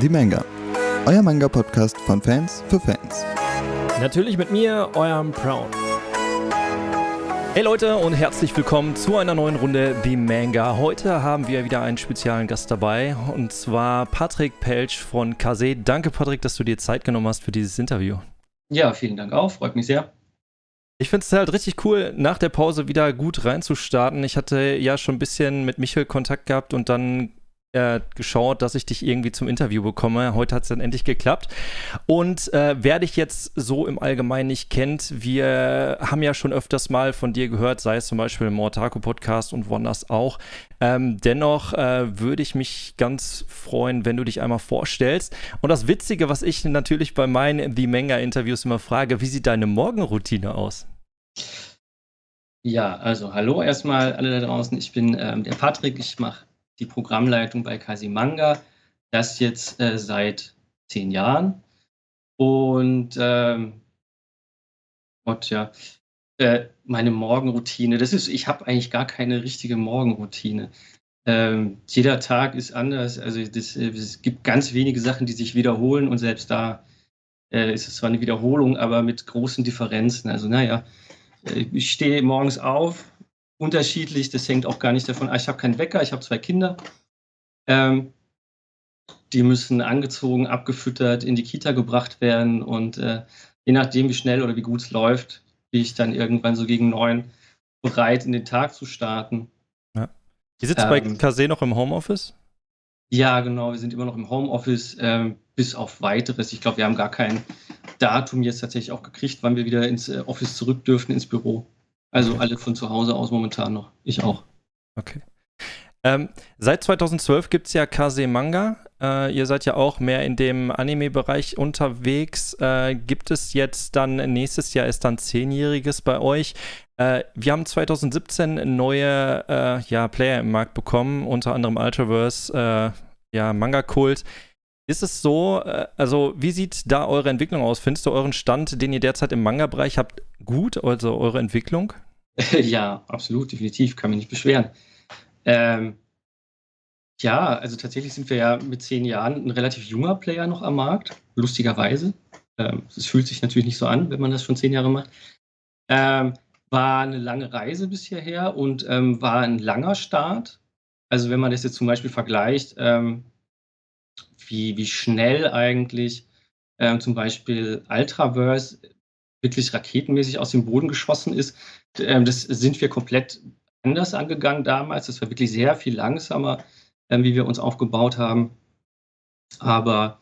The Manga, euer Manga-Podcast von Fans für Fans. Natürlich mit mir, eurem Brown. Hey Leute und herzlich willkommen zu einer neuen Runde The Manga. Heute haben wir wieder einen speziellen Gast dabei und zwar Patrick Pelsch von Kase. Danke Patrick, dass du dir Zeit genommen hast für dieses Interview. Ja, vielen Dank auch, freut mich sehr. Ich finde es halt richtig cool, nach der Pause wieder gut reinzustarten. Ich hatte ja schon ein bisschen mit Michael Kontakt gehabt und dann äh, geschaut, dass ich dich irgendwie zum Interview bekomme. Heute hat es dann endlich geklappt. Und äh, wer dich jetzt so im Allgemeinen nicht kennt, wir haben ja schon öfters mal von dir gehört, sei es zum Beispiel im Mortaco Podcast und woanders auch. Ähm, dennoch äh, würde ich mich ganz freuen, wenn du dich einmal vorstellst. Und das Witzige, was ich natürlich bei meinen The Manga Interviews immer frage, wie sieht deine Morgenroutine aus? Ja, also hallo erstmal alle da draußen. Ich bin ähm, der Patrick. Ich mache die Programmleitung bei Kasimanga. Das jetzt äh, seit zehn Jahren. Und ähm, Gott, ja. Äh, meine Morgenroutine, das ist, ich habe eigentlich gar keine richtige Morgenroutine. Ähm, jeder Tag ist anders. Also das, äh, es gibt ganz wenige Sachen, die sich wiederholen und selbst da äh, ist es zwar eine Wiederholung, aber mit großen Differenzen. Also naja, äh, ich stehe morgens auf, unterschiedlich. Das hängt auch gar nicht davon ab. Ich habe keinen Wecker, ich habe zwei Kinder. Ähm, die müssen angezogen, abgefüttert, in die Kita gebracht werden. Und äh, je nachdem, wie schnell oder wie gut es läuft, bin ich dann irgendwann so gegen neun bereit, in den Tag zu starten. Ja. Ihr sitzt ähm, bei Kase noch im Homeoffice? Ja, genau. Wir sind immer noch im Homeoffice, ähm, bis auf weiteres. Ich glaube, wir haben gar kein Datum jetzt tatsächlich auch gekriegt, wann wir wieder ins äh, Office zurück dürfen, ins Büro. Also alle von zu Hause aus momentan noch. Ich auch. Okay. Ähm, seit 2012 gibt es ja Kase Manga. Äh, ihr seid ja auch mehr in dem Anime-Bereich unterwegs. Äh, gibt es jetzt dann nächstes Jahr ist dann zehnjähriges bei euch? Äh, wir haben 2017 neue äh, ja, Player im Markt bekommen, unter anderem Ultraverse, äh, ja, Manga-Kult. Ist es so, äh, also wie sieht da eure Entwicklung aus? Findest du euren Stand, den ihr derzeit im Manga-Bereich habt, gut, also eure Entwicklung? Ja, absolut, definitiv, kann mich nicht beschweren. Ähm, ja, also tatsächlich sind wir ja mit zehn Jahren ein relativ junger Player noch am Markt, lustigerweise. Ähm, es fühlt sich natürlich nicht so an, wenn man das schon zehn Jahre macht. Ähm, war eine lange Reise bis hierher und ähm, war ein langer Start. Also wenn man das jetzt zum Beispiel vergleicht, ähm, wie, wie schnell eigentlich ähm, zum Beispiel Ultraverse wirklich raketenmäßig aus dem Boden geschossen ist. Ähm, das sind wir komplett anders angegangen damals. Das war wirklich sehr viel langsamer, ähm, wie wir uns aufgebaut haben. Aber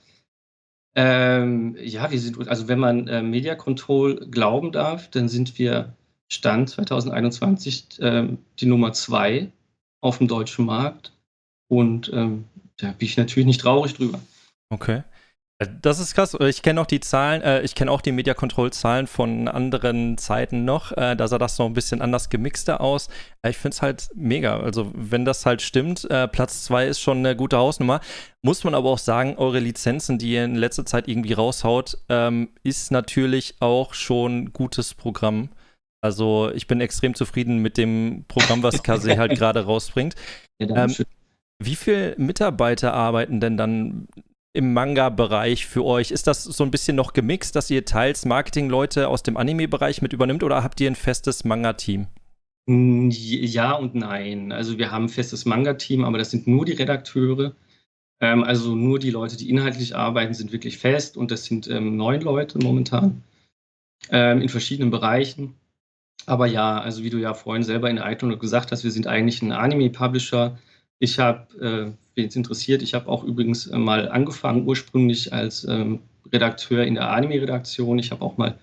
ähm, ja, wir sind, also wenn man äh, Media Control glauben darf, dann sind wir Stand 2021 äh, die Nummer zwei auf dem deutschen Markt. Und ähm, da bin ich natürlich nicht traurig drüber. Okay. Äh, das ist krass. Ich kenne auch die Zahlen, äh, ich kenne auch die Media Control Zahlen von anderen Zeiten noch. Äh, da sah das noch ein bisschen anders gemixter aus. Äh, ich finde es halt mega. Also, wenn das halt stimmt, äh, Platz 2 ist schon eine gute Hausnummer. Muss man aber auch sagen, eure Lizenzen, die ihr in letzter Zeit irgendwie raushaut, ähm, ist natürlich auch schon gutes Programm. Also, ich bin extrem zufrieden mit dem Programm, was Kase halt gerade rausbringt. Ja, ähm, wie viele Mitarbeiter arbeiten denn dann im Manga-Bereich für euch? Ist das so ein bisschen noch gemixt, dass ihr teils Marketing-Leute aus dem Anime-Bereich mit übernimmt oder habt ihr ein festes Manga-Team? Mm, ja und nein. Also wir haben ein festes Manga-Team, aber das sind nur die Redakteure. Ähm, also nur die Leute, die inhaltlich arbeiten, sind wirklich fest und das sind ähm, neun Leute momentan ähm, in verschiedenen Bereichen. Aber ja, also wie du ja vorhin selber in der Eitung gesagt hast, wir sind eigentlich ein Anime-Publisher ich habe, äh, es interessiert, ich habe auch übrigens äh, mal angefangen ursprünglich als ähm, Redakteur in der Anime-Redaktion. Ich habe auch mal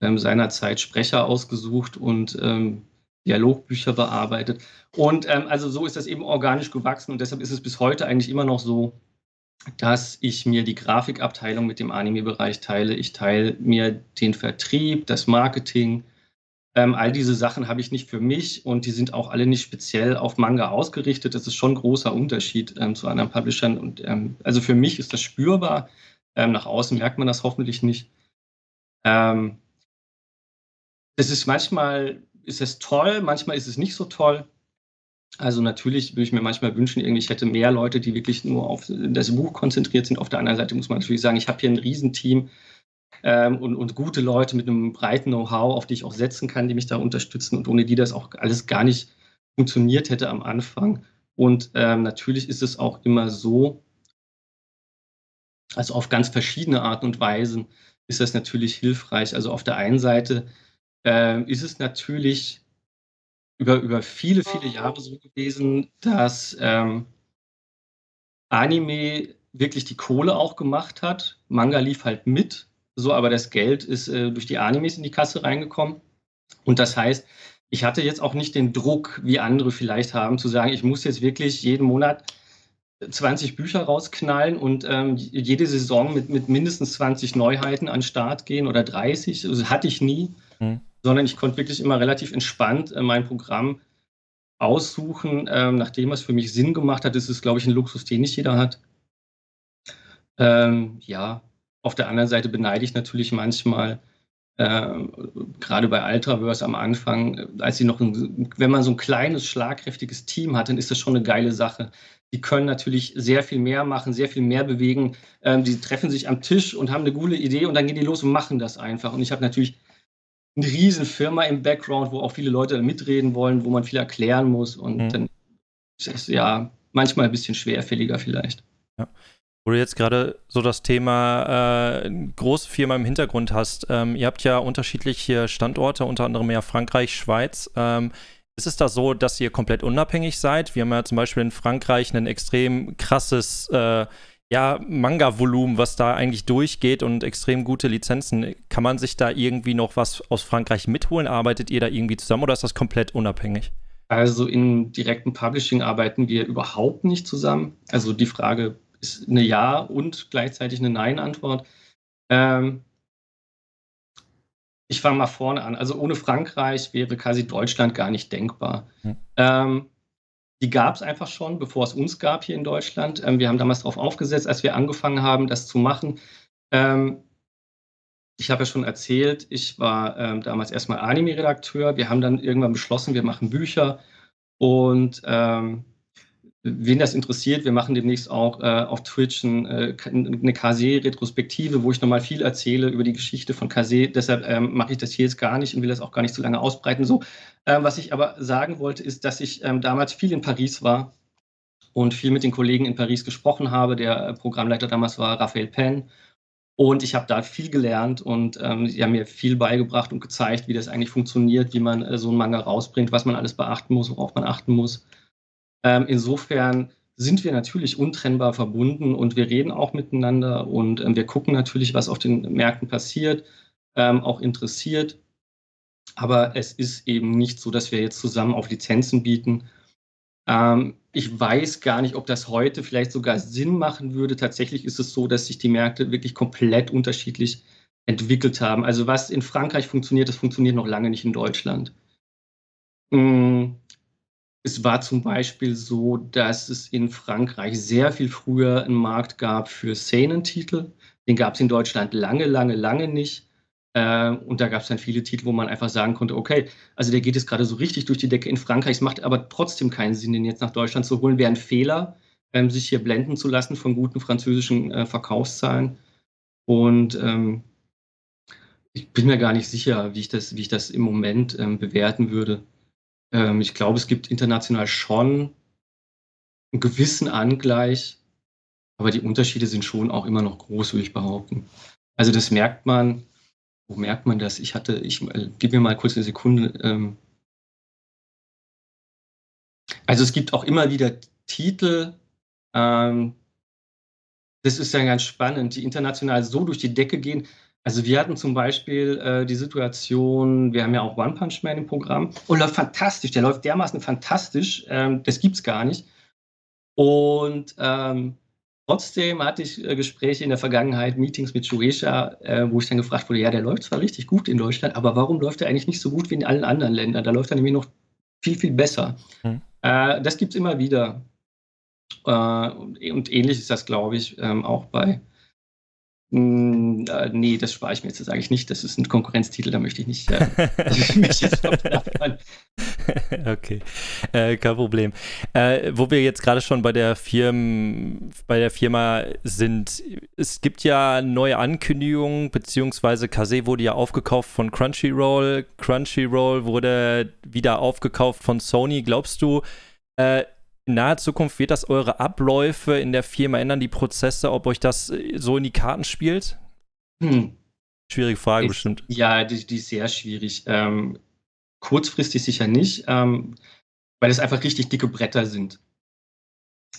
ähm, seinerzeit Sprecher ausgesucht und ähm, Dialogbücher bearbeitet. Und ähm, also so ist das eben organisch gewachsen und deshalb ist es bis heute eigentlich immer noch so, dass ich mir die Grafikabteilung mit dem Anime-Bereich teile. Ich teile mir den Vertrieb, das Marketing, ähm, all diese Sachen habe ich nicht für mich und die sind auch alle nicht speziell auf Manga ausgerichtet. Das ist schon ein großer Unterschied ähm, zu anderen Publishern. Und ähm, also für mich ist das spürbar. Ähm, nach außen merkt man das hoffentlich nicht. Ähm, es ist manchmal ist es toll, manchmal ist es nicht so toll. Also natürlich würde ich mir manchmal wünschen, irgendwie ich hätte mehr Leute, die wirklich nur auf das Buch konzentriert sind. Auf der anderen Seite muss man natürlich sagen, ich habe hier ein Riesenteam ähm, und, und gute Leute mit einem breiten Know-how, auf die ich auch setzen kann, die mich da unterstützen und ohne die das auch alles gar nicht funktioniert hätte am Anfang. Und ähm, natürlich ist es auch immer so, also auf ganz verschiedene Arten und Weisen ist das natürlich hilfreich. Also auf der einen Seite äh, ist es natürlich über, über viele, viele Jahre so gewesen, dass ähm, Anime wirklich die Kohle auch gemacht hat. Manga lief halt mit, so, aber das Geld ist äh, durch die Animes in die Kasse reingekommen. Und das heißt, ich hatte jetzt auch nicht den Druck, wie andere vielleicht haben, zu sagen, ich muss jetzt wirklich jeden Monat 20 Bücher rausknallen und ähm, jede Saison mit, mit mindestens 20 Neuheiten an Start gehen oder 30. Das hatte ich nie, mhm. sondern ich konnte wirklich immer relativ entspannt äh, mein Programm aussuchen, ähm, nachdem es für mich Sinn gemacht hat. Das ist, glaube ich, ein Luxus, den nicht jeder hat. Ähm, ja, auf der anderen Seite beneide ich natürlich manchmal äh, gerade bei Ultraverse am Anfang, als sie noch, ein, wenn man so ein kleines, schlagkräftiges Team hat, dann ist das schon eine geile Sache. Die können natürlich sehr viel mehr machen, sehr viel mehr bewegen. Ähm, die treffen sich am Tisch und haben eine coole Idee und dann gehen die los und machen das einfach. Und ich habe natürlich eine riesen Firma im Background, wo auch viele Leute mitreden wollen, wo man viel erklären muss. Und mhm. dann ist es ja manchmal ein bisschen schwerfälliger vielleicht. Ja. Wo du jetzt gerade so das Thema äh, große Firma im Hintergrund hast. Ähm, ihr habt ja unterschiedliche Standorte, unter anderem ja Frankreich, Schweiz. Ähm, ist es da so, dass ihr komplett unabhängig seid? Wir haben ja zum Beispiel in Frankreich ein extrem krasses äh, ja, Manga-Volumen, was da eigentlich durchgeht und extrem gute Lizenzen. Kann man sich da irgendwie noch was aus Frankreich mitholen? Arbeitet ihr da irgendwie zusammen oder ist das komplett unabhängig? Also in direktem Publishing arbeiten wir überhaupt nicht zusammen. Also die Frage ist eine Ja und gleichzeitig eine Nein-Antwort. Ähm, ich fange mal vorne an. Also ohne Frankreich wäre quasi Deutschland gar nicht denkbar. Hm. Ähm, die gab es einfach schon, bevor es uns gab hier in Deutschland. Ähm, wir haben damals darauf aufgesetzt, als wir angefangen haben, das zu machen. Ähm, ich habe ja schon erzählt, ich war ähm, damals erstmal Anime-Redakteur. Wir haben dann irgendwann beschlossen, wir machen Bücher und ähm, wen das interessiert, wir machen demnächst auch äh, auf Twitch ein, äh, eine Kase-Retrospektive, wo ich nochmal viel erzähle über die Geschichte von Kase. Deshalb ähm, mache ich das hier jetzt gar nicht und will das auch gar nicht so lange ausbreiten. So, äh, was ich aber sagen wollte, ist, dass ich ähm, damals viel in Paris war und viel mit den Kollegen in Paris gesprochen habe. Der äh, Programmleiter damals war Raphael Penn. Und ich habe da viel gelernt und ähm, sie haben mir viel beigebracht und gezeigt, wie das eigentlich funktioniert, wie man äh, so einen Manga rausbringt, was man alles beachten muss, worauf man achten muss. Ähm, insofern sind wir natürlich untrennbar verbunden und wir reden auch miteinander und ähm, wir gucken natürlich, was auf den Märkten passiert, ähm, auch interessiert. Aber es ist eben nicht so, dass wir jetzt zusammen auf Lizenzen bieten. Ähm, ich weiß gar nicht, ob das heute vielleicht sogar Sinn machen würde. Tatsächlich ist es so, dass sich die Märkte wirklich komplett unterschiedlich entwickelt haben. Also was in Frankreich funktioniert, das funktioniert noch lange nicht in Deutschland. Hm es war zum Beispiel so, dass es in Frankreich sehr viel früher einen Markt gab für Szenentitel. Den gab es in Deutschland lange, lange, lange nicht. Äh, und da gab es dann viele Titel, wo man einfach sagen konnte, okay, also der geht jetzt gerade so richtig durch die Decke in Frankreich. Es macht aber trotzdem keinen Sinn, den jetzt nach Deutschland zu holen. Wäre ein Fehler, ähm, sich hier blenden zu lassen von guten französischen äh, Verkaufszahlen. Und ähm, ich bin mir gar nicht sicher, wie ich das, wie ich das im Moment ähm, bewerten würde. Ähm, ich glaube, es gibt international schon einen gewissen Angleich, aber die Unterschiede sind schon auch immer noch groß, würde ich behaupten. Also das merkt man, wo merkt man das? Ich hatte, ich äh, gib mir mal kurz eine Sekunde. Ähm, also es gibt auch immer wieder Titel, ähm, das ist ja ganz spannend, die international so durch die Decke gehen, also wir hatten zum Beispiel äh, die Situation, wir haben ja auch One Punch Man im Programm und läuft fantastisch, der läuft dermaßen fantastisch, ähm, das es gar nicht. Und ähm, trotzdem hatte ich äh, Gespräche in der Vergangenheit, Meetings mit Shueisha, äh, wo ich dann gefragt wurde, ja, der läuft zwar richtig gut in Deutschland, aber warum läuft er eigentlich nicht so gut wie in allen anderen Ländern? Da läuft er nämlich noch viel, viel besser. Mhm. das gibt es immer wieder. Äh, und ähnlich ist das, glaube ich, ähm, auch bei nee, das spare ich mir jetzt, das sage ich nicht. Das ist ein Konkurrenztitel, da möchte ich nicht äh, mich jetzt okay, äh, kein Problem. Äh, wo wir jetzt gerade schon bei der, Firmen, bei der Firma sind, es gibt ja neue Ankündigungen, beziehungsweise Kase wurde ja aufgekauft von Crunchyroll. Crunchyroll wurde wieder aufgekauft von Sony. Glaubst du, äh, in naher Zukunft wird das eure Abläufe in der Firma ändern, die Prozesse, ob euch das so in die Karten spielt? Hm. Schwierige Frage ich, bestimmt. Ja, die, die, ist sehr schwierig. Ähm, kurzfristig sicher nicht, ähm, weil es einfach richtig dicke Bretter sind.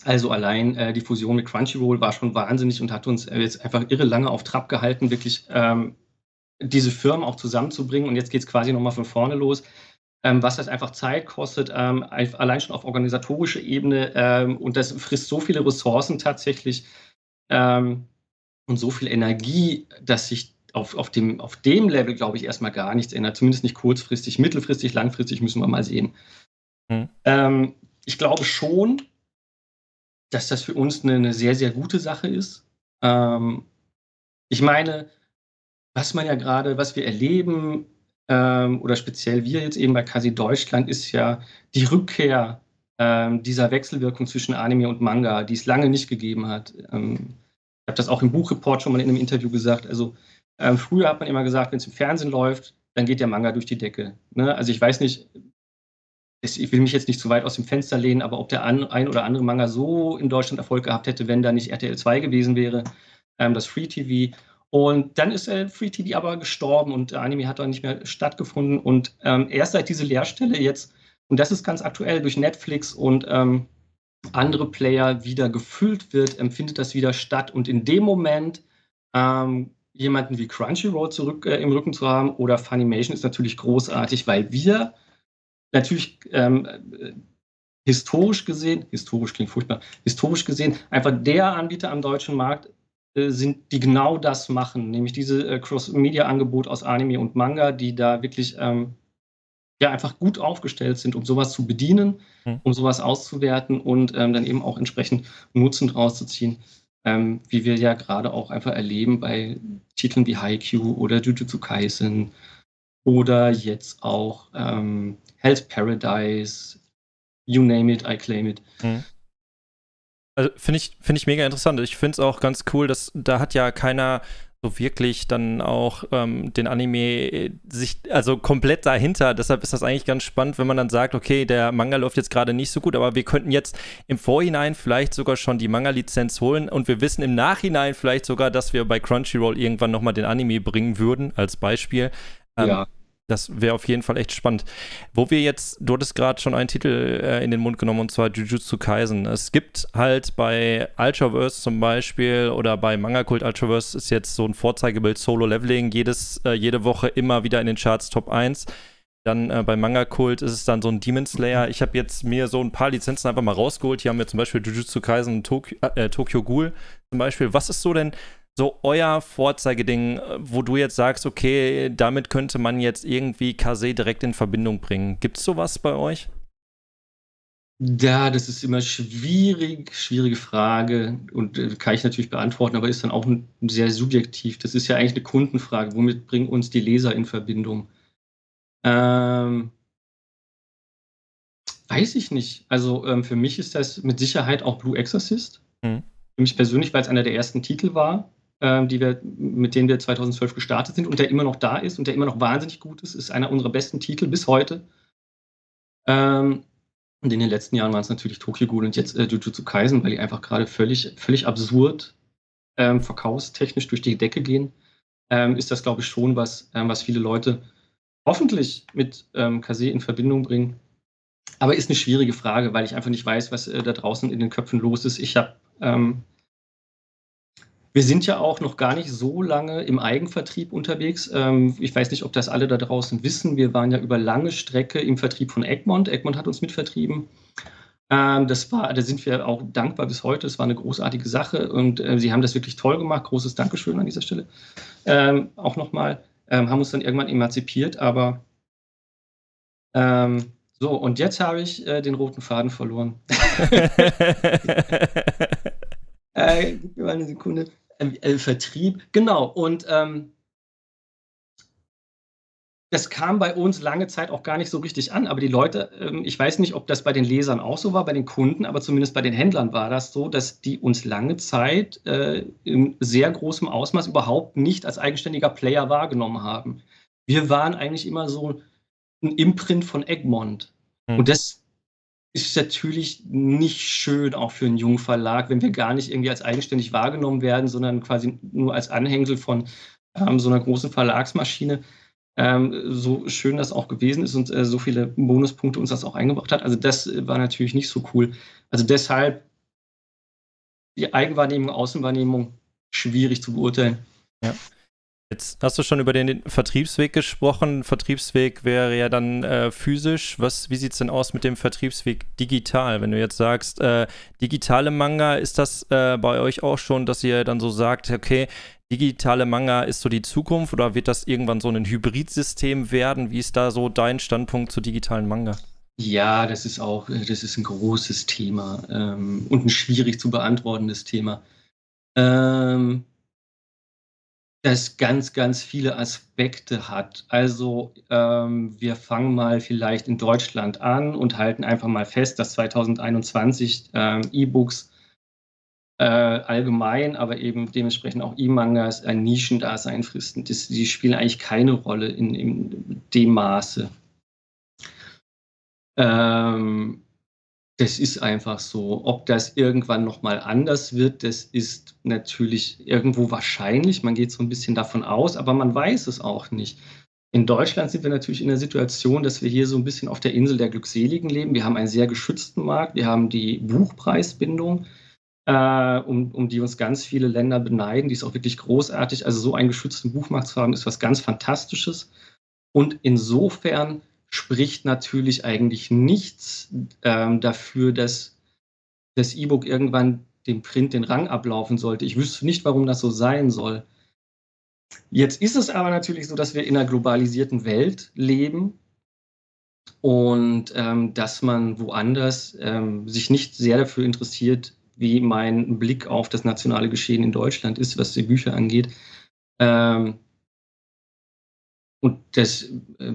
Also allein äh, die Fusion mit Crunchyroll war schon wahnsinnig und hat uns äh, jetzt einfach irre lange auf Trab gehalten, wirklich ähm, diese Firmen auch zusammenzubringen. Und jetzt geht es quasi nochmal von vorne los. Ähm, was das einfach Zeit kostet, ähm, allein schon auf organisatorischer Ebene. Ähm, und das frisst so viele Ressourcen tatsächlich ähm, und so viel Energie, dass sich auf, auf, dem, auf dem Level, glaube ich, erstmal gar nichts ändert. Zumindest nicht kurzfristig, mittelfristig, langfristig müssen wir mal sehen. Hm. Ich glaube schon, dass das für uns eine, eine sehr, sehr gute Sache ist. Ähm, ich meine, was man ja gerade, was wir erleben, ähm, oder speziell wir jetzt eben bei Kasi Deutschland, ist ja die Rückkehr ähm, dieser Wechselwirkung zwischen Anime und Manga, die es lange nicht gegeben hat. Ähm, ich habe das auch im Buchreport schon mal in einem Interview gesagt. Also ähm, früher hat man immer gesagt, wenn es im Fernsehen läuft, dann geht der Manga durch die Decke. Ne? Also ich weiß nicht, ich will mich jetzt nicht zu weit aus dem Fenster lehnen, aber ob der ein oder andere Manga so in Deutschland Erfolg gehabt hätte, wenn da nicht RTL 2 gewesen wäre, ähm, das Free TV. Und dann ist äh, Free TV aber gestorben und der Anime hat auch nicht mehr stattgefunden. Und ähm, erst seit diese Leerstelle jetzt, und das ist ganz aktuell, durch Netflix und ähm, andere Player wieder gefüllt wird, empfindet das wieder statt. Und in dem Moment ähm, jemanden wie Crunchyroll zurück äh, im Rücken zu haben oder Funimation ist natürlich großartig, weil wir natürlich ähm, äh, historisch gesehen, historisch klingt furchtbar, historisch gesehen einfach der Anbieter am deutschen Markt sind, die genau das machen, nämlich diese äh, Cross-Media-Angebot aus Anime und Manga, die da wirklich ähm, ja einfach gut aufgestellt sind, um sowas zu bedienen, hm. um sowas auszuwerten und ähm, dann eben auch entsprechend Nutzen draus zu ziehen ähm, wie wir ja gerade auch einfach erleben bei Titeln wie Haikyuu oder Jujutsu Kaisen oder jetzt auch ähm, Hell's Paradise, you name it, I claim it. Mhm. Also finde ich, find ich mega interessant. Ich finde es auch ganz cool, dass da hat ja keiner so wirklich dann auch ähm, den Anime äh, sich, also komplett dahinter. Deshalb ist das eigentlich ganz spannend, wenn man dann sagt, okay, der Manga läuft jetzt gerade nicht so gut, aber wir könnten jetzt im Vorhinein vielleicht sogar schon die Manga-Lizenz holen und wir wissen im Nachhinein vielleicht sogar, dass wir bei Crunchyroll irgendwann nochmal den Anime bringen würden, als Beispiel. Ähm, ja. Das wäre auf jeden Fall echt spannend. Wo wir jetzt, du hattest gerade schon einen Titel äh, in den Mund genommen und zwar Jujutsu Kaisen. Es gibt halt bei Ultraverse zum Beispiel oder bei Manga Kult Ultraverse ist jetzt so ein Vorzeigebild Solo Leveling jedes, äh, jede Woche immer wieder in den Charts Top 1. Dann äh, bei Manga Kult ist es dann so ein Demon Slayer. Ich habe jetzt mir so ein paar Lizenzen einfach mal rausgeholt. Hier haben wir zum Beispiel Jujutsu Kaisen und Tok äh, Tokyo Ghoul zum Beispiel. Was ist so denn so euer Vorzeigeding, äh, wo du jetzt sagst, okay, damit könnte man jetzt irgendwie Kase direkt in Verbindung bringen? Gibt es sowas bei euch? Ja, das ist immer schwierig, schwierige Frage und äh, kann ich natürlich beantworten, aber ist dann auch sehr subjektiv. Das ist ja eigentlich eine Kundenfrage. Womit bringen uns die Leser in Verbindung? Ähm, weiß ich nicht. Also ähm, für mich ist das mit Sicherheit auch Blue Exorcist. Hm. Für mich persönlich, weil es einer der ersten Titel war die wir, mit denen wir 2012 gestartet sind und der immer noch da ist und der immer noch wahnsinnig gut ist, ist einer unserer besten Titel bis heute. Ähm, und in den letzten Jahren waren es natürlich Tokyo Ghoul und jetzt äh, Jujutsu Kaisen, weil die einfach gerade völlig, völlig absurd ähm, verkaufstechnisch durch die Decke gehen. Ähm, ist das, glaube ich, schon was, ähm, was viele Leute hoffentlich mit ähm, Kase in Verbindung bringen. Aber ist eine schwierige Frage, weil ich einfach nicht weiß, was äh, da draußen in den Köpfen los ist. Ich habe ähm, wir sind ja auch noch gar nicht so lange im Eigenvertrieb unterwegs. Ähm, ich weiß nicht, ob das alle da draußen wissen. Wir waren ja über lange Strecke im Vertrieb von Egmont. Egmont hat uns mitvertrieben. Ähm, das war, da sind wir auch dankbar bis heute. Es war eine großartige Sache und äh, sie haben das wirklich toll gemacht. Großes Dankeschön an dieser Stelle. Ähm, auch nochmal, ähm, haben uns dann irgendwann emanzipiert, aber so, und jetzt habe ich äh, den roten Faden verloren. äh, gib mir mal eine Sekunde. Äh, Vertrieb, genau. Und ähm, das kam bei uns lange Zeit auch gar nicht so richtig an. Aber die Leute, ähm, ich weiß nicht, ob das bei den Lesern auch so war, bei den Kunden, aber zumindest bei den Händlern war das so, dass die uns lange Zeit äh, in sehr großem Ausmaß überhaupt nicht als eigenständiger Player wahrgenommen haben. Wir waren eigentlich immer so ein Imprint von Egmont. Hm. Und das ist natürlich nicht schön auch für einen jungen Verlag, wenn wir gar nicht irgendwie als eigenständig wahrgenommen werden, sondern quasi nur als Anhängsel von ähm, so einer großen Verlagsmaschine ähm, so schön das auch gewesen ist und äh, so viele Bonuspunkte uns das auch eingebracht hat. Also das äh, war natürlich nicht so cool. Also deshalb die Eigenwahrnehmung, Außenwahrnehmung schwierig zu beurteilen. Ja. Jetzt hast du schon über den Vertriebsweg gesprochen. Vertriebsweg wäre ja dann äh, physisch. Was, wie sieht es denn aus mit dem Vertriebsweg digital? Wenn du jetzt sagst, äh, digitale Manga, ist das äh, bei euch auch schon, dass ihr dann so sagt, okay, digitale Manga ist so die Zukunft oder wird das irgendwann so ein Hybridsystem werden? Wie ist da so dein Standpunkt zu digitalen Manga? Ja, das ist auch, das ist ein großes Thema ähm, und ein schwierig zu beantwortendes Thema. Ähm, das ganz, ganz viele Aspekte hat. Also ähm, wir fangen mal vielleicht in Deutschland an und halten einfach mal fest, dass 2021 ähm, E-Books äh, allgemein, aber eben dementsprechend auch E-Mangas ein Nischendasein fristen. Das, die spielen eigentlich keine Rolle in, in dem Maße. Ähm, das ist einfach so. Ob das irgendwann nochmal anders wird, das ist natürlich irgendwo wahrscheinlich. Man geht so ein bisschen davon aus, aber man weiß es auch nicht. In Deutschland sind wir natürlich in der Situation, dass wir hier so ein bisschen auf der Insel der Glückseligen leben. Wir haben einen sehr geschützten Markt. Wir haben die Buchpreisbindung, äh, um, um die uns ganz viele Länder beneiden. Die ist auch wirklich großartig. Also so einen geschützten Buchmarkt zu haben, ist was ganz Fantastisches. Und insofern spricht natürlich eigentlich nichts ähm, dafür, dass das E-Book irgendwann dem Print den Rang ablaufen sollte. Ich wüsste nicht, warum das so sein soll. Jetzt ist es aber natürlich so, dass wir in einer globalisierten Welt leben und ähm, dass man woanders ähm, sich nicht sehr dafür interessiert, wie mein Blick auf das nationale Geschehen in Deutschland ist, was die Bücher angeht. Ähm, und das, äh,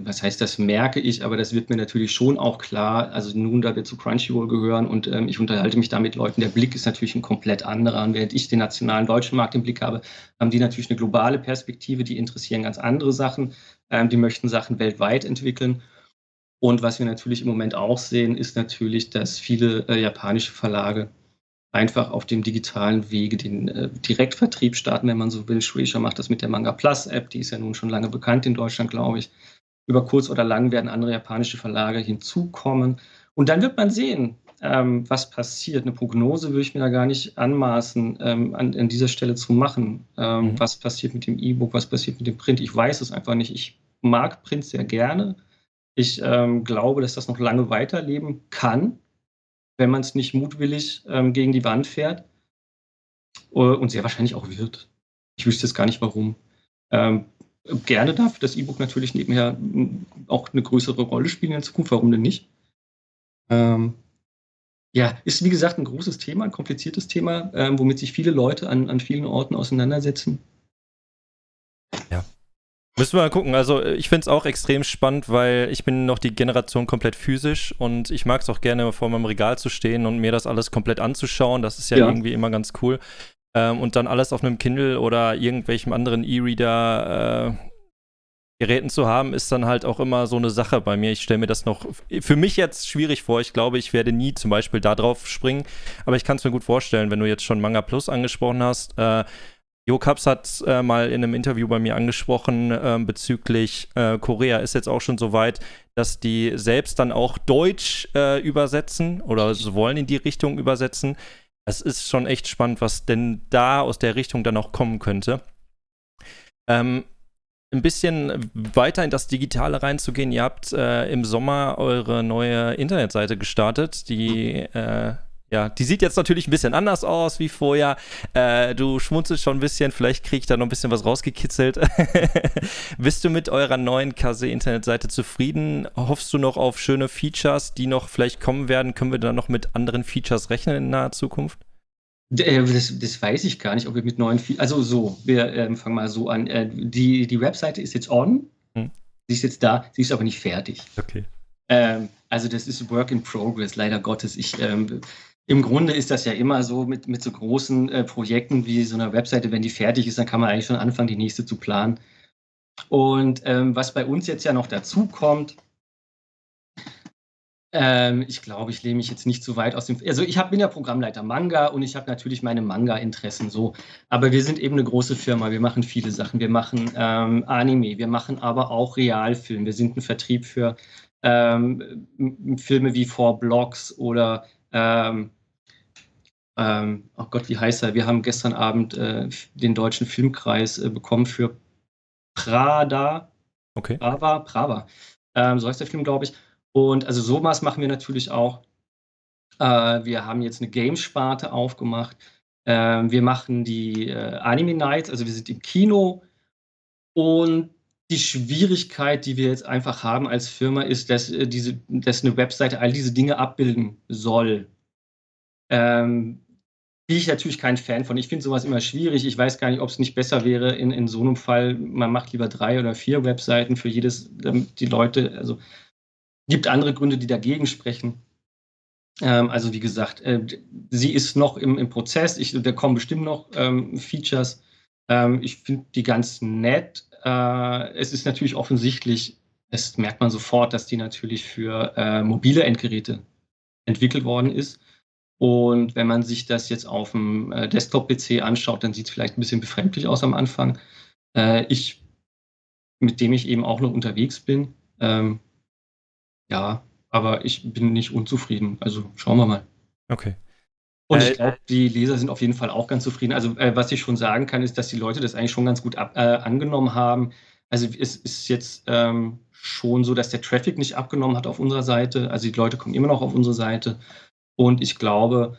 was heißt, das merke ich, aber das wird mir natürlich schon auch klar. Also nun, da wir zu Crunchyroll gehören und ähm, ich unterhalte mich da mit Leuten, der Blick ist natürlich ein komplett anderer. Und während ich den nationalen deutschen Markt im Blick habe, haben die natürlich eine globale Perspektive, die interessieren ganz andere Sachen. Ähm, die möchten Sachen weltweit entwickeln. Und was wir natürlich im Moment auch sehen, ist natürlich, dass viele äh, japanische Verlage einfach auf dem digitalen Wege den äh, Direktvertrieb starten, wenn man so will. Shueisha macht das mit der Manga Plus App, die ist ja nun schon lange bekannt in Deutschland, glaube ich. Über kurz oder lang werden andere japanische Verlage hinzukommen. Und dann wird man sehen, ähm, was passiert. Eine Prognose würde ich mir da gar nicht anmaßen, ähm, an, an, dieser Stelle zu machen. Ähm, mhm. Was passiert mit dem E-Book, was passiert mit dem Print? Ich weiß es einfach nicht. Ich mag Print sehr gerne. Ich ähm, glaube, dass das noch lange weiterleben kann wenn man es nicht mutwillig ähm, gegen die Wand fährt. Uh, und sehr wahrscheinlich auch wird. Ich wüsste jetzt gar nicht warum. Ähm, gerne darf das E-Book natürlich nebenher auch eine größere Rolle spielen in Zukunft. Warum denn nicht? Ähm, ja, ist wie gesagt ein großes Thema, ein kompliziertes Thema, ähm, womit sich viele Leute an, an vielen Orten auseinandersetzen. Müssen wir mal gucken. Also ich finde es auch extrem spannend, weil ich bin noch die Generation komplett physisch und ich mag es auch gerne vor meinem Regal zu stehen und mir das alles komplett anzuschauen. Das ist ja, ja. irgendwie immer ganz cool. Ähm, und dann alles auf einem Kindle oder irgendwelchem anderen E-Reader äh, Geräten zu haben, ist dann halt auch immer so eine Sache bei mir. Ich stelle mir das noch für mich jetzt schwierig vor. Ich glaube, ich werde nie zum Beispiel da drauf springen. Aber ich kann es mir gut vorstellen, wenn du jetzt schon Manga Plus angesprochen hast. Äh, Jo Kaps hat äh, mal in einem Interview bei mir angesprochen äh, bezüglich äh, Korea ist jetzt auch schon so weit, dass die selbst dann auch Deutsch äh, übersetzen oder wollen in die Richtung übersetzen. Es ist schon echt spannend, was denn da aus der Richtung dann auch kommen könnte. Ähm, ein bisschen weiter in das Digitale reinzugehen. Ihr habt äh, im Sommer eure neue Internetseite gestartet, die äh, ja, die sieht jetzt natürlich ein bisschen anders aus wie vorher. Äh, du schmunzelst schon ein bisschen, vielleicht kriege ich da noch ein bisschen was rausgekitzelt. Bist du mit eurer neuen Kase-Internetseite zufrieden? Hoffst du noch auf schöne Features, die noch vielleicht kommen werden? Können wir da noch mit anderen Features rechnen in naher Zukunft? Äh, das, das, weiß ich gar nicht, ob wir mit neuen Features. Also so, wir äh, fangen mal so an. Äh, die, die Webseite ist jetzt on. Hm. Sie ist jetzt da, sie ist aber nicht fertig. Okay. Ähm, also das ist Work in Progress, leider Gottes. Ich, ähm, Im Grunde ist das ja immer so mit, mit so großen äh, Projekten wie so einer Webseite, wenn die fertig ist, dann kann man eigentlich schon anfangen, die nächste zu planen. Und ähm, was bei uns jetzt ja noch dazu kommt, ähm, ich glaube, ich lehne mich jetzt nicht so weit aus dem. Also ich hab, bin ja Programmleiter Manga und ich habe natürlich meine Manga-Interessen so. Aber wir sind eben eine große Firma. Wir machen viele Sachen. Wir machen ähm, Anime, wir machen aber auch Realfilm. Wir sind ein Vertrieb für ähm, Filme wie Four Blocks oder ähm, ähm, oh Gott, wie heißt er? Wir haben gestern Abend äh, den deutschen Filmkreis äh, bekommen für Prada. Okay. Prava, Prava. Ähm, so heißt der Film, glaube ich. Und also sowas machen wir natürlich auch. Äh, wir haben jetzt eine Gamesparte aufgemacht. Äh, wir machen die äh, Anime Nights, also wir sind im Kino. Und die Schwierigkeit, die wir jetzt einfach haben als Firma, ist, dass, äh, diese, dass eine Webseite all diese Dinge abbilden soll. Ähm, bin ich natürlich kein Fan von. Ich finde sowas immer schwierig. Ich weiß gar nicht, ob es nicht besser wäre in, in so einem Fall, man macht lieber drei oder vier Webseiten für jedes, damit die Leute, also gibt andere Gründe, die dagegen sprechen. Ähm, also wie gesagt, äh, sie ist noch im, im Prozess. Ich, da kommen bestimmt noch ähm, Features. Ähm, ich finde die ganz nett. Äh, es ist natürlich offensichtlich, das merkt man sofort, dass die natürlich für äh, mobile Endgeräte entwickelt worden ist. Und wenn man sich das jetzt auf dem äh, Desktop-PC anschaut, dann sieht es vielleicht ein bisschen befremdlich aus am Anfang. Äh, ich, mit dem ich eben auch noch unterwegs bin, ähm, ja, aber ich bin nicht unzufrieden. Also schauen wir mal. Okay. Und ich äh, glaube, die Leser sind auf jeden Fall auch ganz zufrieden. Also, äh, was ich schon sagen kann, ist, dass die Leute das eigentlich schon ganz gut ab, äh, angenommen haben. Also, es ist jetzt ähm, schon so, dass der Traffic nicht abgenommen hat auf unserer Seite. Also, die Leute kommen immer noch auf unsere Seite. Und ich glaube,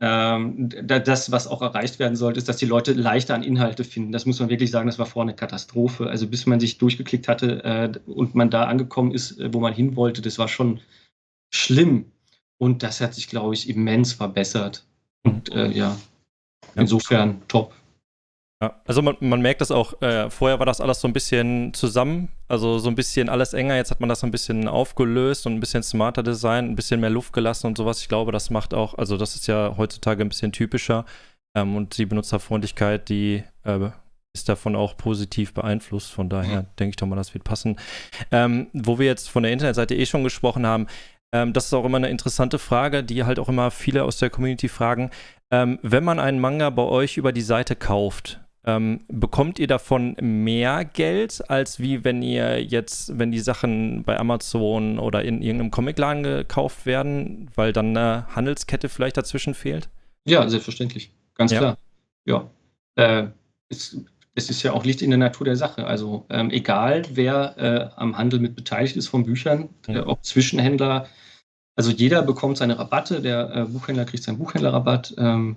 ähm, das, was auch erreicht werden sollte, ist, dass die Leute leichter an Inhalte finden. Das muss man wirklich sagen, das war vorher eine Katastrophe. Also bis man sich durchgeklickt hatte äh, und man da angekommen ist, äh, wo man hin wollte, das war schon schlimm. Und das hat sich, glaube ich, immens verbessert. Und äh, ja, insofern top. Ja, also man, man merkt das auch, äh, vorher war das alles so ein bisschen zusammen, also so ein bisschen alles enger, jetzt hat man das so ein bisschen aufgelöst und ein bisschen smarter Design, ein bisschen mehr Luft gelassen und sowas. Ich glaube, das macht auch, also das ist ja heutzutage ein bisschen typischer ähm, und die Benutzerfreundlichkeit, die äh, ist davon auch positiv beeinflusst. Von daher mhm. denke ich doch mal, das wird passen. Ähm, wo wir jetzt von der Internetseite eh schon gesprochen haben, ähm, das ist auch immer eine interessante Frage, die halt auch immer viele aus der Community fragen. Ähm, wenn man einen Manga bei euch über die Seite kauft, ähm, bekommt ihr davon mehr Geld, als wie wenn ihr jetzt, wenn die Sachen bei Amazon oder in irgendeinem Comicladen gekauft werden, weil dann eine Handelskette vielleicht dazwischen fehlt? Ja, selbstverständlich. Ganz ja. klar. Ja. Äh, es, es, ist ja auch Licht in der Natur der Sache. Also ähm, egal, wer äh, am Handel mit beteiligt ist von Büchern, äh, ob Zwischenhändler, also jeder bekommt seine Rabatte, der äh, Buchhändler kriegt seinen Buchhändlerrabatt. Ähm,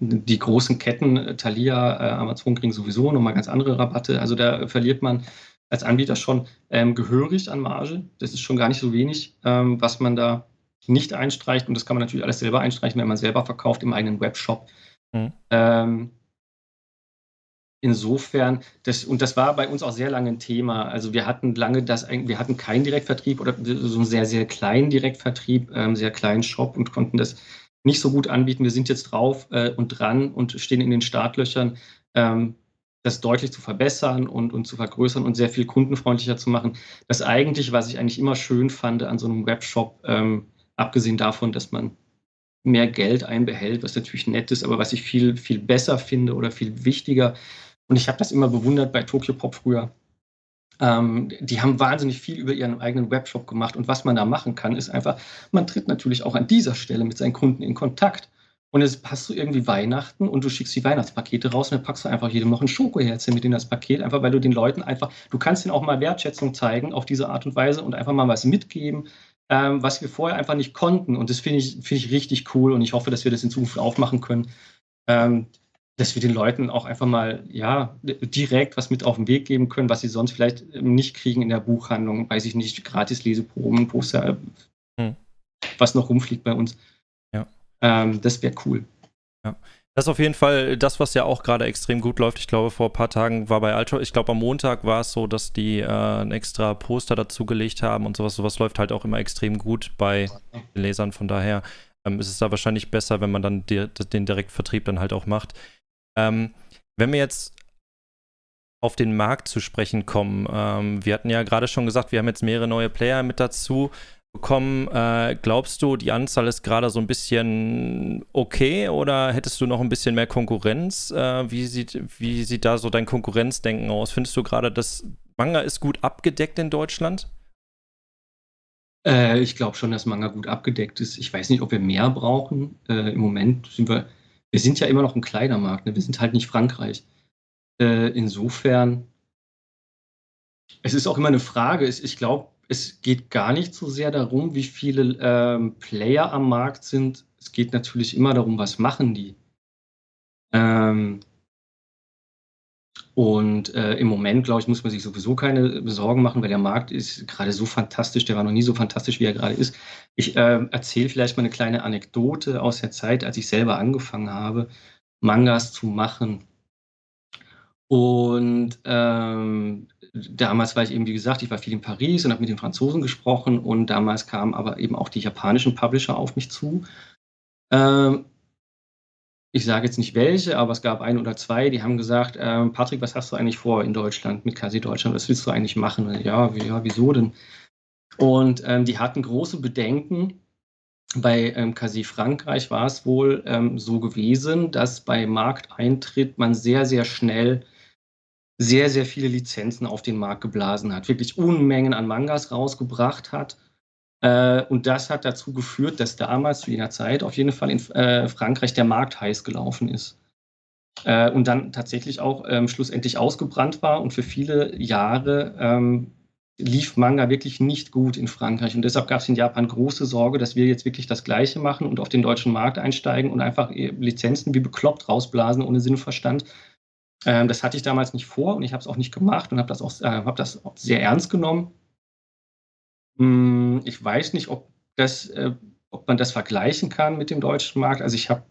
die großen Ketten, äh, Thalia, äh, Amazon kriegen sowieso nochmal ganz andere Rabatte. Also da verliert man als Anbieter schon ähm, gehörig an Marge. Das ist schon gar nicht so wenig, ähm, was man da nicht einstreicht. Und das kann man natürlich alles selber einstreichen, wenn man selber verkauft im eigenen Webshop. Mhm. Insofern, das, und das war bei uns auch sehr lange ein Thema. Also wir hatten lange das, wir hatten keinen Direktvertrieb oder so einen sehr, sehr kleinen Direktvertrieb, ähm, sehr kleinen Shop und konnten das nicht so gut anbieten. Wir sind jetzt drauf äh, und dran und stehen in den Startlöchern, ähm, das deutlich zu verbessern und, und zu vergrößern und sehr viel kundenfreundlicher zu machen. Das eigentlich, was ich eigentlich immer schön fand an so einem Webshop, ähm, abgesehen davon, dass man mehr Geld einbehält, was natürlich nett ist, aber was ich viel, viel besser finde oder viel wichtiger. Und ich habe das immer bewundert bei Tokyo Pop früher. Ähm, die haben wahnsinnig viel über ihren eigenen Webshop gemacht. Und was man da machen kann, ist einfach, man tritt natürlich auch an dieser Stelle mit seinen Kunden in Kontakt. Und jetzt passt du irgendwie Weihnachten und du schickst die Weihnachtspakete raus und dann packst du einfach jedem noch ein Schokoherzchen mit in das Paket, einfach weil du den Leuten einfach, du kannst ihnen auch mal Wertschätzung zeigen auf diese Art und Weise und einfach mal was mitgeben, ähm, was wir vorher einfach nicht konnten. Und das finde ich, find ich richtig cool und ich hoffe, dass wir das in Zukunft aufmachen können. Ähm, dass wir den Leuten auch einfach mal ja direkt was mit auf den Weg geben können, was sie sonst vielleicht ähm, nicht kriegen in der Buchhandlung, weiß ich nicht, gratis Leseproben, Poster, hm. was noch rumfliegt bei uns. Ja. Ähm, das wäre cool. Ja. Das ist auf jeden Fall das, was ja auch gerade extrem gut läuft. Ich glaube, vor ein paar Tagen war bei Ultra, ich glaube, am Montag war es so, dass die äh, ein extra Poster dazugelegt haben und sowas. Sowas läuft halt auch immer extrem gut bei den Lesern. Von daher ähm, ist es da wahrscheinlich besser, wenn man dann die, den Direktvertrieb dann halt auch macht. Ähm, wenn wir jetzt auf den Markt zu sprechen kommen, ähm, wir hatten ja gerade schon gesagt, wir haben jetzt mehrere neue Player mit dazu bekommen. Äh, glaubst du, die Anzahl ist gerade so ein bisschen okay oder hättest du noch ein bisschen mehr Konkurrenz? Äh, wie, sieht, wie sieht da so dein Konkurrenzdenken aus? Findest du gerade, dass Manga ist gut abgedeckt in Deutschland? Äh, ich glaube schon, dass Manga gut abgedeckt ist. Ich weiß nicht, ob wir mehr brauchen. Äh, Im Moment sind wir, wir sind ja immer noch ein kleiner Markt. Ne? Wir sind halt nicht Frankreich. Äh, insofern, es ist auch immer eine Frage. Ich glaube, es geht gar nicht so sehr darum, wie viele ähm, Player am Markt sind. Es geht natürlich immer darum, was machen die. Ähm, und äh, im Moment, glaube ich, muss man sich sowieso keine Sorgen machen, weil der Markt ist gerade so fantastisch, der war noch nie so fantastisch, wie er gerade ist. Ich äh, erzähle vielleicht mal eine kleine Anekdote aus der Zeit, als ich selber angefangen habe, Mangas zu machen. Und ähm, damals war ich eben, wie gesagt, ich war viel in Paris und habe mit den Franzosen gesprochen und damals kamen aber eben auch die japanischen Publisher auf mich zu. Ähm, ich sage jetzt nicht welche, aber es gab ein oder zwei, die haben gesagt, ähm, Patrick, was hast du eigentlich vor in Deutschland, mit Kasi Deutschland, was willst du eigentlich machen? Ja, wie, ja wieso denn? Und ähm, die hatten große Bedenken. Bei ähm, Frankreich war es wohl ähm, so gewesen, dass bei Markteintritt man sehr, sehr schnell sehr, sehr viele Lizenzen auf den Markt geblasen hat, wirklich Unmengen an Mangas rausgebracht hat. Äh, und das hat dazu geführt, dass damals zu jener Zeit auf jeden Fall in äh, Frankreich der Markt heiß gelaufen ist. Äh, und dann tatsächlich auch ähm, schlussendlich ausgebrannt war und für viele Jahre ähm, lief Manga wirklich nicht gut in Frankreich. Und deshalb gab es in Japan große Sorge, dass wir jetzt wirklich das Gleiche machen und auf den deutschen Markt einsteigen und einfach Lizenzen wie bekloppt rausblasen ohne Sinn und Verstand ähm, das hatte ich damals nicht vor und ich habe es auch nicht gemacht und habe das, auch, äh, hab das sehr ernst genommen. Hm, ich weiß nicht, ob, das, äh, ob man das vergleichen kann mit dem deutschen Markt. Also ich habe,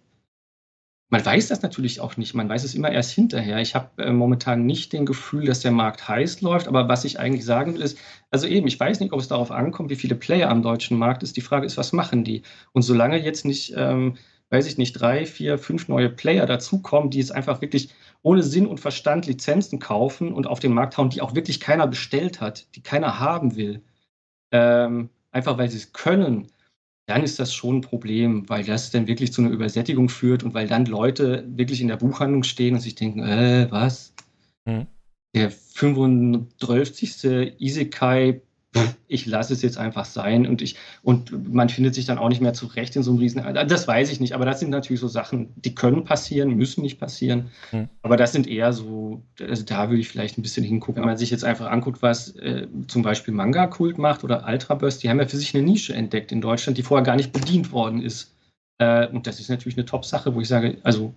man weiß das natürlich auch nicht, man weiß es immer erst hinterher. Ich habe äh, momentan nicht den Gefühl, dass der Markt heiß läuft, aber was ich eigentlich sagen will, ist, also eben, ich weiß nicht, ob es darauf ankommt, wie viele Player am deutschen Markt ist. Die Frage ist, was machen die? Und solange jetzt nicht, ähm, weiß ich nicht, drei, vier, fünf neue Player dazukommen, die es einfach wirklich ohne Sinn und Verstand Lizenzen kaufen und auf den Markt hauen, die auch wirklich keiner bestellt hat, die keiner haben will, ähm, einfach weil sie es können, dann ist das schon ein Problem, weil das dann wirklich zu einer Übersättigung führt und weil dann Leute wirklich in der Buchhandlung stehen und sich denken, äh, was? Mhm. Der 35. Isekai ich lasse es jetzt einfach sein und ich und man findet sich dann auch nicht mehr zurecht in so einem Riesen. Das weiß ich nicht, aber das sind natürlich so Sachen, die können passieren, müssen nicht passieren. Hm. Aber das sind eher so, also da würde ich vielleicht ein bisschen hingucken. Wenn man sich jetzt einfach anguckt, was äh, zum Beispiel Manga-Kult macht oder Ultraburst, die haben ja für sich eine Nische entdeckt in Deutschland, die vorher gar nicht bedient worden ist. Äh, und das ist natürlich eine Top-Sache, wo ich sage, also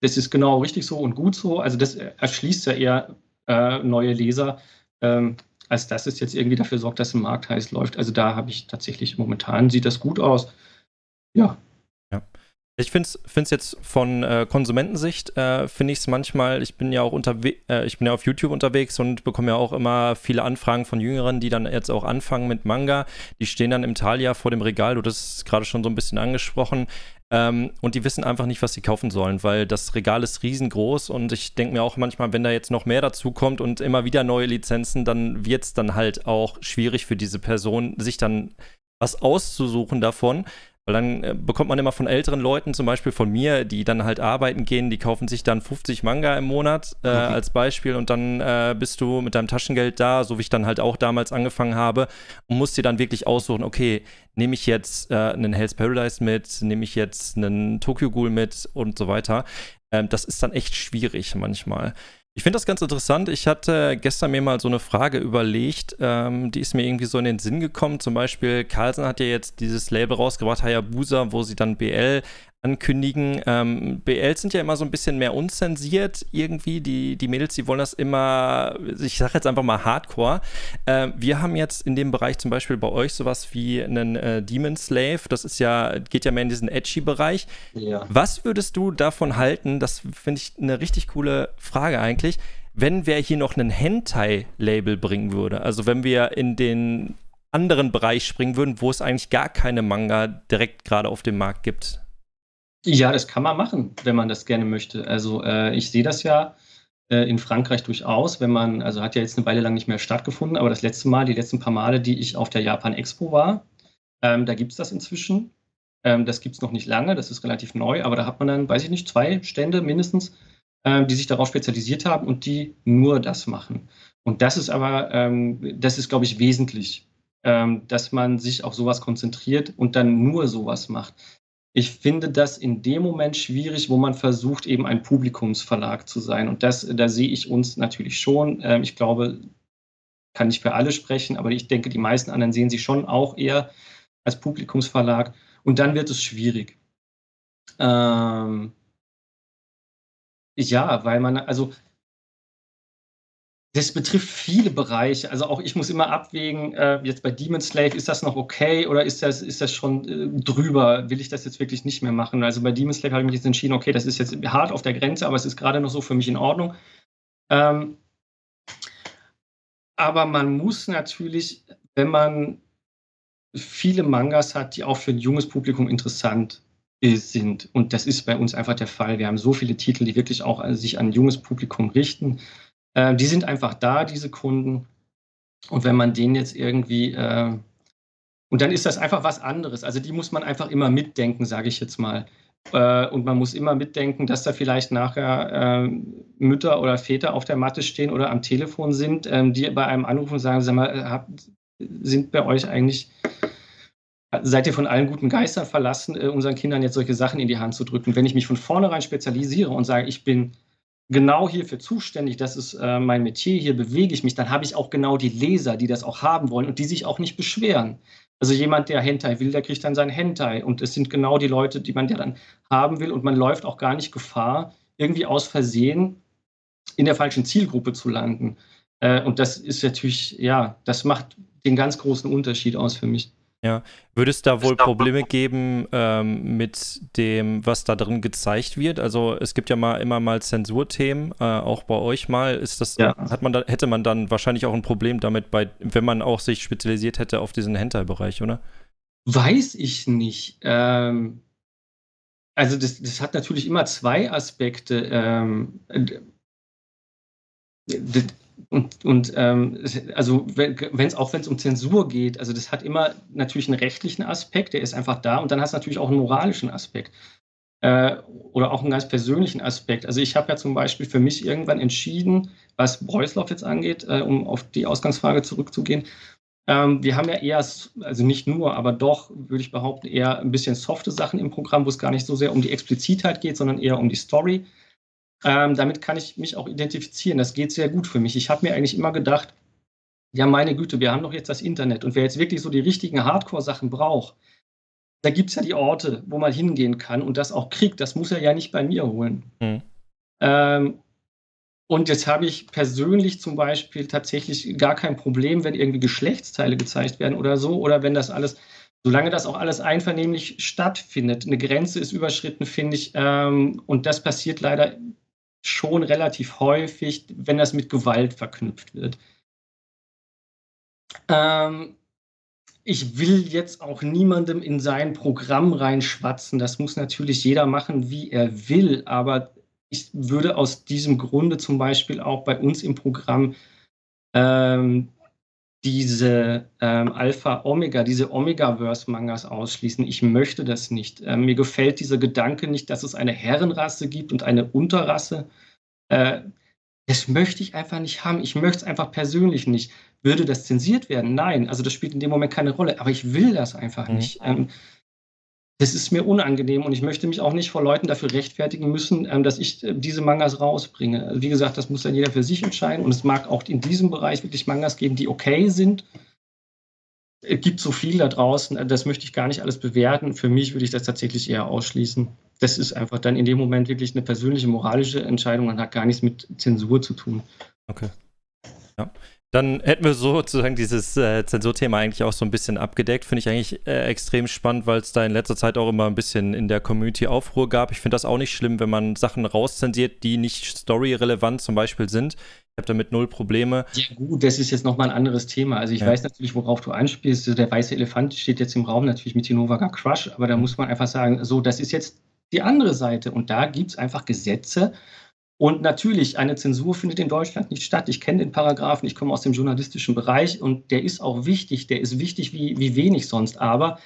das ist genau richtig so und gut so. Also das erschließt ja eher äh, neue Leser. Ähm, als dass es jetzt irgendwie dafür sorgt, dass ein Markt heiß läuft. Also da habe ich tatsächlich momentan, sieht das gut aus. Ja. Ja. Ich finde es jetzt von äh, Konsumentensicht, äh, finde ich es manchmal, ich bin ja auch unterwegs, äh, ich bin ja auf YouTube unterwegs und bekomme ja auch immer viele Anfragen von Jüngeren, die dann jetzt auch anfangen mit Manga. Die stehen dann im Thalia vor dem Regal, du hast gerade schon so ein bisschen angesprochen. Ähm, und die wissen einfach nicht, was sie kaufen sollen, weil das Regal ist riesengroß und ich denke mir auch manchmal, wenn da jetzt noch mehr dazu kommt und immer wieder neue Lizenzen, dann wird es dann halt auch schwierig für diese Person, sich dann was auszusuchen davon. Weil dann äh, bekommt man immer von älteren Leuten, zum Beispiel von mir, die dann halt arbeiten gehen, die kaufen sich dann 50 Manga im Monat äh, okay. als Beispiel und dann äh, bist du mit deinem Taschengeld da, so wie ich dann halt auch damals angefangen habe und musst dir dann wirklich aussuchen, okay, nehme ich jetzt äh, einen Hell's Paradise mit, nehme ich jetzt einen Tokyo Ghoul mit und so weiter. Ähm, das ist dann echt schwierig manchmal. Ich finde das ganz interessant. Ich hatte gestern mir mal so eine Frage überlegt, ähm, die ist mir irgendwie so in den Sinn gekommen. Zum Beispiel, Carlsen hat ja jetzt dieses Label rausgebracht, Hayabusa, wo sie dann BL ankündigen. Ähm, BLs sind ja immer so ein bisschen mehr unzensiert irgendwie. Die, die Mädels, die wollen das immer, ich sage jetzt einfach mal Hardcore. Äh, wir haben jetzt in dem Bereich zum Beispiel bei euch sowas wie einen äh, Demon Slave. Das ist ja, geht ja mehr in diesen edgy Bereich. Ja. Was würdest du davon halten? Das finde ich eine richtig coole Frage eigentlich. Wenn wer hier noch einen Hentai-Label bringen würde, also wenn wir in den anderen Bereich springen würden, wo es eigentlich gar keine Manga direkt gerade auf dem Markt gibt. Ja, das kann man machen, wenn man das gerne möchte. Also äh, ich sehe das ja äh, in Frankreich durchaus, wenn man, also hat ja jetzt eine Weile lang nicht mehr stattgefunden, aber das letzte Mal, die letzten paar Male, die ich auf der Japan Expo war, ähm, da gibt es das inzwischen. Ähm, das gibt es noch nicht lange, das ist relativ neu, aber da hat man dann, weiß ich nicht, zwei Stände mindestens, ähm, die sich darauf spezialisiert haben und die nur das machen. Und das ist aber, ähm, das ist, glaube ich, wesentlich, ähm, dass man sich auf sowas konzentriert und dann nur sowas macht. Ich finde das in dem Moment schwierig, wo man versucht, eben ein Publikumsverlag zu sein. Und das, da sehe ich uns natürlich schon. Ähm, ich glaube, kann nicht für alle sprechen, aber ich denke, die meisten anderen sehen sich schon auch eher als Publikumsverlag. Und dann wird es schwierig. Ähm, ja, weil man, also das betrifft viele Bereiche. Also auch ich muss immer abwägen, äh, jetzt bei Demon Slave, ist das noch okay oder ist das, ist das schon äh, drüber? Will ich das jetzt wirklich nicht mehr machen? Also bei Demon Slave habe ich mich jetzt entschieden, okay, das ist jetzt hart auf der Grenze, aber es ist gerade noch so für mich in Ordnung. Ähm, aber man muss natürlich, wenn man viele Mangas hat, die auch für ein junges Publikum interessant sind, und das ist bei uns einfach der Fall. Wir haben so viele Titel, die wirklich auch sich an ein junges Publikum richten. Äh, die sind einfach da, diese Kunden. Und wenn man denen jetzt irgendwie, äh, und dann ist das einfach was anderes. Also die muss man einfach immer mitdenken, sage ich jetzt mal. Äh, und man muss immer mitdenken, dass da vielleicht nachher äh, Mütter oder Väter auf der Matte stehen oder am Telefon sind, ähm, die bei einem anrufen und sagen, sag mal, äh, hab, sind bei euch eigentlich seid ihr von allen guten Geistern verlassen, äh, unseren Kindern jetzt solche Sachen in die Hand zu drücken. Wenn ich mich von vornherein spezialisiere und sage, ich bin genau hierfür zuständig, das ist äh, mein Metier, hier bewege ich mich, dann habe ich auch genau die Leser, die das auch haben wollen und die sich auch nicht beschweren. Also jemand, der Hentai will, der kriegt dann sein Hentai und es sind genau die Leute, die man ja dann haben will und man läuft auch gar nicht Gefahr, irgendwie aus Versehen in der falschen Zielgruppe zu landen. Äh, und das ist natürlich, ja, das macht den ganz großen Unterschied aus für mich. Ja, würde es da wohl Probleme geben ähm, mit dem, was da drin gezeigt wird? Also es gibt ja mal immer mal Zensurthemen, äh, auch bei euch mal. Ist das, ja. hat man da, hätte man dann wahrscheinlich auch ein Problem damit, bei, wenn man auch sich spezialisiert hätte auf diesen Hentai-Bereich, oder? Weiß ich nicht. Ähm, also das, das hat natürlich immer zwei Aspekte. Ähm, und, ähm, also wenn es auch wenn es um Zensur geht, also das hat immer natürlich einen rechtlichen Aspekt, der ist einfach da, und dann hast du natürlich auch einen moralischen Aspekt äh, oder auch einen ganz persönlichen Aspekt. Also ich habe ja zum Beispiel für mich irgendwann entschieden, was Breusloff jetzt angeht, äh, um auf die Ausgangsfrage zurückzugehen. Ähm, wir haben ja eher, also nicht nur, aber doch, würde ich behaupten, eher ein bisschen softe Sachen im Programm, wo es gar nicht so sehr um die Explizitheit geht, sondern eher um die Story. Ähm, damit kann ich mich auch identifizieren. Das geht sehr gut für mich. Ich habe mir eigentlich immer gedacht, ja, meine Güte, wir haben doch jetzt das Internet. Und wer jetzt wirklich so die richtigen Hardcore-Sachen braucht, da gibt es ja die Orte, wo man hingehen kann und das auch kriegt. Das muss er ja nicht bei mir holen. Mhm. Ähm, und jetzt habe ich persönlich zum Beispiel tatsächlich gar kein Problem, wenn irgendwie Geschlechtsteile gezeigt werden oder so, oder wenn das alles, solange das auch alles einvernehmlich stattfindet. Eine Grenze ist überschritten, finde ich, ähm, und das passiert leider schon relativ häufig, wenn das mit Gewalt verknüpft wird. Ähm, ich will jetzt auch niemandem in sein Programm reinschwatzen. Das muss natürlich jeder machen, wie er will. Aber ich würde aus diesem Grunde zum Beispiel auch bei uns im Programm ähm, diese ähm, Alpha-Omega, diese Omega-Verse-Mangas ausschließen. Ich möchte das nicht. Ähm, mir gefällt dieser Gedanke nicht, dass es eine Herrenrasse gibt und eine Unterrasse. Äh, das möchte ich einfach nicht haben. Ich möchte es einfach persönlich nicht. Würde das zensiert werden? Nein. Also das spielt in dem Moment keine Rolle. Aber ich will das einfach mhm. nicht. Ähm, das ist mir unangenehm und ich möchte mich auch nicht vor Leuten dafür rechtfertigen müssen, ähm, dass ich äh, diese Mangas rausbringe. Wie gesagt, das muss dann jeder für sich entscheiden und es mag auch in diesem Bereich wirklich Mangas geben, die okay sind. Es gibt so viel da draußen, äh, das möchte ich gar nicht alles bewerten. Für mich würde ich das tatsächlich eher ausschließen. das ist einfach dann in dem Moment wirklich eine persönliche moralische Entscheidung und hat gar nichts mit Zensur zu tun. Okay. Ja. Dann hätten wir sozusagen dieses äh, Zensurthema eigentlich auch so ein bisschen abgedeckt. Finde ich eigentlich äh, extrem spannend, weil es da in letzter Zeit auch immer ein bisschen in der Community Aufruhr gab. Ich finde das auch nicht schlimm, wenn man Sachen rauszensiert, die nicht storyrelevant zum Beispiel sind. Ich habe damit null Probleme. Ja, gut, das ist jetzt nochmal ein anderes Thema. Also, ich ja. weiß natürlich, worauf du anspielst. Der weiße Elefant steht jetzt im Raum natürlich mit Tinovaga Crush, aber da muss man einfach sagen, so, das ist jetzt die andere Seite. Und da gibt es einfach Gesetze, und natürlich, eine Zensur findet in Deutschland nicht statt. Ich kenne den Paragraphen, ich komme aus dem journalistischen Bereich und der ist auch wichtig. Der ist wichtig wie, wie wenig sonst. Aber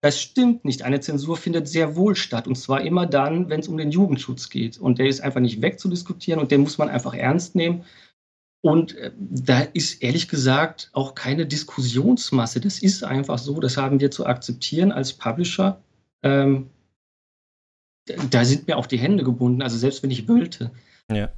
das stimmt nicht. Eine Zensur findet sehr wohl statt. Und zwar immer dann, wenn es um den Jugendschutz geht. Und der ist einfach nicht wegzudiskutieren und den muss man einfach ernst nehmen. Und äh, da ist ehrlich gesagt auch keine Diskussionsmasse. Das ist einfach so. Das haben wir zu akzeptieren als Publisher. Ähm, da sind mir auch die Hände gebunden. Also selbst wenn ich wollte. Ja.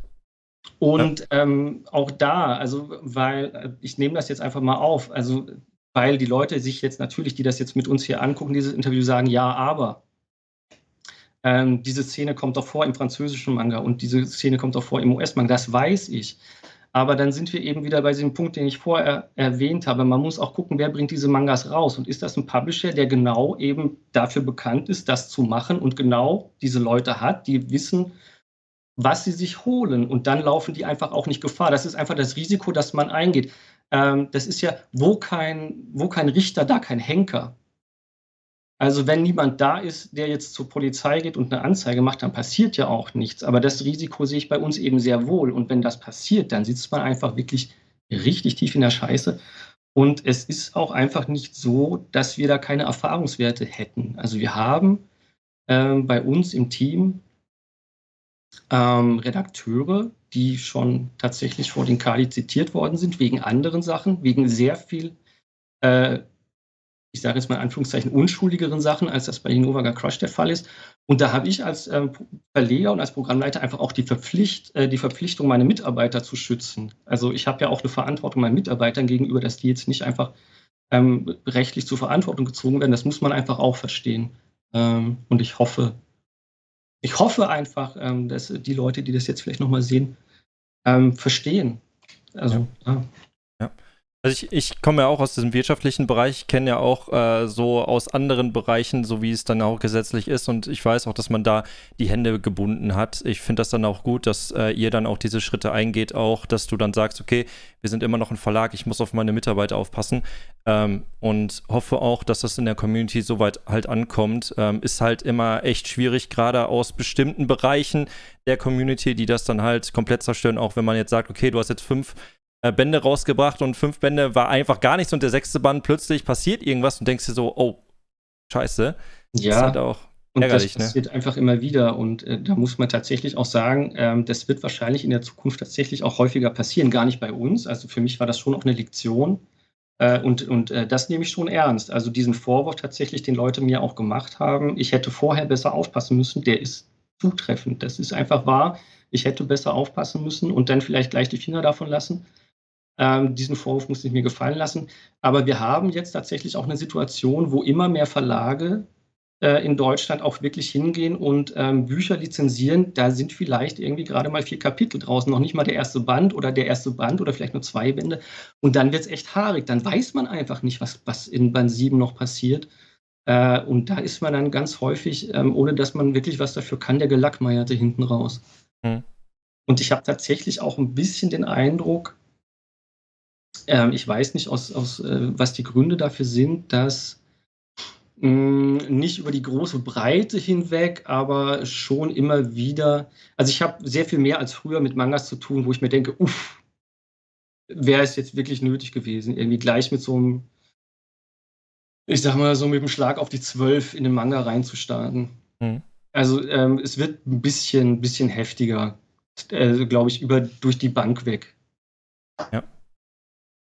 Und ja. Ähm, auch da, also, weil äh, ich nehme das jetzt einfach mal auf, also, weil die Leute sich jetzt natürlich, die das jetzt mit uns hier angucken, dieses Interview sagen, ja, aber. Ähm, diese Szene kommt doch vor im französischen Manga und diese Szene kommt doch vor im US-Manga, das weiß ich. Aber dann sind wir eben wieder bei diesem Punkt, den ich vorher erwähnt habe. Man muss auch gucken, wer bringt diese Mangas raus. Und ist das ein Publisher, der genau eben dafür bekannt ist, das zu machen und genau diese Leute hat, die wissen, was sie sich holen. Und dann laufen die einfach auch nicht Gefahr. Das ist einfach das Risiko, das man eingeht. Ähm, das ist ja, wo kein, wo kein Richter, da kein Henker. Also wenn niemand da ist, der jetzt zur Polizei geht und eine Anzeige macht, dann passiert ja auch nichts. Aber das Risiko sehe ich bei uns eben sehr wohl. Und wenn das passiert, dann sitzt man einfach wirklich richtig tief in der Scheiße. Und es ist auch einfach nicht so, dass wir da keine Erfahrungswerte hätten. Also wir haben ähm, bei uns im Team ähm, Redakteure, die schon tatsächlich vor den Kali zitiert worden sind, wegen anderen Sachen, wegen sehr viel, äh, ich sage jetzt mal in Anführungszeichen, unschuldigeren Sachen, als das bei Hinovaga Crush der Fall ist. Und da habe ich als ähm, Verleger und als Programmleiter einfach auch die, Verpflicht, äh, die Verpflichtung, meine Mitarbeiter zu schützen. Also ich habe ja auch eine Verantwortung meinen Mitarbeitern gegenüber, dass die jetzt nicht einfach ähm, rechtlich zur Verantwortung gezogen werden. Das muss man einfach auch verstehen. Ähm, und ich hoffe, ich hoffe einfach, ähm, dass die Leute, die das jetzt vielleicht nochmal sehen, ähm, verstehen. Also, ja. Also ich, ich komme ja auch aus diesem wirtschaftlichen Bereich, kenne ja auch äh, so aus anderen Bereichen, so wie es dann auch gesetzlich ist und ich weiß auch, dass man da die Hände gebunden hat. Ich finde das dann auch gut, dass äh, ihr dann auch diese Schritte eingeht, auch, dass du dann sagst, okay, wir sind immer noch ein Verlag, ich muss auf meine Mitarbeiter aufpassen ähm, und hoffe auch, dass das in der Community soweit halt ankommt. Ähm, ist halt immer echt schwierig, gerade aus bestimmten Bereichen der Community, die das dann halt komplett zerstören, auch wenn man jetzt sagt, okay, du hast jetzt fünf Bände rausgebracht und fünf Bände war einfach gar nichts und der sechste Band plötzlich passiert irgendwas und denkst dir so, oh, scheiße. Ja. Das ist halt auch und das ne? passiert ne? einfach immer wieder. Und äh, da muss man tatsächlich auch sagen, ähm, das wird wahrscheinlich in der Zukunft tatsächlich auch häufiger passieren. Gar nicht bei uns. Also für mich war das schon auch eine Lektion. Äh, und und äh, das nehme ich schon ernst. Also diesen Vorwurf tatsächlich, den Leute mir auch gemacht haben, ich hätte vorher besser aufpassen müssen, der ist zutreffend. Das ist einfach wahr. Ich hätte besser aufpassen müssen und dann vielleicht gleich die Finger davon lassen. Ähm, diesen Vorwurf muss ich mir gefallen lassen. Aber wir haben jetzt tatsächlich auch eine Situation, wo immer mehr Verlage äh, in Deutschland auch wirklich hingehen und ähm, Bücher lizenzieren. Da sind vielleicht irgendwie gerade mal vier Kapitel draußen, noch nicht mal der erste Band oder der erste Band oder vielleicht nur zwei Bände. Und dann wird es echt haarig. Dann weiß man einfach nicht, was, was in Band 7 noch passiert. Äh, und da ist man dann ganz häufig, ähm, ohne dass man wirklich was dafür kann, der Gelackmeierte hinten raus. Mhm. Und ich habe tatsächlich auch ein bisschen den Eindruck, ähm, ich weiß nicht, aus, aus, äh, was die Gründe dafür sind, dass mh, hm, nicht über die große Breite hinweg, aber schon immer wieder. Also ich habe sehr viel mehr als früher mit Mangas zu tun, wo ich mir denke, uff, wäre es jetzt wirklich nötig gewesen, irgendwie gleich mit so einem, ich sag mal, so mit dem Schlag auf die Zwölf in den Manga reinzustarten. Mhm. Also ähm, es wird ein bisschen, bisschen heftiger, äh, glaube ich, über durch die Bank weg. Ja.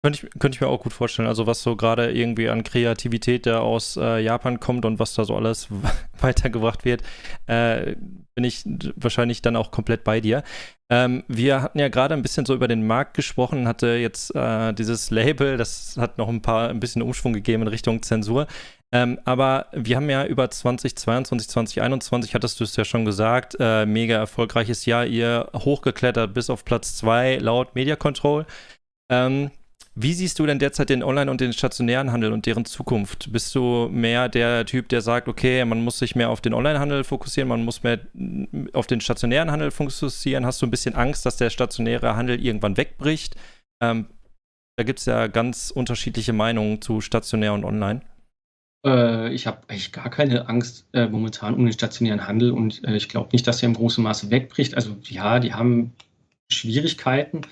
Könnte ich, könnte ich mir auch gut vorstellen. Also was so gerade irgendwie an Kreativität da aus äh, Japan kommt und was da so alles weitergebracht wird, äh, bin ich wahrscheinlich dann auch komplett bei dir. Ähm, wir hatten ja gerade ein bisschen so über den Markt gesprochen, hatte jetzt äh, dieses Label, das hat noch ein paar, ein bisschen Umschwung gegeben in Richtung Zensur. Ähm, aber wir haben ja über 2022, 2021, hattest du es ja schon gesagt, äh, mega erfolgreiches Jahr, ihr hochgeklettert bis auf Platz 2 laut Media Control. Ähm, wie siehst du denn derzeit den Online- und den stationären Handel und deren Zukunft? Bist du mehr der Typ, der sagt, okay, man muss sich mehr auf den Online-Handel fokussieren, man muss mehr auf den stationären Handel fokussieren? Hast du ein bisschen Angst, dass der stationäre Handel irgendwann wegbricht? Ähm, da gibt es ja ganz unterschiedliche Meinungen zu stationär und online. Äh, ich habe eigentlich gar keine Angst äh, momentan um den stationären Handel und äh, ich glaube nicht, dass er im großen Maße wegbricht. Also ja, die haben Schwierigkeiten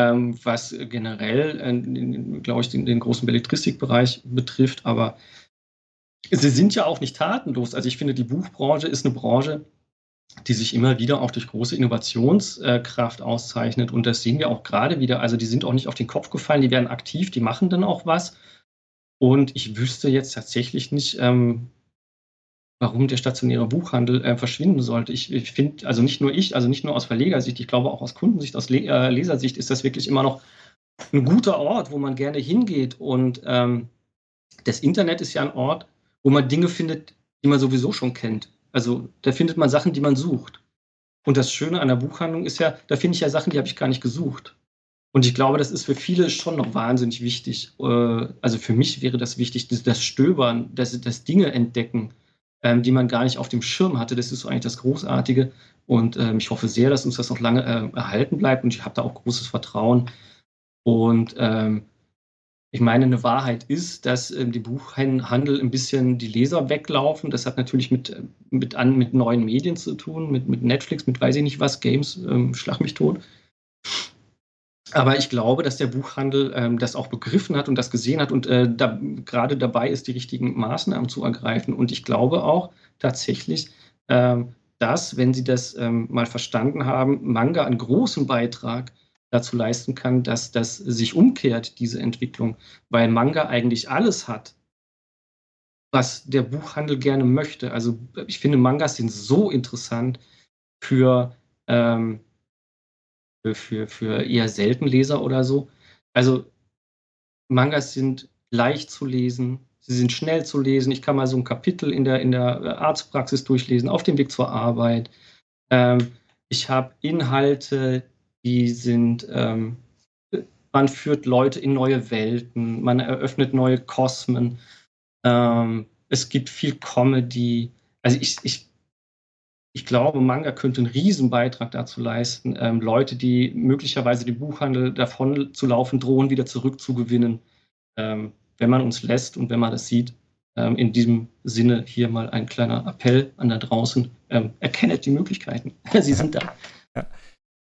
was generell, äh, glaube ich, den, den großen Belletristikbereich betrifft. Aber sie sind ja auch nicht tatenlos. Also ich finde, die Buchbranche ist eine Branche, die sich immer wieder auch durch große Innovationskraft auszeichnet. Und das sehen wir auch gerade wieder. Also die sind auch nicht auf den Kopf gefallen, die werden aktiv, die machen dann auch was. Und ich wüsste jetzt tatsächlich nicht, ähm, warum der stationäre Buchhandel äh, verschwinden sollte. Ich, ich finde, also nicht nur ich, also nicht nur aus Verlegersicht, ich glaube auch aus Kundensicht, aus Le äh, Lesersicht ist das wirklich immer noch ein guter Ort, wo man gerne hingeht. Und ähm, das Internet ist ja ein Ort, wo man Dinge findet, die man sowieso schon kennt. Also da findet man Sachen, die man sucht. Und das Schöne an der Buchhandlung ist ja, da finde ich ja Sachen, die habe ich gar nicht gesucht. Und ich glaube, das ist für viele schon noch wahnsinnig wichtig. Äh, also für mich wäre das wichtig, das Stöbern, das, das Dinge entdecken ähm, die man gar nicht auf dem Schirm hatte. Das ist so eigentlich das Großartige. Und ähm, ich hoffe sehr, dass uns das noch lange äh, erhalten bleibt. Und ich habe da auch großes Vertrauen. Und ähm, ich meine, eine Wahrheit ist, dass ähm, die Buchhandel ein bisschen die Leser weglaufen. Das hat natürlich mit, äh, mit, an, mit neuen Medien zu tun, mit, mit Netflix, mit weiß ich nicht was, Games, ähm, Schlag mich tot. Aber ich glaube, dass der Buchhandel ähm, das auch begriffen hat und das gesehen hat und äh, da, gerade dabei ist, die richtigen Maßnahmen zu ergreifen. Und ich glaube auch tatsächlich, ähm, dass, wenn sie das ähm, mal verstanden haben, Manga einen großen Beitrag dazu leisten kann, dass das sich umkehrt, diese Entwicklung, weil Manga eigentlich alles hat, was der Buchhandel gerne möchte. Also ich finde, Mangas sind so interessant für ähm, für, für, eher selten Leser oder so. Also Mangas sind leicht zu lesen, sie sind schnell zu lesen. Ich kann mal so ein Kapitel in der, in der Arztpraxis durchlesen, auf dem Weg zur Arbeit. Ähm, ich habe Inhalte, die sind, ähm, man führt Leute in neue Welten, man eröffnet neue Kosmen. Ähm, es gibt viel Comedy. Also ich, ich ich glaube, Manga könnte einen Riesenbeitrag dazu leisten, ähm, Leute, die möglicherweise den Buchhandel davon zu laufen drohen, wieder zurückzugewinnen, ähm, wenn man uns lässt und wenn man das sieht. Ähm, in diesem Sinne hier mal ein kleiner Appell an da draußen. Ähm, erkennet die Möglichkeiten. Sie sind da. Ja,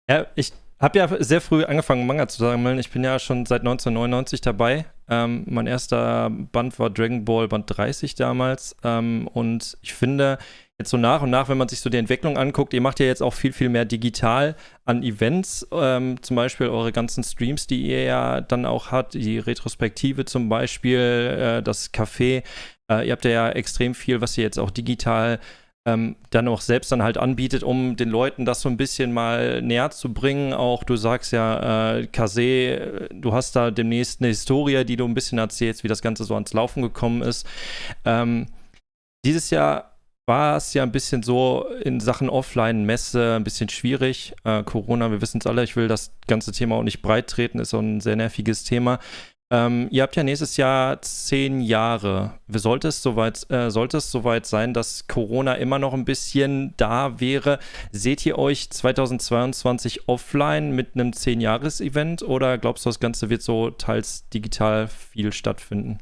ja ich habe ja sehr früh angefangen, Manga zu sammeln. Ich bin ja schon seit 1999 dabei. Ähm, mein erster Band war Dragon Ball Band 30 damals. Ähm, und ich finde, jetzt so nach und nach, wenn man sich so die Entwicklung anguckt, ihr macht ja jetzt auch viel, viel mehr digital an Events, ähm, zum Beispiel eure ganzen Streams, die ihr ja dann auch habt, die Retrospektive zum Beispiel, äh, das Café. Äh, ihr habt ja extrem viel, was ihr jetzt auch digital ähm, dann auch selbst dann halt anbietet, um den Leuten das so ein bisschen mal näher zu bringen. Auch du sagst ja, äh, Kase, äh, du hast da demnächst eine Historie, die du ein bisschen erzählst, wie das Ganze so ans Laufen gekommen ist. Ähm, dieses Jahr war es ja ein bisschen so in Sachen Offline-Messe ein bisschen schwierig. Äh, Corona, wir wissen es alle, ich will das ganze Thema auch nicht breit treten, ist so ein sehr nerviges Thema. Ähm, ihr habt ja nächstes Jahr zehn Jahre. Sollte es, soweit, äh, sollte es soweit sein, dass Corona immer noch ein bisschen da wäre, seht ihr euch 2022 offline mit einem zehn-Jahres-Event oder glaubst du, das Ganze wird so teils digital viel stattfinden?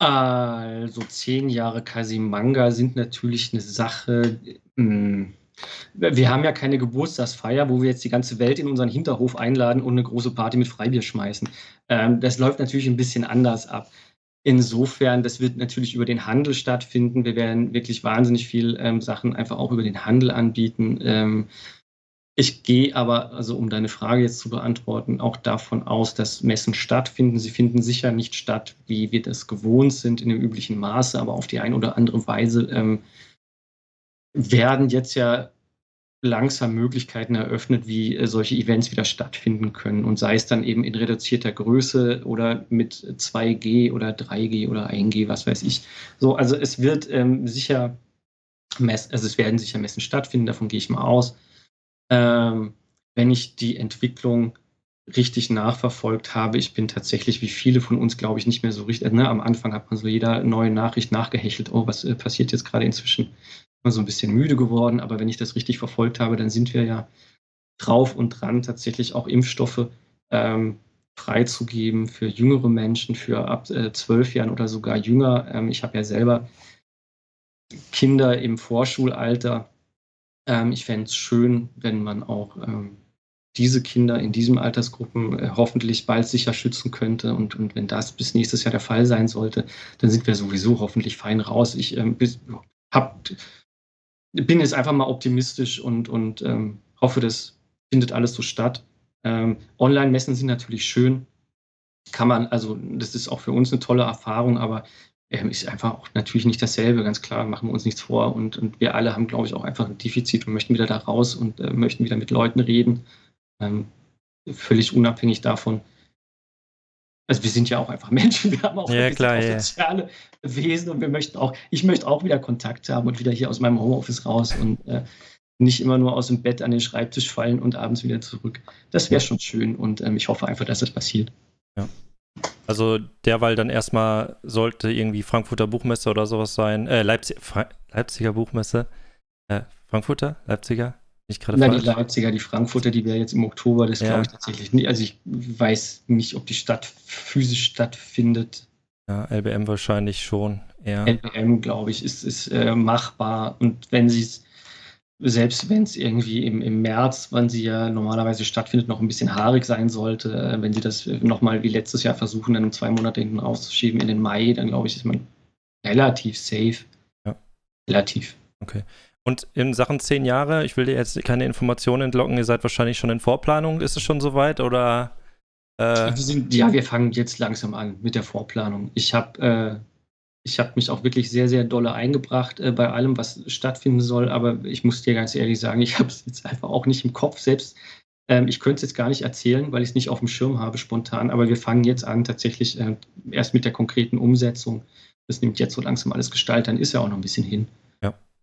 Also zehn Jahre Kasimanga sind natürlich eine Sache. Hm, wir haben ja keine Geburtstagsfeier, wo wir jetzt die ganze Welt in unseren Hinterhof einladen und eine große Party mit Freibier schmeißen. Ähm, das läuft natürlich ein bisschen anders ab. Insofern, das wird natürlich über den Handel stattfinden. Wir werden wirklich wahnsinnig viel ähm, Sachen einfach auch über den Handel anbieten. Ich gehe aber, also um deine Frage jetzt zu beantworten, auch davon aus, dass Messen stattfinden. Sie finden sicher nicht statt, wie wir das gewohnt sind, in dem üblichen Maße, aber auf die eine oder andere Weise ähm, werden jetzt ja langsam Möglichkeiten eröffnet, wie äh, solche Events wieder stattfinden können. Und sei es dann eben in reduzierter Größe oder mit 2G oder 3G oder 1G, was weiß ich. So, also es wird ähm, sicher Mess also es werden sicher Messen stattfinden, davon gehe ich mal aus. Ähm, wenn ich die Entwicklung richtig nachverfolgt habe, ich bin tatsächlich wie viele von uns, glaube ich, nicht mehr so richtig. Ne? Am Anfang hat man so jeder neue Nachricht nachgehechelt, oh, was äh, passiert jetzt gerade inzwischen? Mal so ein bisschen müde geworden, aber wenn ich das richtig verfolgt habe, dann sind wir ja drauf und dran, tatsächlich auch Impfstoffe ähm, freizugeben für jüngere Menschen, für ab äh, zwölf äh, Jahren oder sogar jünger. Ähm, ich habe ja selber Kinder im Vorschulalter. Ähm, ich fände es schön, wenn man auch ähm, diese Kinder in diesen Altersgruppen äh, hoffentlich bald sicher schützen könnte. Und, und wenn das bis nächstes Jahr der Fall sein sollte, dann sind wir sowieso hoffentlich fein raus. Ich ähm, bis, hab, bin jetzt einfach mal optimistisch und, und ähm, hoffe, das findet alles so statt. Ähm, Online-Messen sind natürlich schön. Kann man, also das ist auch für uns eine tolle Erfahrung, aber ist einfach auch natürlich nicht dasselbe, ganz klar, machen wir uns nichts vor. Und, und wir alle haben, glaube ich, auch einfach ein Defizit und möchten wieder da raus und äh, möchten wieder mit Leuten reden. Ähm, völlig unabhängig davon, also wir sind ja auch einfach Menschen, wir haben auch, ja, klar, auch ja. soziale Wesen und wir möchten auch, ich möchte auch wieder Kontakt haben und wieder hier aus meinem Homeoffice raus und äh, nicht immer nur aus dem Bett an den Schreibtisch fallen und abends wieder zurück. Das wäre schon schön und ähm, ich hoffe einfach, dass das passiert. Ja. Also derweil dann erstmal sollte irgendwie Frankfurter Buchmesse oder sowas sein, äh, Leipzig, Leipziger Buchmesse, äh, Frankfurter, Leipziger, nicht gerade Nein, die Leipziger, die Frankfurter, die wäre jetzt im Oktober, das ja. glaube ich tatsächlich nicht. Also ich weiß nicht, ob die Stadt physisch stattfindet. Ja, LBM wahrscheinlich schon, eher. LBM, glaube ich, ist, ist äh, machbar. Und wenn sie es, selbst wenn es irgendwie im, im März, wann sie ja normalerweise stattfindet, noch ein bisschen haarig sein sollte, äh, wenn sie das nochmal wie letztes Jahr versuchen, dann um zwei Monate hinten auszuschieben in den Mai, dann glaube ich, ist man relativ safe. Ja. Relativ. Okay. Und in Sachen zehn Jahre, ich will dir jetzt keine Informationen entlocken, ihr seid wahrscheinlich schon in Vorplanung. Ist es schon soweit oder? Äh wir sind, ja, wir fangen jetzt langsam an mit der Vorplanung. Ich habe äh, hab mich auch wirklich sehr, sehr dolle eingebracht äh, bei allem, was stattfinden soll. Aber ich muss dir ganz ehrlich sagen, ich habe es jetzt einfach auch nicht im Kopf. Selbst ähm, ich könnte es jetzt gar nicht erzählen, weil ich es nicht auf dem Schirm habe spontan. Aber wir fangen jetzt an, tatsächlich äh, erst mit der konkreten Umsetzung. Das nimmt jetzt so langsam alles Gestalt, dann ist ja auch noch ein bisschen hin.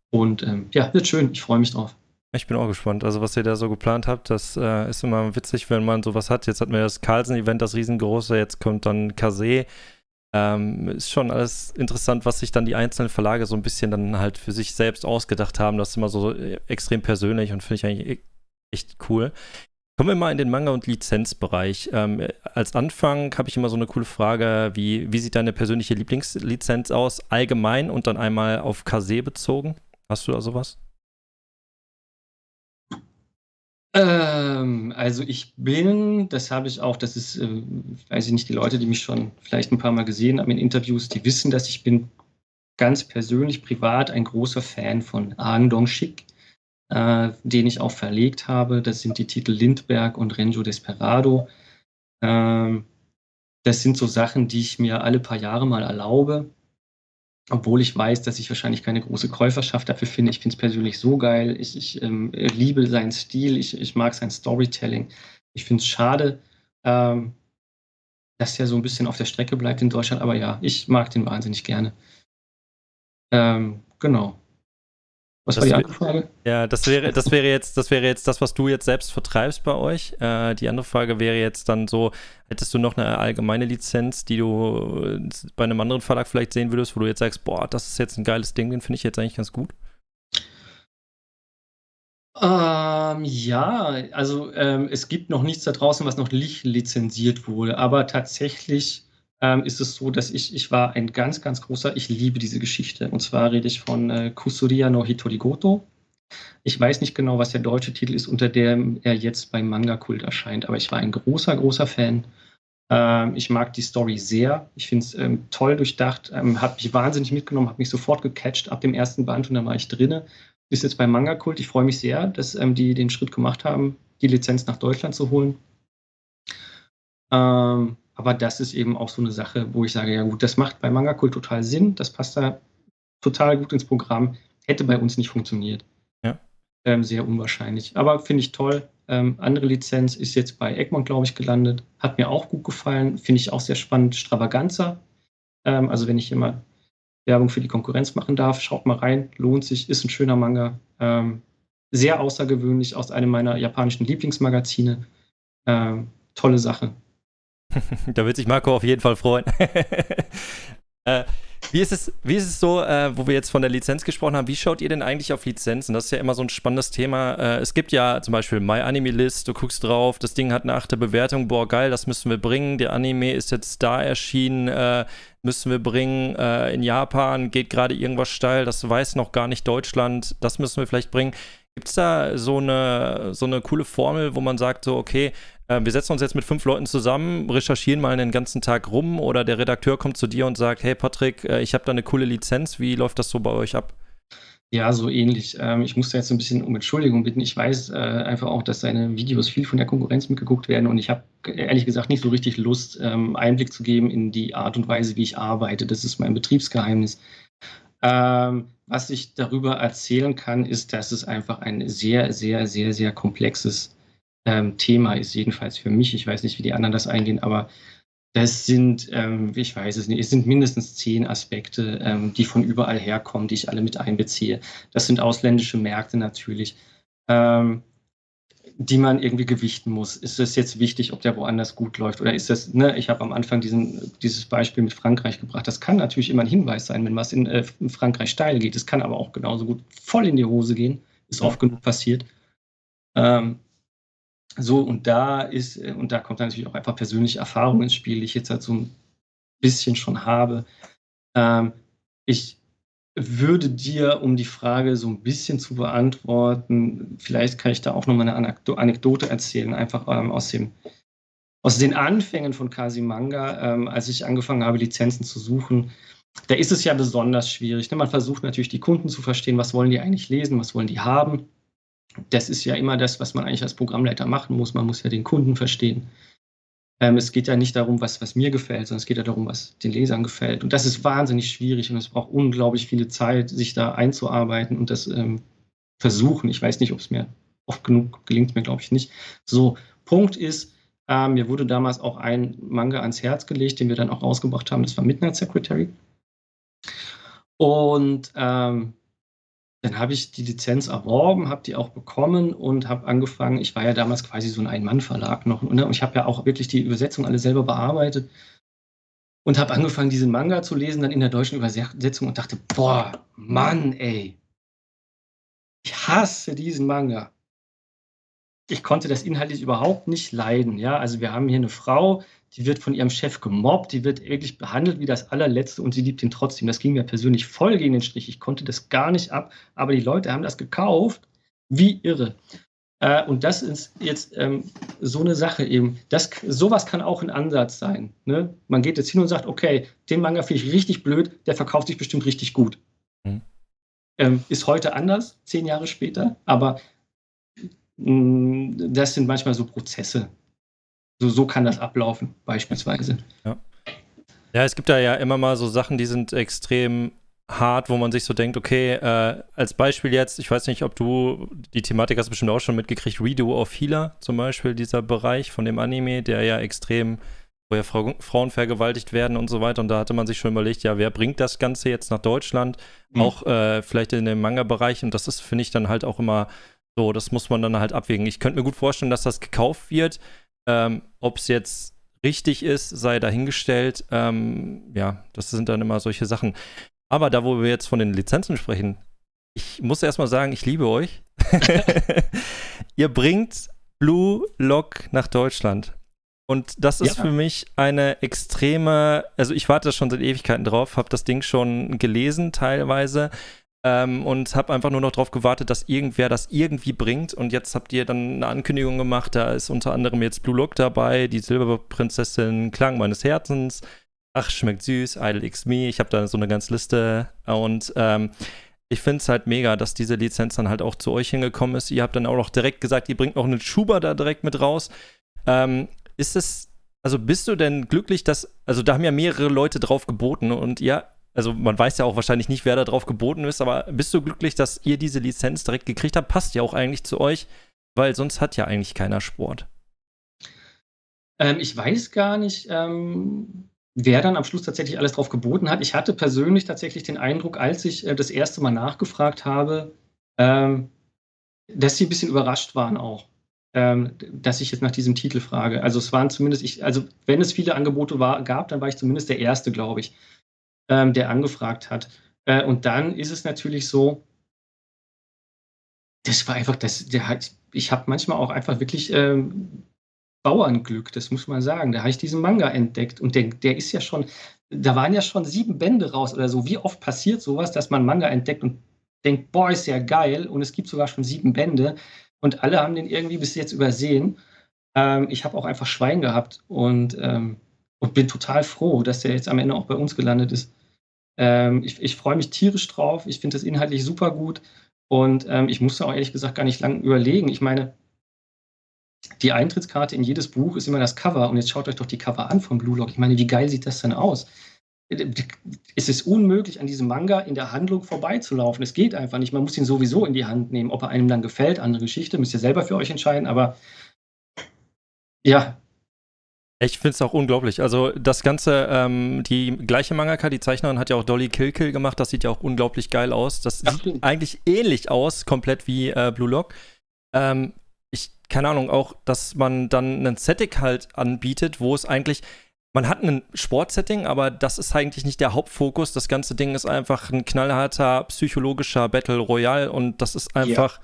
Und ähm, ja, wird schön. Ich freue mich drauf. Ich bin auch gespannt. Also, was ihr da so geplant habt, das äh, ist immer witzig, wenn man sowas hat. Jetzt hatten wir das Carlsen-Event, das riesengroße, jetzt kommt dann Kase. Ähm, ist schon alles interessant, was sich dann die einzelnen Verlage so ein bisschen dann halt für sich selbst ausgedacht haben. Das ist immer so äh, extrem persönlich und finde ich eigentlich e-, echt cool. Kommen wir mal in den Manga- und Lizenzbereich. Ähm, als Anfang habe ich immer so eine coole Frage, wie, wie sieht deine persönliche Lieblingslizenz aus, allgemein und dann einmal auf Kase bezogen? Hast du da sowas? Ähm, also ich bin, das habe ich auch, das ist, äh, weiß ich nicht, die Leute, die mich schon vielleicht ein paar Mal gesehen haben in Interviews, die wissen, dass ich bin ganz persönlich, privat ein großer Fan von Aang Dong-Shik, äh, den ich auch verlegt habe. Das sind die Titel Lindberg und Renjo Desperado. Ähm, das sind so Sachen, die ich mir alle paar Jahre mal erlaube obwohl ich weiß, dass ich wahrscheinlich keine große Käuferschaft dafür finde. Ich finde es persönlich so geil. Ich, ich ähm, liebe seinen Stil. Ich, ich mag sein Storytelling. Ich finde es schade, ähm, dass er so ein bisschen auf der Strecke bleibt in Deutschland. Aber ja, ich mag den wahnsinnig gerne. Ähm, genau. Was das war die andere Frage? Ja, das wäre, das wäre jetzt, das wäre jetzt das, was du jetzt selbst vertreibst bei euch. Äh, die andere Frage wäre jetzt dann so: Hättest du noch eine allgemeine Lizenz, die du äh, bei einem anderen Verlag vielleicht sehen würdest, wo du jetzt sagst, boah, das ist jetzt ein geiles Ding, den finde ich jetzt eigentlich ganz gut? Ähm, ja, also ähm, es gibt noch nichts da draußen, was noch nicht lizenziert wurde, aber tatsächlich ähm, ist es so, dass ich, ich war ein ganz, ganz großer, ich liebe diese Geschichte. Und zwar rede ich von äh, Kusuria no Hitorigoto. Ich weiß nicht genau, was der deutsche Titel ist, unter dem er jetzt beim Manga-Kult erscheint, aber ich war ein großer, großer Fan. Ähm, ich mag die Story sehr. Ich finde es ähm, toll durchdacht, ähm, hat mich wahnsinnig mitgenommen, hat mich sofort gecatcht ab dem ersten Band und dann war ich drinne. ist jetzt bei Manga Kult. Ich freue mich sehr, dass ähm, die den Schritt gemacht haben, die Lizenz nach Deutschland zu holen. Ähm, aber das ist eben auch so eine Sache, wo ich sage, ja gut, das macht bei Manga Kult total Sinn, das passt da total gut ins Programm, hätte bei uns nicht funktioniert. Ja. Ähm, sehr unwahrscheinlich. Aber finde ich toll. Ähm, andere Lizenz ist jetzt bei Egmont, glaube ich, gelandet. Hat mir auch gut gefallen. Finde ich auch sehr spannend. Stravaganza. Ähm, also, wenn ich hier mal Werbung für die Konkurrenz machen darf, schaut mal rein. Lohnt sich. Ist ein schöner Manga. Ähm, sehr außergewöhnlich aus einem meiner japanischen Lieblingsmagazine. Ähm, tolle Sache. da wird sich Marco auf jeden Fall freuen. äh, wie ist es, wie ist es so, äh, wo wir jetzt von der Lizenz gesprochen haben, wie schaut ihr denn eigentlich auf Lizenzen? Das ist ja immer so ein spannendes Thema. Äh, es gibt ja zum Beispiel My Anime List, du guckst drauf, das Ding hat eine achte Bewertung, boah, geil, das müssen wir bringen. Der Anime ist jetzt da erschienen, äh, müssen wir bringen. Äh, in Japan geht gerade irgendwas steil, das weiß noch gar nicht Deutschland, das müssen wir vielleicht bringen. Gibt es da so eine, so eine coole Formel, wo man sagt, so, okay, äh, wir setzen uns jetzt mit fünf Leuten zusammen, recherchieren mal einen ganzen Tag rum oder der Redakteur kommt zu dir und sagt, hey Patrick, äh, ich habe da eine coole Lizenz, wie läuft das so bei euch ab? Ja, so ähnlich. Ähm, ich musste jetzt ein bisschen um Entschuldigung bitten. Ich weiß äh, einfach auch, dass deine Videos viel von der Konkurrenz mitgeguckt werden und ich habe ehrlich gesagt nicht so richtig Lust, ähm, Einblick zu geben in die Art und Weise, wie ich arbeite. Das ist mein Betriebsgeheimnis. Ähm, was ich darüber erzählen kann, ist, dass es einfach ein sehr, sehr, sehr, sehr komplexes ähm, Thema ist, jedenfalls für mich. Ich weiß nicht, wie die anderen das eingehen, aber das sind, ähm, ich weiß es nicht, es sind mindestens zehn Aspekte, ähm, die von überall herkommen, die ich alle mit einbeziehe. Das sind ausländische Märkte natürlich, ähm, die man irgendwie gewichten muss. Ist es jetzt wichtig, ob der woanders gut läuft oder ist das, ne, ich habe am Anfang diesen, dieses Beispiel mit Frankreich gebracht. Das kann natürlich immer ein Hinweis sein, wenn was in, äh, in Frankreich steil geht. Es kann aber auch genauso gut voll in die Hose gehen. Ist oft genug passiert. Ähm, so, und da ist, äh, und da kommt natürlich auch einfach persönliche Erfahrung ins Spiel, die ich jetzt halt so ein bisschen schon habe. Ähm, ich würde dir, um die Frage so ein bisschen zu beantworten, vielleicht kann ich da auch nochmal eine Anekdote erzählen, einfach ähm, aus, dem, aus den Anfängen von Kasimanga, ähm, als ich angefangen habe, Lizenzen zu suchen. Da ist es ja besonders schwierig. Ne? Man versucht natürlich, die Kunden zu verstehen, was wollen die eigentlich lesen, was wollen die haben das ist ja immer das, was man eigentlich als Programmleiter machen muss. Man muss ja den Kunden verstehen. Ähm, es geht ja nicht darum, was, was mir gefällt, sondern es geht ja darum, was den Lesern gefällt. Und das ist wahnsinnig schwierig und es braucht unglaublich viele Zeit, sich da einzuarbeiten und das ähm, versuchen. Ich weiß nicht, ob es mir oft genug gelingt, mir glaube ich nicht. So, Punkt ist, äh, mir wurde damals auch ein Manga ans Herz gelegt, den wir dann auch rausgebracht haben. Das war Midnight Secretary. Und ähm, dann habe ich die Lizenz erworben, habe die auch bekommen und habe angefangen, ich war ja damals quasi so ein Ein-Mann-Verlag noch, ne? und ich habe ja auch wirklich die Übersetzung alle selber bearbeitet und habe angefangen, diesen Manga zu lesen, dann in der deutschen Übersetzung und dachte, boah, Mann, ey, ich hasse diesen Manga. Ich konnte das inhaltlich überhaupt nicht leiden. Ja, also wir haben hier eine Frau, die wird von ihrem Chef gemobbt, die wird wirklich behandelt wie das allerletzte und sie liebt ihn trotzdem. Das ging mir persönlich voll gegen den Strich. Ich konnte das gar nicht ab, aber die Leute haben das gekauft, wie irre. Äh, und das ist jetzt ähm, so eine Sache eben. Das, sowas kann auch ein Ansatz sein. Ne? Man geht jetzt hin und sagt, okay, den Manga finde ich richtig blöd, der verkauft sich bestimmt richtig gut. Mhm. Ähm, ist heute anders, zehn Jahre später, aber mh, mm, das sind manchmal so Prozesse, so, so kann das ablaufen, beispielsweise. Ja. ja, es gibt da ja immer mal so Sachen, die sind extrem hart, wo man sich so denkt, okay, äh, als Beispiel jetzt, ich weiß nicht, ob du die Thematik hast bestimmt auch schon mitgekriegt, Redo of Healer zum Beispiel, dieser Bereich von dem Anime, der ja extrem, wo ja Fra Frauen vergewaltigt werden und so weiter. Und da hatte man sich schon überlegt, ja, wer bringt das Ganze jetzt nach Deutschland? Mhm. Auch äh, vielleicht in dem Manga-Bereich. Und das ist, finde ich, dann halt auch immer so, das muss man dann halt abwägen. Ich könnte mir gut vorstellen, dass das gekauft wird, ähm, Ob es jetzt richtig ist, sei dahingestellt. Ähm, ja, das sind dann immer solche Sachen. Aber da, wo wir jetzt von den Lizenzen sprechen, ich muss erstmal sagen, ich liebe euch. Ihr bringt Blue Lock nach Deutschland. Und das ist ja. für mich eine extreme, also ich warte schon seit Ewigkeiten drauf, habe das Ding schon gelesen teilweise, ähm, und habe einfach nur noch darauf gewartet, dass irgendwer das irgendwie bringt. Und jetzt habt ihr dann eine Ankündigung gemacht. Da ist unter anderem jetzt Blue Look dabei, die Silberprinzessin Klang meines Herzens. Ach, schmeckt süß, Idle X Me. Ich habe da so eine ganze Liste. Und ähm, ich finde es halt mega, dass diese Lizenz dann halt auch zu euch hingekommen ist. Ihr habt dann auch noch direkt gesagt, ihr bringt noch einen Schuber da direkt mit raus. Ähm, ist es, also bist du denn glücklich, dass, also da haben ja mehrere Leute drauf geboten und ihr, also man weiß ja auch wahrscheinlich nicht, wer da drauf geboten ist, aber bist du glücklich, dass ihr diese Lizenz direkt gekriegt habt? Passt ja auch eigentlich zu euch, weil sonst hat ja eigentlich keiner Sport. Ähm, ich weiß gar nicht, ähm, wer dann am Schluss tatsächlich alles drauf geboten hat. Ich hatte persönlich tatsächlich den Eindruck, als ich äh, das erste Mal nachgefragt habe, ähm, dass sie ein bisschen überrascht waren auch, ähm, dass ich jetzt nach diesem Titel frage. Also es waren zumindest, ich, also wenn es viele Angebote war, gab, dann war ich zumindest der Erste, glaube ich, ähm, der angefragt hat. Äh, und dann ist es natürlich so, das war einfach, das, der hat, ich habe manchmal auch einfach wirklich ähm, Bauernglück, das muss man sagen. Da habe ich diesen Manga entdeckt und der, der ist ja schon, da waren ja schon sieben Bände raus oder so. Wie oft passiert sowas, dass man Manga entdeckt und denkt, boah, ist ja geil und es gibt sogar schon sieben Bände und alle haben den irgendwie bis jetzt übersehen. Ähm, ich habe auch einfach Schwein gehabt und, ähm, und bin total froh, dass der jetzt am Ende auch bei uns gelandet ist. Ähm, ich, ich freue mich tierisch drauf. Ich finde das inhaltlich super gut und ähm, ich musste auch ehrlich gesagt gar nicht lange überlegen. Ich meine, die Eintrittskarte in jedes Buch ist immer das Cover. Und jetzt schaut euch doch die Cover an von Blue Lock. Ich meine, wie geil sieht das denn aus? Es ist unmöglich, an diesem Manga in der Handlung vorbeizulaufen. Es geht einfach nicht. Man muss ihn sowieso in die Hand nehmen. Ob er einem dann gefällt, andere Geschichte, müsst ihr selber für euch entscheiden. Aber ja. Ich finde es auch unglaublich. Also das Ganze, ähm, die gleiche Mangaka, die Zeichnerin hat ja auch Dolly Kill Kill gemacht. Das sieht ja auch unglaublich geil aus. Das Ach, sieht stimmt. eigentlich ähnlich aus, komplett wie äh, Blue Lock. Ähm, ich, keine Ahnung, auch, dass man dann einen Setting halt anbietet, wo es eigentlich, man hat ein Sportsetting, aber das ist eigentlich nicht der Hauptfokus. Das ganze Ding ist einfach ein knallharter psychologischer Battle Royale und das ist einfach. Ja.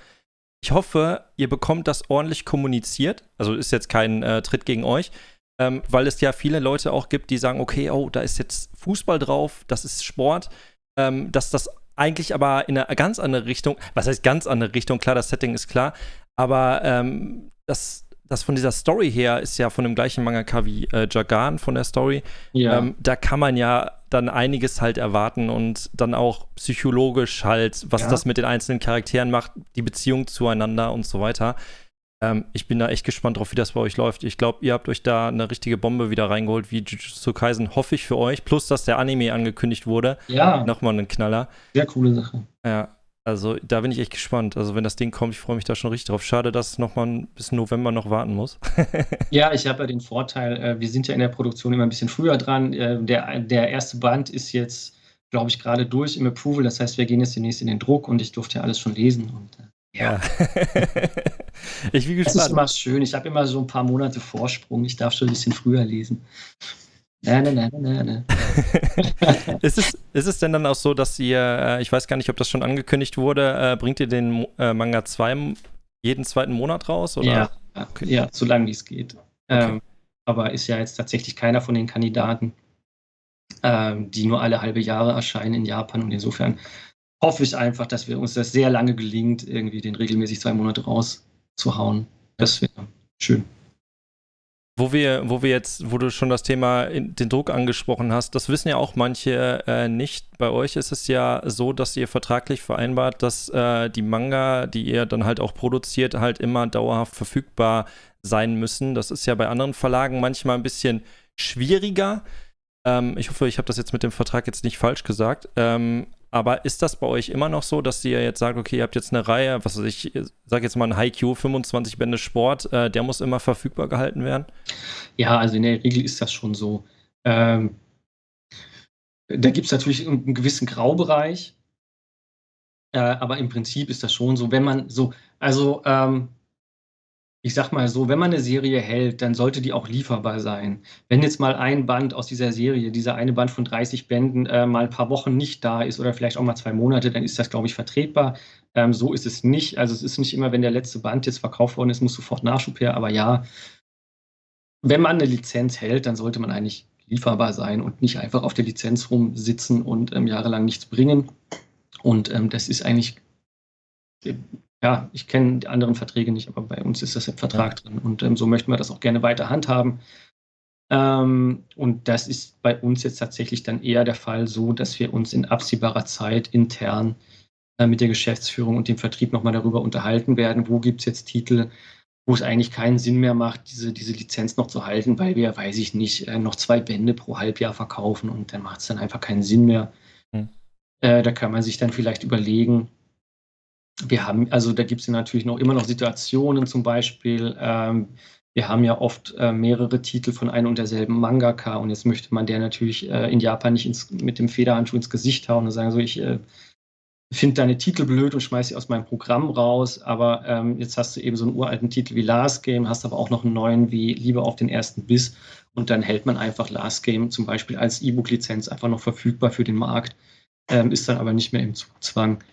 Ich hoffe, ihr bekommt das ordentlich kommuniziert. Also ist jetzt kein äh, Tritt gegen euch, ähm, weil es ja viele Leute auch gibt, die sagen, okay, oh, da ist jetzt Fußball drauf, das ist Sport, ähm, dass das eigentlich aber in eine ganz andere Richtung, was heißt ganz andere Richtung, klar, das Setting ist klar, aber ähm, das, das von dieser Story her ist ja von dem gleichen Mangaka wie äh, Jagan von der Story. Ja. Ähm, da kann man ja dann einiges halt erwarten und dann auch psychologisch halt, was ja. das mit den einzelnen Charakteren macht, die Beziehung zueinander und so weiter. Ähm, ich bin da echt gespannt drauf, wie das bei euch läuft. Ich glaube, ihr habt euch da eine richtige Bombe wieder reingeholt, wie Jujutsu Kaisen, hoffe ich für euch. Plus, dass der Anime angekündigt wurde. Ja. Nochmal ein Knaller. Sehr coole Sache. Ja. Also da bin ich echt gespannt. Also wenn das Ding kommt, ich freue mich da schon richtig drauf. Schade, dass es nochmal bis November noch warten muss. ja, ich habe ja den Vorteil, äh, wir sind ja in der Produktion immer ein bisschen früher dran. Äh, der, der erste Band ist jetzt, glaube ich, gerade durch im Approval. Das heißt, wir gehen jetzt demnächst in den Druck und ich durfte ja alles schon lesen. Und, äh, ja. ich bin gespannt. Das ist immer schön. Ich habe immer so ein paar Monate Vorsprung. Ich darf schon ein bisschen früher lesen. Nein, nein, nein, nein, ist, es, ist es denn dann auch so, dass ihr, äh, ich weiß gar nicht, ob das schon angekündigt wurde, äh, bringt ihr den äh, Manga zwei, jeden zweiten Monat raus? Oder? Ja, okay. ja, solange wie es geht. Okay. Ähm, aber ist ja jetzt tatsächlich keiner von den Kandidaten, ähm, die nur alle halbe Jahre erscheinen in Japan. Und insofern hoffe ich einfach, dass wir uns das sehr lange gelingt, irgendwie den regelmäßig zwei Monate rauszuhauen. Das wäre schön. Wo wir, wo wir jetzt, wo du schon das Thema den Druck angesprochen hast, das wissen ja auch manche äh, nicht. Bei euch ist es ja so, dass ihr vertraglich vereinbart, dass äh, die Manga, die ihr dann halt auch produziert, halt immer dauerhaft verfügbar sein müssen. Das ist ja bei anderen Verlagen manchmal ein bisschen schwieriger. Ähm, ich hoffe, ich habe das jetzt mit dem Vertrag jetzt nicht falsch gesagt. Ähm, aber ist das bei euch immer noch so, dass ihr jetzt sagt, okay, ihr habt jetzt eine Reihe, was weiß ich, sage jetzt mal ein HiQ, 25 Bände Sport, äh, der muss immer verfügbar gehalten werden? Ja, also in der Regel ist das schon so. Ähm, da gibt es natürlich einen gewissen Graubereich, äh, aber im Prinzip ist das schon so, wenn man so, also ähm, ich sag mal so, wenn man eine Serie hält, dann sollte die auch lieferbar sein. Wenn jetzt mal ein Band aus dieser Serie, dieser eine Band von 30 Bänden, äh, mal ein paar Wochen nicht da ist oder vielleicht auch mal zwei Monate, dann ist das, glaube ich, vertretbar. Ähm, so ist es nicht. Also es ist nicht immer, wenn der letzte Band jetzt verkauft worden ist, muss sofort Nachschub her. Aber ja, wenn man eine Lizenz hält, dann sollte man eigentlich lieferbar sein und nicht einfach auf der Lizenz rumsitzen und ähm, jahrelang nichts bringen. Und ähm, das ist eigentlich ja, ich kenne die anderen Verträge nicht, aber bei uns ist das im Vertrag drin und ähm, so möchten wir das auch gerne weiter handhaben. Ähm, und das ist bei uns jetzt tatsächlich dann eher der Fall so, dass wir uns in absehbarer Zeit intern äh, mit der Geschäftsführung und dem Vertrieb nochmal darüber unterhalten werden, wo gibt es jetzt Titel, wo es eigentlich keinen Sinn mehr macht, diese, diese Lizenz noch zu halten, weil wir, weiß ich nicht, äh, noch zwei Bände pro Halbjahr verkaufen und dann macht es dann einfach keinen Sinn mehr. Hm. Äh, da kann man sich dann vielleicht überlegen, wir haben, also da gibt es natürlich noch immer noch Situationen, zum Beispiel, ähm, wir haben ja oft äh, mehrere Titel von einem und derselben Mangaka und jetzt möchte man der natürlich äh, in Japan nicht ins, mit dem Federhandschuh ins Gesicht hauen und sagen so, ich äh, finde deine Titel blöd und schmeiß sie aus meinem Programm raus, aber ähm, jetzt hast du eben so einen uralten Titel wie Last Game, hast aber auch noch einen neuen wie Liebe auf den ersten Biss und dann hält man einfach Last Game zum Beispiel als E-Book-Lizenz einfach noch verfügbar für den Markt, ähm, ist dann aber nicht mehr im Zugzwang.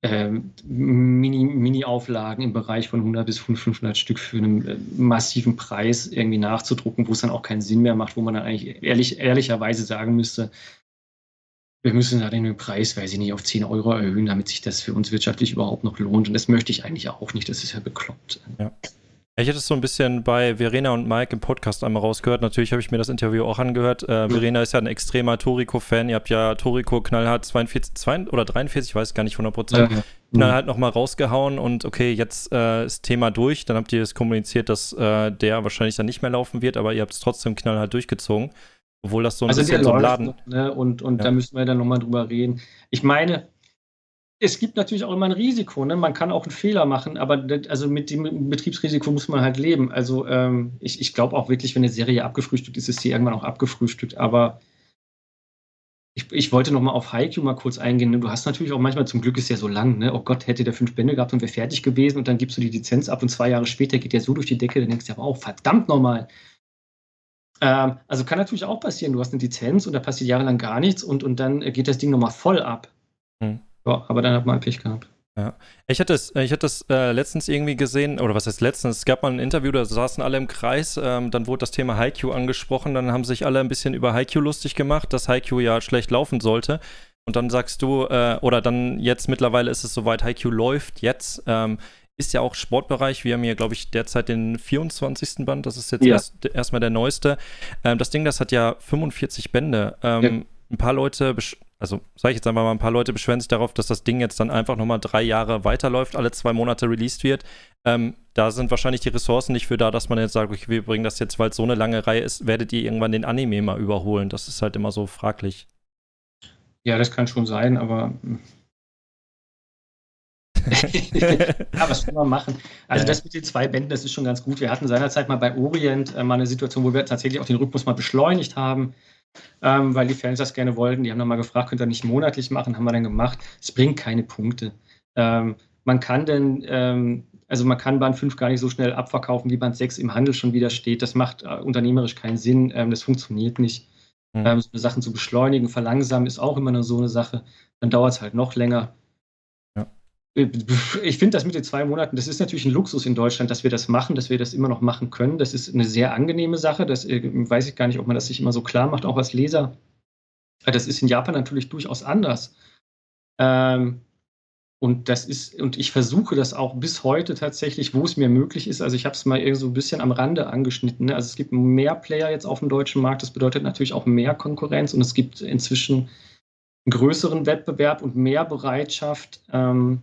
Ähm, Mini-Auflagen Mini im Bereich von 100 bis 500 Stück für einen äh, massiven Preis irgendwie nachzudrucken, wo es dann auch keinen Sinn mehr macht, wo man dann eigentlich ehrlich, ehrlicherweise sagen müsste, wir müssen da den Preis, weiß ich nicht, auf 10 Euro erhöhen, damit sich das für uns wirtschaftlich überhaupt noch lohnt. Und das möchte ich eigentlich auch nicht. Das ist ja bekloppt. Ja. Ich hätte es so ein bisschen bei Verena und Mike im Podcast einmal rausgehört. Natürlich habe ich mir das Interview auch angehört. Äh. Verena ist ja ein extremer Toriko-Fan. Ihr habt ja Toriko knallhart 42 2, oder 43, ich weiß gar nicht 100 Prozent, ja, knallhart nochmal rausgehauen und okay, jetzt äh, ist Thema durch. Dann habt ihr es kommuniziert, dass äh, der wahrscheinlich dann nicht mehr laufen wird, aber ihr habt es trotzdem knallhart durchgezogen. Obwohl das so ein also bisschen so ein Laden. Noch, ne? Und, und ja. da müssen wir dann nochmal drüber reden. Ich meine, es gibt natürlich auch immer ein Risiko. Ne? Man kann auch einen Fehler machen, aber das, also mit dem Betriebsrisiko muss man halt leben. Also ähm, ich, ich glaube auch wirklich, wenn eine Serie abgefrühstückt ist, ist sie irgendwann auch abgefrühstückt. Aber ich, ich wollte noch mal auf Haiku mal kurz eingehen. Ne? Du hast natürlich auch manchmal, zum Glück ist ja so lang, ne? oh Gott, hätte der fünf Bände gehabt und wäre fertig gewesen und dann gibst du die Lizenz ab und zwei Jahre später geht der so durch die Decke, dann denkst du aber auch, verdammt nochmal, ähm, also kann natürlich auch passieren, du hast eine Lizenz und da passiert jahrelang gar nichts und, und dann geht das Ding nochmal voll ab. Hm. Ja, aber dann hat man Pech gehabt. Ja. Ich hatte das, ich hatte das äh, letztens irgendwie gesehen, oder was heißt letztens? Es gab mal ein Interview, da saßen alle im Kreis, ähm, dann wurde das Thema Haiku angesprochen, dann haben sich alle ein bisschen über Haiku lustig gemacht, dass Haiku ja schlecht laufen sollte. Und dann sagst du, äh, oder dann jetzt mittlerweile ist es soweit, Haiku läuft jetzt. Ähm, ist ja auch Sportbereich. Wir haben hier, glaube ich, derzeit den 24. Band. Das ist jetzt ja. erst, erstmal der neueste. Ähm, das Ding, das hat ja 45 Bände. Ähm, ja. Ein paar Leute, also sage ich jetzt einfach mal, ein paar Leute beschweren sich darauf, dass das Ding jetzt dann einfach nochmal drei Jahre weiterläuft, alle zwei Monate released wird. Ähm, da sind wahrscheinlich die Ressourcen nicht für da, dass man jetzt sagt, okay, wir bringen das jetzt, weil es so eine lange Reihe ist, werdet ihr irgendwann den Anime mal überholen. Das ist halt immer so fraglich. Ja, das kann schon sein, aber ja, was kann man machen? Also das mit den zwei Bänden, das ist schon ganz gut. Wir hatten seinerzeit mal bei Orient äh, mal eine Situation, wo wir tatsächlich auch den Rhythmus mal beschleunigt haben, ähm, weil die Fans das gerne wollten. Die haben dann mal gefragt, könnt ihr nicht monatlich machen? Haben wir dann gemacht. Es bringt keine Punkte. Ähm, man kann denn, ähm, also man kann Band 5 gar nicht so schnell abverkaufen, wie Band 6 im Handel schon wieder steht. Das macht äh, unternehmerisch keinen Sinn. Ähm, das funktioniert nicht. Mhm. so Sachen zu beschleunigen, verlangsamen ist auch immer nur so eine Sache. Dann dauert es halt noch länger ich finde das mit den zwei Monaten, das ist natürlich ein Luxus in Deutschland, dass wir das machen, dass wir das immer noch machen können. Das ist eine sehr angenehme Sache. Das äh, weiß ich gar nicht, ob man das sich immer so klar macht, auch als Leser. Das ist in Japan natürlich durchaus anders. Ähm, und das ist, und ich versuche das auch bis heute tatsächlich, wo es mir möglich ist. Also ich habe es mal so ein bisschen am Rande angeschnitten. Ne? Also es gibt mehr Player jetzt auf dem deutschen Markt. Das bedeutet natürlich auch mehr Konkurrenz und es gibt inzwischen größeren Wettbewerb und mehr Bereitschaft, ähm,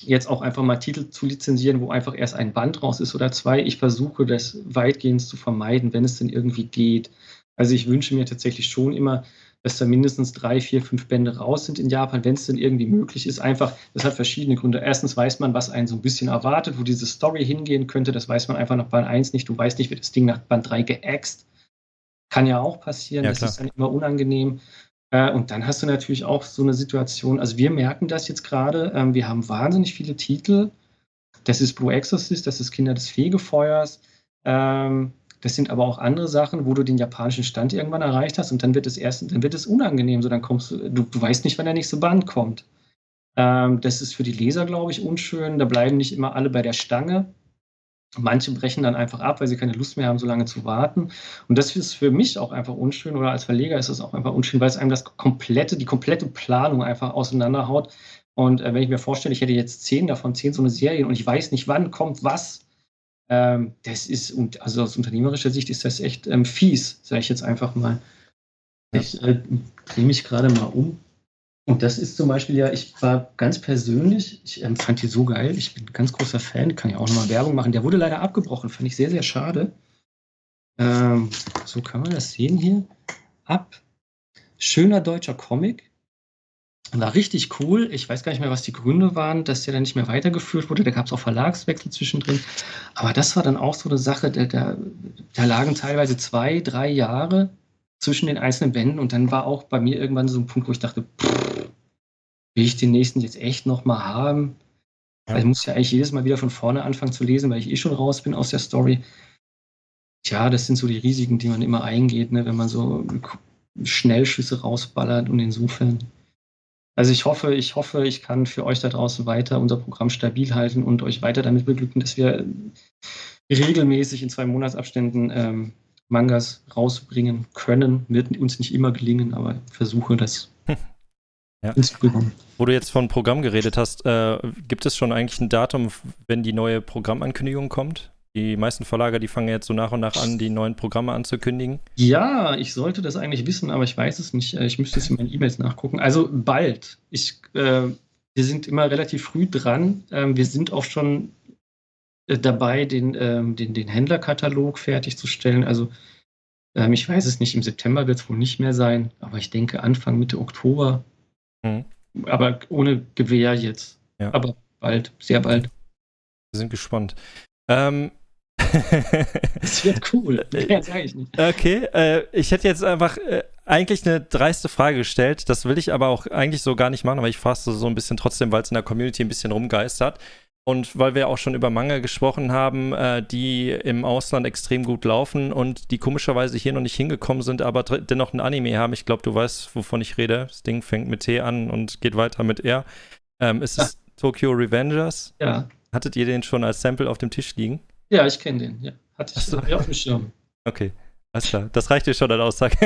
jetzt auch einfach mal Titel zu lizenzieren, wo einfach erst ein Band raus ist oder zwei. Ich versuche das weitgehend zu vermeiden, wenn es denn irgendwie geht. Also ich wünsche mir tatsächlich schon immer, dass da mindestens drei, vier, fünf Bände raus sind in Japan, wenn es denn irgendwie möglich ist. Einfach, das hat verschiedene Gründe. Erstens weiß man, was einen so ein bisschen erwartet, wo diese Story hingehen könnte. Das weiß man einfach nach Band 1 nicht. Du weißt nicht, wird das Ding nach Band 3 geäxt. Kann ja auch passieren. Ja, das ist dann immer unangenehm. Äh, und dann hast du natürlich auch so eine Situation, also wir merken das jetzt gerade, ähm, wir haben wahnsinnig viele Titel. Das ist Blue Exorcist, das ist Kinder des Fegefeuers. Ähm, das sind aber auch andere Sachen, wo du den japanischen Stand irgendwann erreicht hast und dann wird es erst, dann wird es unangenehm. So, dann kommst du, du, du weißt nicht, wann der nächste Band kommt. Ähm, das ist für die Leser, glaube ich, unschön. Da bleiben nicht immer alle bei der Stange. Manche brechen dann einfach ab, weil sie keine Lust mehr haben, so lange zu warten. Und das ist für mich auch einfach unschön oder als Verleger ist es auch einfach unschön, weil es einem das komplette, die komplette Planung einfach auseinanderhaut. Und äh, wenn ich mir vorstelle, ich hätte jetzt zehn davon, zehn so eine Serien und ich weiß nicht, wann kommt was, ähm, das ist, und also aus unternehmerischer Sicht ist das echt ähm, fies, sage ich jetzt einfach mal. Ich äh, drehe mich gerade mal um. Und das ist zum Beispiel ja, ich war ganz persönlich, ich ähm, fand die so geil, ich bin ein ganz großer Fan, kann ja auch nochmal Werbung machen. Der wurde leider abgebrochen, fand ich sehr, sehr schade. Ähm, so kann man das sehen hier. Ab. Schöner deutscher Comic. War richtig cool. Ich weiß gar nicht mehr, was die Gründe waren, dass der dann nicht mehr weitergeführt wurde. Da gab es auch Verlagswechsel zwischendrin. Aber das war dann auch so eine Sache, da, da, da lagen teilweise zwei, drei Jahre zwischen den einzelnen Bänden und dann war auch bei mir irgendwann so ein Punkt, wo ich dachte, pff, will ich den nächsten jetzt echt nochmal haben? Ja. ich muss ja eigentlich jedes Mal wieder von vorne anfangen zu lesen, weil ich eh schon raus bin aus der Story. Tja, das sind so die Risiken, die man immer eingeht, ne, wenn man so Schnellschüsse rausballert und insofern. Also ich hoffe, ich hoffe, ich kann für euch da draußen weiter unser Programm stabil halten und euch weiter damit beglücken, dass wir regelmäßig in zwei Monatsabständen ähm, Mangas rausbringen können. Wird uns nicht immer gelingen, aber versuche das ja. Wo du jetzt von Programm geredet hast, äh, gibt es schon eigentlich ein Datum, wenn die neue Programmankündigung kommt? Die meisten Verlager, die fangen jetzt so nach und nach an, die neuen Programme anzukündigen. Ja, ich sollte das eigentlich wissen, aber ich weiß es nicht. Äh, ich müsste es in meinen E-Mails nachgucken. Also bald. Ich, äh, wir sind immer relativ früh dran. Ähm, wir sind auch schon dabei, den, ähm, den, den Händlerkatalog fertigzustellen. Also ähm, ich weiß es nicht, im September wird es wohl nicht mehr sein, aber ich denke Anfang, Mitte Oktober Mhm. Aber ohne Gewehr jetzt. Ja. Aber bald, sehr bald. Wir sind gespannt. Ähm. das wird cool. Ja, sag ich nicht. Okay, äh, ich hätte jetzt einfach äh, eigentlich eine dreiste Frage gestellt. Das will ich aber auch eigentlich so gar nicht machen, aber ich fasse so ein bisschen trotzdem, weil es in der Community ein bisschen rumgeistert. Und weil wir auch schon über Manga gesprochen haben, äh, die im Ausland extrem gut laufen und die komischerweise hier noch nicht hingekommen sind, aber dennoch ein Anime haben. Ich glaube, du weißt, wovon ich rede. Das Ding fängt mit T an und geht weiter mit R. Ähm, ist es ah. Tokyo Revengers? Ja. Hattet ihr den schon als Sample auf dem Tisch liegen? Ja, ich kenne den. Ja. Hatte ich, so. auf dem Schirm. Okay. Alles klar, das reicht dir schon als Aussage.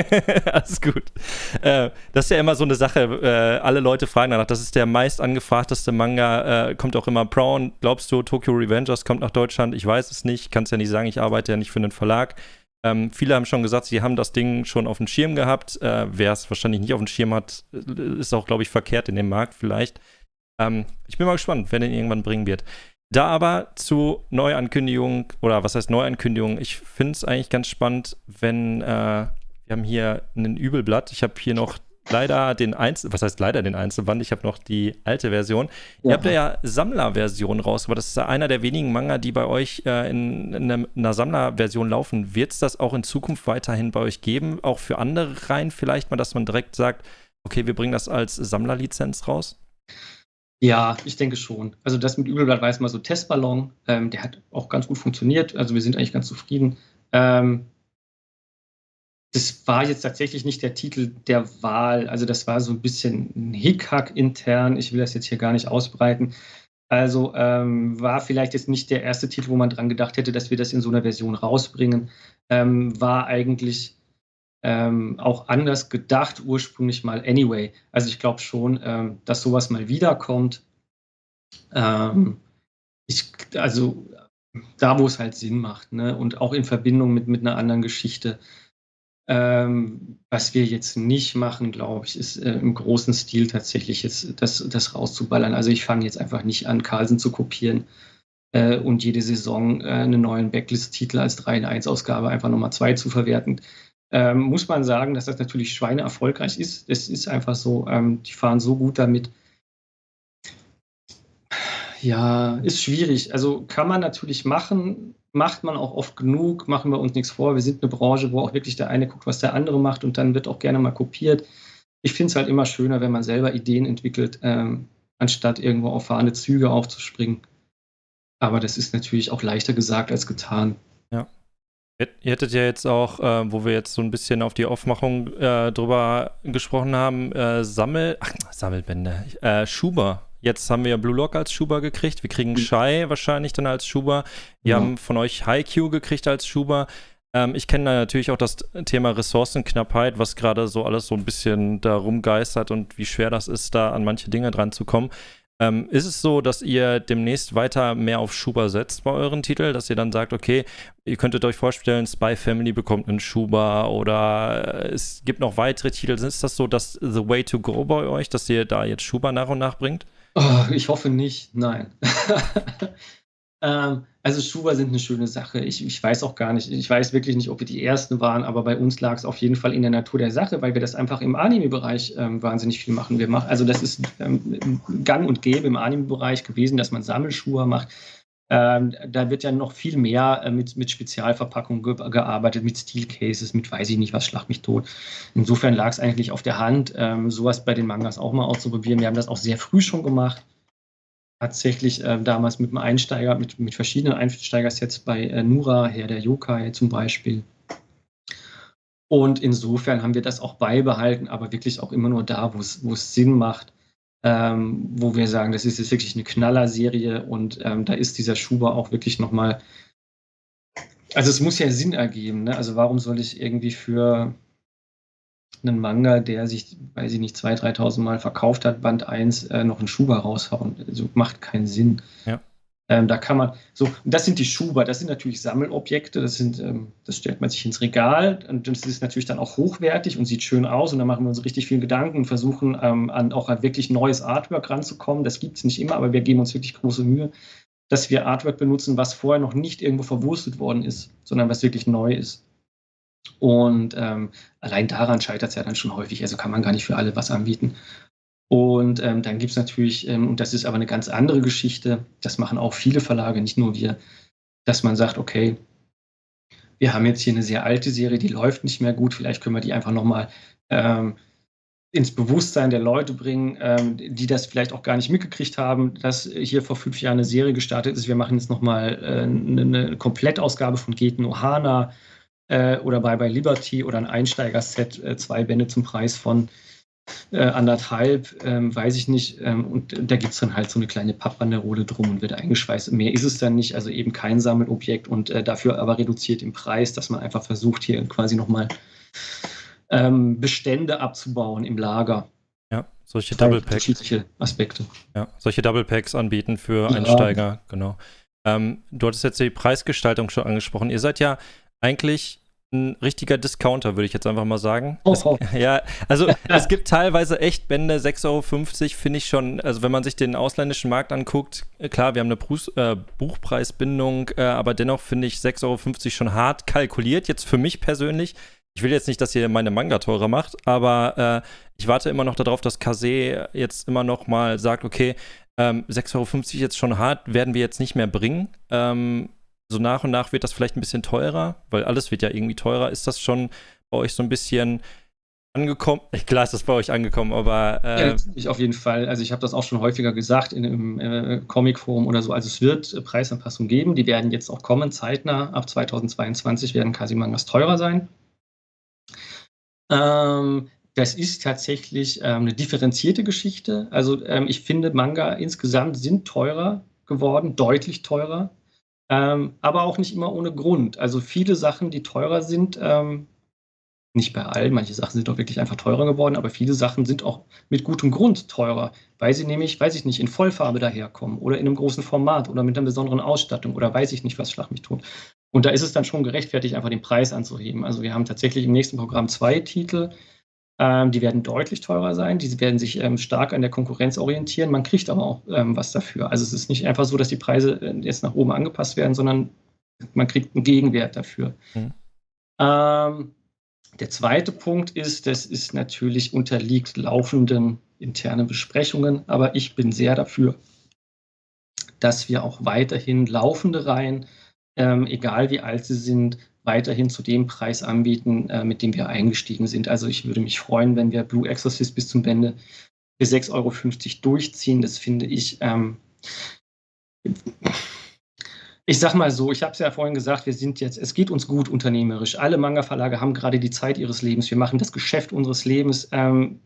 Alles gut. Äh, das ist ja immer so eine Sache. Äh, alle Leute fragen danach. Das ist der meist angefragteste Manga. Äh, kommt auch immer Brown. Glaubst du, Tokyo Revengers kommt nach Deutschland? Ich weiß es nicht. Kannst ja nicht sagen, ich arbeite ja nicht für einen Verlag. Ähm, viele haben schon gesagt, sie haben das Ding schon auf dem Schirm gehabt. Äh, wer es wahrscheinlich nicht auf dem Schirm hat, ist auch, glaube ich, verkehrt in dem Markt vielleicht. Ähm, ich bin mal gespannt, wer den irgendwann bringen wird. Da aber zu Neuankündigungen, oder was heißt Neuankündigungen? Ich finde es eigentlich ganz spannend, wenn äh, wir haben hier ein Übelblatt. Ich habe hier noch leider den Einzel, was heißt leider den Einzelband? Ich habe noch die alte Version. Ja. Ihr habt ja Sammlerversion raus, aber das ist einer der wenigen Manga, die bei euch äh, in, in, einer, in, einer Sammlerversion laufen. Wird es das auch in Zukunft weiterhin bei euch geben? Auch für andere Reihen vielleicht mal, dass man direkt sagt, okay, wir bringen das als Sammlerlizenz raus? Ja, ich denke schon. Also das mit Übelblatt war jetzt mal so Testballon. Ähm, der hat auch ganz gut funktioniert. Also wir sind eigentlich ganz zufrieden. Ähm, das war jetzt tatsächlich nicht der Titel der Wahl. Also das war so ein bisschen ein Hickhack intern. Ich will das jetzt hier gar nicht ausbreiten. Also ähm, war vielleicht jetzt nicht der erste Titel, wo man dran gedacht hätte, dass wir das in so einer Version rausbringen. Ähm, war eigentlich ähm, auch anders gedacht ursprünglich mal anyway. Also ich glaube schon, ähm, dass sowas mal wiederkommt. Ähm, ich, also da, wo es halt Sinn macht, ne? Und auch in Verbindung mit, mit einer anderen Geschichte. Ähm, was wir jetzt nicht machen, glaube ich, ist äh, im großen Stil tatsächlich jetzt das, das rauszuballern. Also ich fange jetzt einfach nicht an, Carlsen zu kopieren äh, und jede Saison äh, einen neuen Backlist-Titel als 3 in 1 Ausgabe einfach nochmal 2 zu verwerten ähm, muss man sagen, dass das natürlich Schweine erfolgreich ist. Es ist einfach so, ähm, die fahren so gut damit. Ja, ist schwierig. Also kann man natürlich machen, macht man auch oft genug, machen wir uns nichts vor. Wir sind eine Branche, wo auch wirklich der eine guckt, was der andere macht und dann wird auch gerne mal kopiert. Ich finde es halt immer schöner, wenn man selber Ideen entwickelt, ähm, anstatt irgendwo auf fahrende Züge aufzuspringen. Aber das ist natürlich auch leichter gesagt als getan. Ja. Ihr hättet ja jetzt auch, äh, wo wir jetzt so ein bisschen auf die Aufmachung äh, drüber gesprochen haben, äh, Sammel, ach, Sammelbände, äh, Schuber. Jetzt haben wir Blue Lock als Schuber gekriegt. Wir kriegen mhm. Shy wahrscheinlich dann als Schuber. Wir ja. haben von euch Haiku gekriegt als Schuber. Ähm, ich kenne natürlich auch das Thema Ressourcenknappheit, was gerade so alles so ein bisschen da rumgeistert und wie schwer das ist, da an manche Dinge dran zu kommen. Ähm, ist es so, dass ihr demnächst weiter mehr auf Schuber setzt bei euren Titeln, dass ihr dann sagt, okay, ihr könntet euch vorstellen, Spy Family bekommt einen Schuber oder äh, es gibt noch weitere Titel. Ist das so, dass The Way to Go bei euch, dass ihr da jetzt Schuber nach und nach bringt? Oh, ich hoffe nicht, nein. Ähm, also Schuber sind eine schöne Sache. Ich, ich weiß auch gar nicht, ich weiß wirklich nicht, ob wir die Ersten waren, aber bei uns lag es auf jeden Fall in der Natur der Sache, weil wir das einfach im Anime-Bereich ähm, wahnsinnig viel machen. Wir machen. Also das ist ähm, gang und gäbe im Anime-Bereich gewesen, dass man Sammelschuhe macht. Ähm, da wird ja noch viel mehr äh, mit, mit Spezialverpackungen ge gearbeitet, mit Steelcases, mit weiß ich nicht was, schlag mich tot. Insofern lag es eigentlich auf der Hand, ähm, sowas bei den Mangas auch mal auszuprobieren. Wir haben das auch sehr früh schon gemacht tatsächlich äh, damals mit einem Einsteiger, mit, mit verschiedenen Einsteigersets bei äh, Nura, Herr der Yokai zum Beispiel. Und insofern haben wir das auch beibehalten, aber wirklich auch immer nur da, wo es Sinn macht, ähm, wo wir sagen, das ist jetzt wirklich eine Knallerserie und ähm, da ist dieser Schuber auch wirklich nochmal. Also es muss ja Sinn ergeben, ne? Also warum soll ich irgendwie für einen Manga, der sich, weiß ich nicht, 2.000, 3.000 Mal verkauft hat, Band 1 äh, noch einen Schuber raushauen. Also macht keinen Sinn. Ja. Ähm, da kann man, so, das sind die Schuber, das sind natürlich Sammelobjekte, das sind, ähm, das stellt man sich ins Regal und das ist natürlich dann auch hochwertig und sieht schön aus und da machen wir uns richtig viel Gedanken und versuchen ähm, an auch ein wirklich neues Artwork ranzukommen. Das gibt es nicht immer, aber wir geben uns wirklich große Mühe, dass wir Artwork benutzen, was vorher noch nicht irgendwo verwurstet worden ist, sondern was wirklich neu ist. Und ähm, allein daran scheitert es ja dann schon häufig. Also kann man gar nicht für alle was anbieten. Und ähm, dann gibt es natürlich, ähm, und das ist aber eine ganz andere Geschichte, das machen auch viele Verlage, nicht nur wir, dass man sagt, okay, wir haben jetzt hier eine sehr alte Serie, die läuft nicht mehr gut, vielleicht können wir die einfach nochmal ähm, ins Bewusstsein der Leute bringen, ähm, die das vielleicht auch gar nicht mitgekriegt haben, dass hier vor fünf Jahren eine Serie gestartet ist. Wir machen jetzt nochmal äh, eine, eine Komplettausgabe von Geten Ohana äh, oder bei, bei Liberty oder ein Einsteiger-Set, äh, zwei Bände zum Preis von äh, anderthalb, ähm, weiß ich nicht. Ähm, und da gibt es dann halt so eine kleine Pappbanderole drum und wird eingeschweißt. Mehr ist es dann nicht, also eben kein Sammelobjekt und äh, dafür aber reduziert im Preis, dass man einfach versucht, hier quasi nochmal ähm, Bestände abzubauen im Lager. Ja, solche Double Packs. Unterschiedliche Aspekte. Ja, solche Double Packs anbieten für ja. Einsteiger, genau. Ähm, du hattest jetzt die Preisgestaltung schon angesprochen. Ihr seid ja eigentlich ein richtiger Discounter, würde ich jetzt einfach mal sagen. Oh, oh. Es, ja, also es gibt teilweise echt Bände, 6,50 Euro, finde ich schon, also wenn man sich den ausländischen Markt anguckt, äh, klar, wir haben eine Bruce, äh, Buchpreisbindung, äh, aber dennoch finde ich 6,50 Euro schon hart kalkuliert, jetzt für mich persönlich. Ich will jetzt nicht, dass ihr meine Manga teurer macht, aber äh, ich warte immer noch darauf, dass Kase jetzt immer noch mal sagt, okay, ähm, 6,50 Euro jetzt schon hart, werden wir jetzt nicht mehr bringen. Ähm, so nach und nach wird das vielleicht ein bisschen teurer, weil alles wird ja irgendwie teurer. Ist das schon bei euch so ein bisschen angekommen? Klar ist das bei euch angekommen, aber. Äh ja, ich auf jeden Fall. Also, ich habe das auch schon häufiger gesagt in einem äh, Comic-Forum oder so. Also, es wird äh, Preisanpassungen geben. Die werden jetzt auch kommen, zeitnah. Ab 2022 werden Kasimangas teurer sein. Ähm, das ist tatsächlich ähm, eine differenzierte Geschichte. Also, ähm, ich finde, Manga insgesamt sind teurer geworden, deutlich teurer. Ähm, aber auch nicht immer ohne Grund. Also viele Sachen, die teurer sind, ähm, nicht bei allen, manche Sachen sind auch wirklich einfach teurer geworden, aber viele Sachen sind auch mit gutem Grund teurer, weil sie nämlich, weiß ich nicht, in Vollfarbe daherkommen oder in einem großen Format oder mit einer besonderen Ausstattung oder weiß ich nicht, was Schlag mich tut. Und da ist es dann schon gerechtfertigt, einfach den Preis anzuheben. Also wir haben tatsächlich im nächsten Programm zwei Titel, ähm, die werden deutlich teurer sein, die werden sich ähm, stark an der Konkurrenz orientieren. Man kriegt aber auch ähm, was dafür. Also es ist nicht einfach so, dass die Preise äh, jetzt nach oben angepasst werden, sondern man kriegt einen Gegenwert dafür. Mhm. Ähm, der zweite Punkt ist, das ist natürlich unterliegt laufenden internen Besprechungen, aber ich bin sehr dafür, dass wir auch weiterhin laufende Reihen, ähm, egal wie alt sie sind, weiterhin zu dem Preis anbieten, äh, mit dem wir eingestiegen sind. Also ich würde mich freuen, wenn wir Blue Exorcist bis zum Ende für 6,50 Euro durchziehen. Das finde ich. Ähm, ich sag mal so, ich habe es ja vorhin gesagt, wir sind jetzt, es geht uns gut unternehmerisch. Alle Manga-Verlage haben gerade die Zeit ihres Lebens. Wir machen das Geschäft unseres Lebens. Ähm,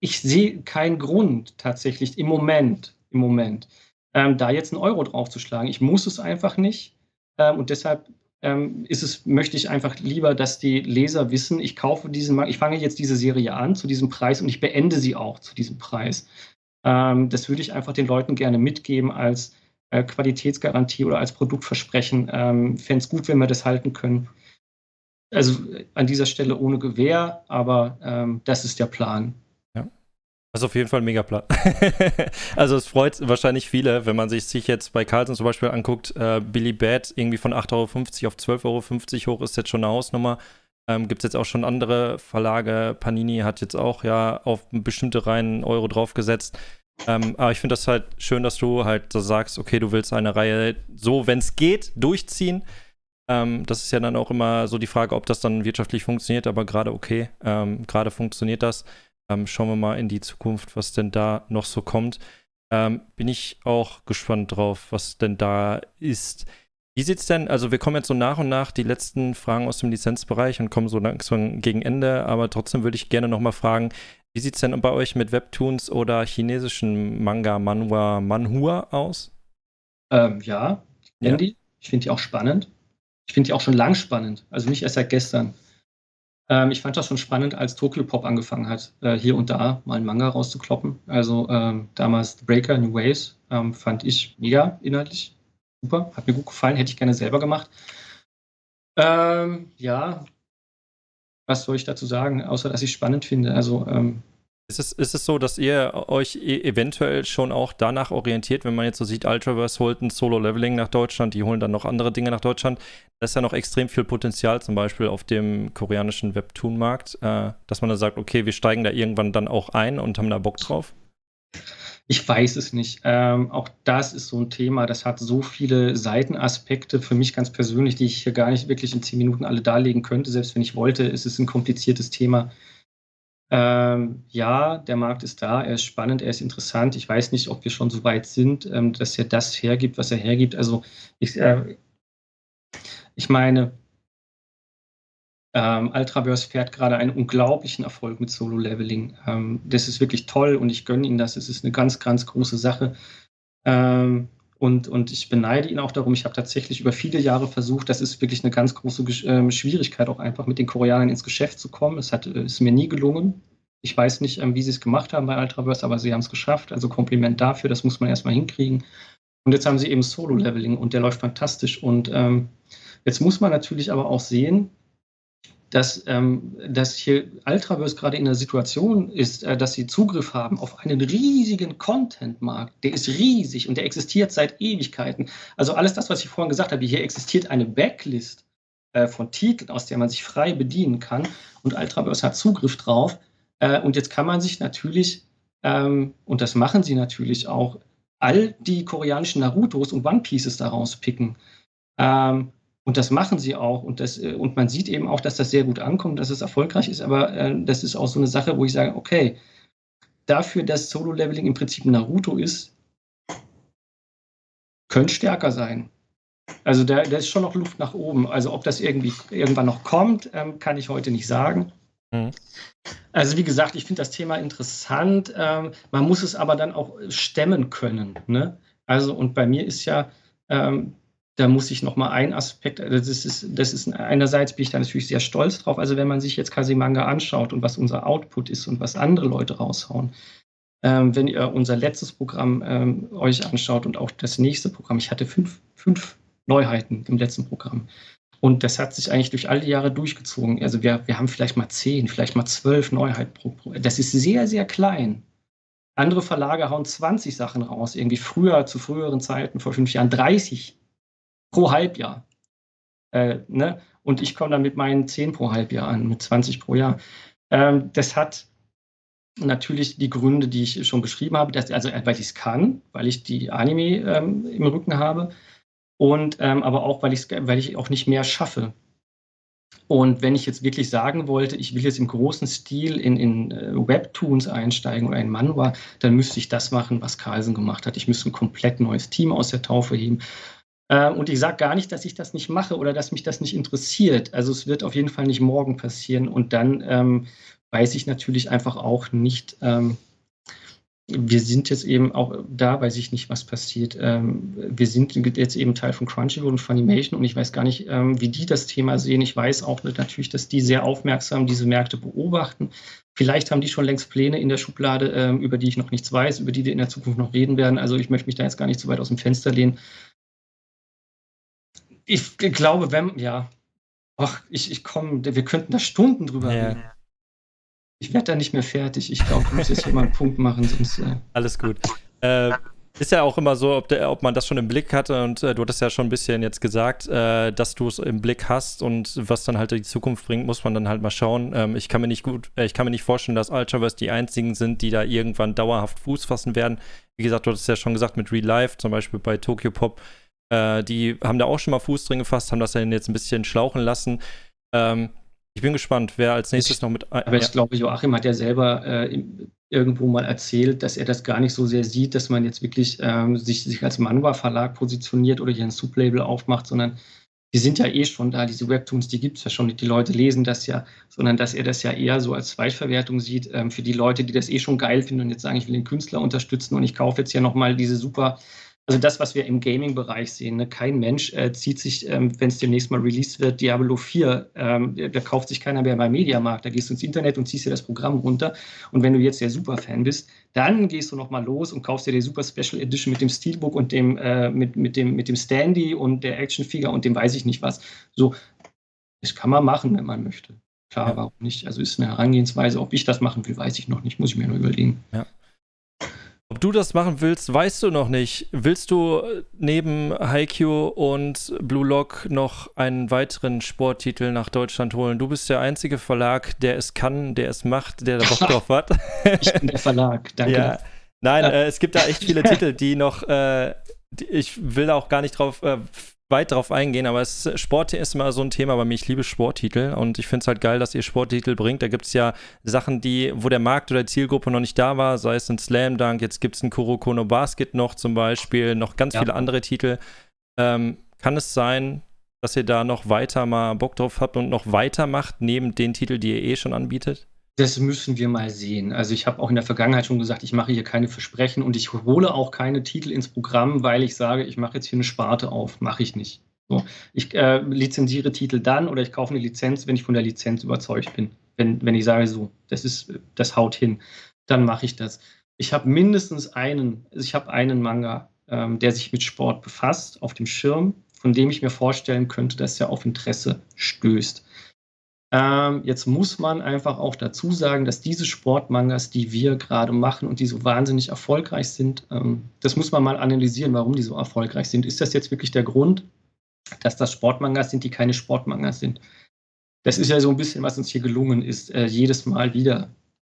ich sehe keinen Grund tatsächlich im Moment, im Moment, ähm, da jetzt einen Euro draufzuschlagen. Ich muss es einfach nicht. Ähm, und deshalb ähm, ist es, möchte ich einfach lieber, dass die Leser wissen, ich kaufe diesen, ich fange jetzt diese Serie an zu diesem Preis und ich beende sie auch zu diesem Preis. Ähm, das würde ich einfach den Leuten gerne mitgeben als äh, Qualitätsgarantie oder als Produktversprechen. Ähm, Fände es gut, wenn wir das halten können. Also an dieser Stelle ohne Gewehr, aber ähm, das ist der Plan. Das ist auf jeden Fall mega Plan. also es freut wahrscheinlich viele, wenn man sich, sich jetzt bei Carlsen zum Beispiel anguckt, äh, Billy Bad irgendwie von 8,50 Euro auf 12,50 Euro hoch ist jetzt schon eine Hausnummer. Ähm, Gibt es jetzt auch schon andere Verlage. Panini hat jetzt auch ja auf bestimmte Reihen Euro draufgesetzt. Ähm, aber ich finde das halt schön, dass du halt so sagst, okay, du willst eine Reihe so, wenn es geht, durchziehen. Ähm, das ist ja dann auch immer so die Frage, ob das dann wirtschaftlich funktioniert, aber gerade okay, ähm, gerade funktioniert das. Ähm, schauen wir mal in die Zukunft, was denn da noch so kommt. Ähm, bin ich auch gespannt drauf, was denn da ist. Wie sieht's denn, also wir kommen jetzt so nach und nach die letzten Fragen aus dem Lizenzbereich und kommen so langsam gegen Ende, aber trotzdem würde ich gerne nochmal fragen, wie sieht's denn bei euch mit Webtoons oder chinesischen Manga, Manhua, Manhua aus? Ähm, ja, ich kenne ja. die. Ich finde die auch spannend. Ich finde die auch schon lang spannend, also nicht erst seit gestern. Ähm, ich fand das schon spannend, als Tokyo Pop angefangen hat, äh, hier und da mal einen Manga rauszukloppen. Also ähm, damals The Breaker, New Ways, ähm, fand ich mega inhaltlich. Super, hat mir gut gefallen, hätte ich gerne selber gemacht. Ähm, ja, was soll ich dazu sagen, außer dass ich es spannend finde. Also ähm, ist es, ist es so, dass ihr euch e eventuell schon auch danach orientiert, wenn man jetzt so sieht, Ultraverse holt ein Solo-Leveling nach Deutschland, die holen dann noch andere Dinge nach Deutschland. Da ist ja noch extrem viel Potenzial, zum Beispiel auf dem koreanischen Webtoon-Markt, äh, dass man dann sagt, okay, wir steigen da irgendwann dann auch ein und haben da Bock drauf? Ich weiß es nicht. Ähm, auch das ist so ein Thema, das hat so viele Seitenaspekte für mich ganz persönlich, die ich hier gar nicht wirklich in zehn Minuten alle darlegen könnte. Selbst wenn ich wollte, ist es ein kompliziertes Thema. Ähm, ja, der Markt ist da, er ist spannend, er ist interessant. Ich weiß nicht, ob wir schon so weit sind, ähm, dass er das hergibt, was er hergibt. Also ich, äh, ich meine, ähm, Ultraverse fährt gerade einen unglaublichen Erfolg mit Solo-Leveling. Ähm, das ist wirklich toll und ich gönne Ihnen das. Es ist eine ganz, ganz große Sache. Ähm, und, und ich beneide ihn auch darum. Ich habe tatsächlich über viele Jahre versucht, das ist wirklich eine ganz große äh, Schwierigkeit, auch einfach mit den Koreanern ins Geschäft zu kommen. Es hat, äh, ist mir nie gelungen. Ich weiß nicht, ähm, wie sie es gemacht haben bei Ultraverse, aber sie haben es geschafft. Also Kompliment dafür, das muss man erstmal hinkriegen. Und jetzt haben sie eben Solo-Leveling und der läuft fantastisch. Und ähm, jetzt muss man natürlich aber auch sehen, dass, ähm, dass hier Ultraverse gerade in der Situation ist, äh, dass sie Zugriff haben auf einen riesigen Content-Markt. Der ist riesig und der existiert seit Ewigkeiten. Also alles das, was ich vorhin gesagt habe, hier existiert eine Backlist äh, von Titeln, aus der man sich frei bedienen kann und Ultraverse hat Zugriff drauf. Äh, und jetzt kann man sich natürlich, ähm, und das machen sie natürlich auch, all die koreanischen Narutos und One Pieces daraus picken. Ähm, und das machen sie auch. Und, das, äh, und man sieht eben auch, dass das sehr gut ankommt, dass es erfolgreich ist. Aber äh, das ist auch so eine Sache, wo ich sage, okay, dafür, dass Solo-Leveling im Prinzip Naruto ist, könnte stärker sein. Also da, da, ist schon noch Luft nach oben. Also ob das irgendwie irgendwann noch kommt, ähm, kann ich heute nicht sagen. Mhm. Also wie gesagt, ich finde das Thema interessant. Ähm, man muss es aber dann auch stemmen können. Ne? Also und bei mir ist ja ähm, da muss ich nochmal ein Aspekt, das ist, das ist einerseits bin ich da natürlich sehr stolz drauf, also wenn man sich jetzt Kasimanga anschaut und was unser Output ist und was andere Leute raushauen, ähm, wenn ihr unser letztes Programm ähm, euch anschaut und auch das nächste Programm, ich hatte fünf, fünf Neuheiten im letzten Programm. Und das hat sich eigentlich durch all die Jahre durchgezogen. Also wir, wir haben vielleicht mal zehn, vielleicht mal zwölf Neuheiten pro Programm. Das ist sehr, sehr klein. Andere Verlage hauen 20 Sachen raus. Irgendwie früher, zu früheren Zeiten, vor fünf Jahren 30 pro Halbjahr. Äh, ne? Und ich komme dann mit meinen 10 pro Halbjahr an, mit 20 pro Jahr. Ähm, das hat natürlich die Gründe, die ich schon beschrieben habe, dass, also weil ich es kann, weil ich die Anime ähm, im Rücken habe und ähm, aber auch, weil, weil ich auch nicht mehr schaffe. Und wenn ich jetzt wirklich sagen wollte, ich will jetzt im großen Stil in, in äh, Webtoons einsteigen oder in Manua, dann müsste ich das machen, was Carlsen gemacht hat. Ich müsste ein komplett neues Team aus der Taufe heben. Ähm, und ich sage gar nicht, dass ich das nicht mache oder dass mich das nicht interessiert. Also es wird auf jeden Fall nicht morgen passieren. Und dann ähm, weiß ich natürlich einfach auch nicht, ähm, wir sind jetzt eben auch da, weiß ich nicht, was passiert. Ähm, wir sind jetzt eben Teil von Crunchyroll und Funimation und ich weiß gar nicht, ähm, wie die das Thema sehen. Ich weiß auch natürlich, dass die sehr aufmerksam diese Märkte beobachten. Vielleicht haben die schon längst Pläne in der Schublade, ähm, über die ich noch nichts weiß, über die wir in der Zukunft noch reden werden. Also ich möchte mich da jetzt gar nicht so weit aus dem Fenster lehnen. Ich glaube, wenn, ja, ach, ich, ich komme, wir könnten da Stunden drüber ja. reden. Ich werde da nicht mehr fertig. Ich glaube, ich muss jetzt hier mal einen Punkt machen, sonst. Äh Alles gut. Äh, ist ja auch immer so, ob, der, ob man das schon im Blick hatte und äh, du hattest ja schon ein bisschen jetzt gesagt, äh, dass du es im Blick hast und was dann halt die Zukunft bringt, muss man dann halt mal schauen. Ähm, ich kann mir nicht gut, äh, ich kann mir nicht vorstellen, dass Ultraverse die einzigen sind, die da irgendwann dauerhaft Fuß fassen werden. Wie gesagt, du hattest ja schon gesagt mit Real Life, zum Beispiel bei Tokyo Pop, äh, die haben da auch schon mal Fuß drin gefasst, haben das dann jetzt ein bisschen schlauchen lassen. Ähm, ich bin gespannt, wer als nächstes ich, noch mit. Aber ich glaube, Joachim hat ja selber äh, irgendwo mal erzählt, dass er das gar nicht so sehr sieht, dass man jetzt wirklich ähm, sich, sich als Manua-Verlag positioniert oder hier ein Sublabel aufmacht, sondern die sind ja eh schon da, diese Webtoons, die gibt es ja schon, die Leute lesen das ja, sondern dass er das ja eher so als Zweitverwertung sieht ähm, für die Leute, die das eh schon geil finden und jetzt sagen, ich will den Künstler unterstützen und ich kaufe jetzt ja nochmal diese super also das, was wir im Gaming-Bereich sehen, ne? kein Mensch äh, zieht sich, ähm, wenn es demnächst mal released wird, Diablo 4, ähm, da kauft sich keiner mehr beim Mediamarkt. Da gehst du ins Internet und ziehst dir das Programm runter. Und wenn du jetzt der Superfan bist, dann gehst du nochmal los und kaufst dir die Super Special Edition mit dem Steelbook und dem, äh, mit, mit, dem, mit dem Standy und der Actionfigure und dem weiß ich nicht was. So, das kann man machen, wenn man möchte. Klar, ja. warum nicht? Also ist eine Herangehensweise, ob ich das machen will, weiß ich noch nicht, muss ich mir nur überlegen. Ja. Ob du das machen willst, weißt du noch nicht. Willst du neben Haikyuu und Blue Lock noch einen weiteren Sporttitel nach Deutschland holen? Du bist der einzige Verlag, der es kann, der es macht, der da Bock drauf hat. ich bin der Verlag, danke. Ja. Nein, ja. Äh, es gibt da echt viele Titel, die noch, äh, die, ich will auch gar nicht drauf äh, weit darauf eingehen, aber es, Sport ist immer so ein Thema bei mir. Ich liebe Sporttitel und ich finde es halt geil, dass ihr Sporttitel bringt. Da gibt es ja Sachen, die, wo der Markt oder die Zielgruppe noch nicht da war, sei es ein Slam Dunk, jetzt gibt es ein Kurokono Basket noch zum Beispiel, noch ganz ja. viele andere Titel. Ähm, kann es sein, dass ihr da noch weiter mal Bock drauf habt und noch weitermacht, neben den Titeln, die ihr eh schon anbietet? Das müssen wir mal sehen. Also ich habe auch in der Vergangenheit schon gesagt, ich mache hier keine Versprechen und ich hole auch keine Titel ins Programm, weil ich sage, ich mache jetzt hier eine Sparte auf. Mache ich nicht. So, ich äh, lizenziere Titel dann oder ich kaufe eine Lizenz, wenn ich von der Lizenz überzeugt bin. Wenn, wenn ich sage, so, das ist, das haut hin, dann mache ich das. Ich habe mindestens einen, also ich habe einen Manga, ähm, der sich mit Sport befasst, auf dem Schirm, von dem ich mir vorstellen könnte, dass er auf Interesse stößt. Ähm, jetzt muss man einfach auch dazu sagen, dass diese Sportmangas, die wir gerade machen und die so wahnsinnig erfolgreich sind, ähm, das muss man mal analysieren, warum die so erfolgreich sind. Ist das jetzt wirklich der Grund, dass das Sportmangas sind, die keine Sportmangas sind? Das ist ja so ein bisschen, was uns hier gelungen ist, äh, jedes Mal wieder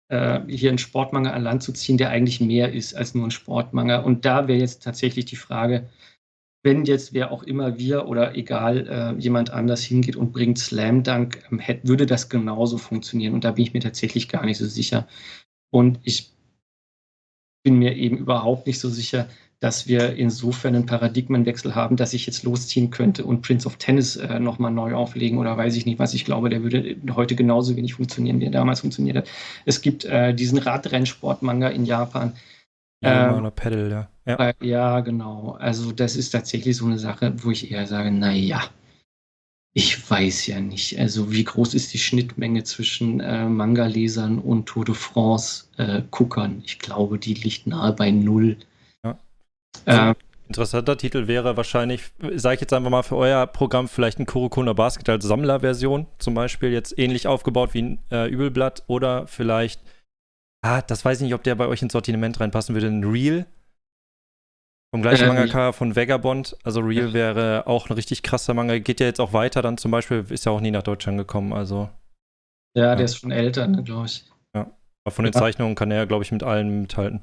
äh, hier einen Sportmanga an Land zu ziehen, der eigentlich mehr ist als nur ein Sportmanga. Und da wäre jetzt tatsächlich die Frage, wenn jetzt wer auch immer wir oder egal äh, jemand anders hingeht und bringt Slam Dunk, ähm, hätte, würde das genauso funktionieren. Und da bin ich mir tatsächlich gar nicht so sicher. Und ich bin mir eben überhaupt nicht so sicher, dass wir insofern einen Paradigmenwechsel haben, dass ich jetzt losziehen könnte und Prince of Tennis äh, nochmal neu auflegen oder weiß ich nicht was. Ich glaube, der würde heute genauso wenig funktionieren, wie er damals funktioniert hat. Es gibt äh, diesen Radrennsport-Manga in Japan, ja, ähm, oder Pedal, ja. Ja. Äh, ja, genau. Also das ist tatsächlich so eine Sache, wo ich eher sage, naja, ich weiß ja nicht. Also wie groß ist die Schnittmenge zwischen äh, Manga-Lesern und Tour de France-Guckern? Äh, ich glaube, die liegt nahe bei null. Ja. Ähm, Interessanter Titel wäre wahrscheinlich, sage ich jetzt einfach mal für euer Programm, vielleicht ein Kurokona Basket als Sammlerversion, zum Beispiel jetzt ähnlich aufgebaut wie ein äh, Übelblatt oder vielleicht Ah, das weiß ich nicht, ob der bei euch ins Sortiment reinpassen würde. Ein Real. Vom gleichen ähm, Mangaka von Vagabond. Also Real wäre auch ein richtig krasser Manga. Geht ja jetzt auch weiter dann zum Beispiel. Ist ja auch nie nach Deutschland gekommen. Also. Ja, der ja. ist schon älter, ne, glaube ich. Ja. Aber von den ja. Zeichnungen kann er, glaube ich, mit allen mithalten.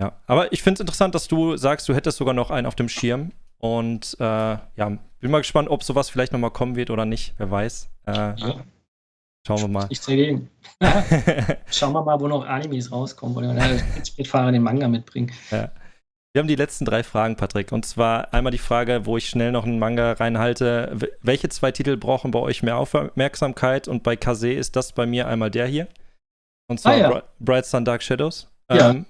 Ja. Aber ich finde es interessant, dass du sagst, du hättest sogar noch einen auf dem Schirm. Und äh, ja, bin mal gespannt, ob sowas vielleicht nochmal kommen wird oder nicht. Wer weiß. Äh, ja. Schauen wir mal. Nichts dagegen. Schauen wir mal, wo noch Animes rauskommen oder der Spätfahrer den Manga mitbringen. Ja. Wir haben die letzten drei Fragen, Patrick. Und zwar einmal die Frage, wo ich schnell noch einen Manga reinhalte. Welche zwei Titel brauchen bei euch mehr Aufmerksamkeit? Und bei Kase ist das bei mir einmal der hier. Und zwar ah, ja. Bright Sun Dark Shadows. Ja. Ähm,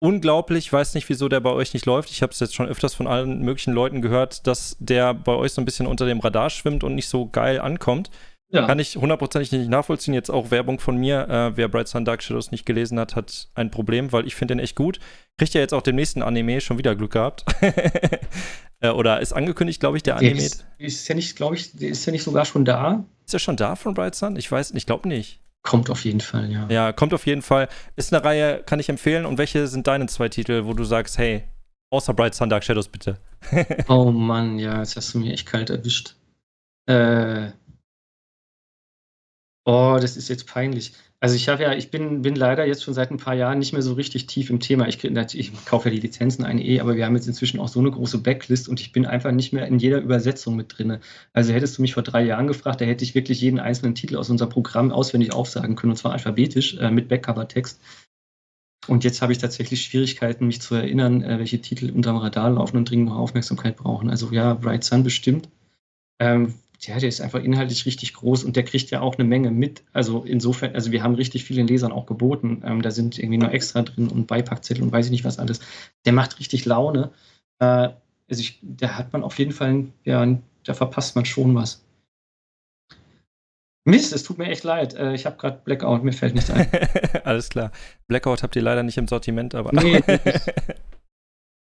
unglaublich. Ich weiß nicht, wieso der bei euch nicht läuft. Ich habe es jetzt schon öfters von allen möglichen Leuten gehört, dass der bei euch so ein bisschen unter dem Radar schwimmt und nicht so geil ankommt. Ja. Kann ich hundertprozentig nicht nachvollziehen. Jetzt auch Werbung von mir. Äh, wer Bright Sun Dark Shadows nicht gelesen hat, hat ein Problem, weil ich finde den echt gut. Kriegt ja jetzt auch dem nächsten Anime schon wieder Glück gehabt. äh, oder ist angekündigt, glaube ich, der Anime. Ist, ist ja nicht, glaube ich, ist ja nicht sogar schon da. Ist er schon da von Bright Sun? Ich weiß, ich glaube nicht. Kommt auf jeden Fall, ja. Ja, kommt auf jeden Fall. Ist eine Reihe, kann ich empfehlen. Und welche sind deine zwei Titel, wo du sagst, hey, außer Bright Sun Dark Shadows bitte? oh Mann, ja, jetzt hast du mir echt kalt erwischt. Äh, Oh, das ist jetzt peinlich. Also ich habe ja, ich bin, bin leider jetzt schon seit ein paar Jahren nicht mehr so richtig tief im Thema. Ich, ich kaufe ja die Lizenzen ein eh, aber wir haben jetzt inzwischen auch so eine große Backlist und ich bin einfach nicht mehr in jeder Übersetzung mit drin. Also hättest du mich vor drei Jahren gefragt, da hätte ich wirklich jeden einzelnen Titel aus unserem Programm auswendig aufsagen können, und zwar alphabetisch äh, mit Backcover-Text. Und jetzt habe ich tatsächlich Schwierigkeiten, mich zu erinnern, äh, welche Titel unterm Radar laufen und dringend noch Aufmerksamkeit brauchen. Also ja, Bright Sun bestimmt. Ähm, ja, der ist einfach inhaltlich richtig groß und der kriegt ja auch eine Menge mit. Also insofern, also wir haben richtig vielen Lesern auch geboten. Ähm, da sind irgendwie noch extra drin und Beipackzettel und weiß ich nicht was alles. Der macht richtig Laune. Äh, also ich, da hat man auf jeden Fall, ja, da verpasst man schon was. Mist, es tut mir echt leid. Äh, ich habe gerade Blackout, mir fällt nichts ein. Alles klar. Blackout habt ihr leider nicht im Sortiment, aber. Nee,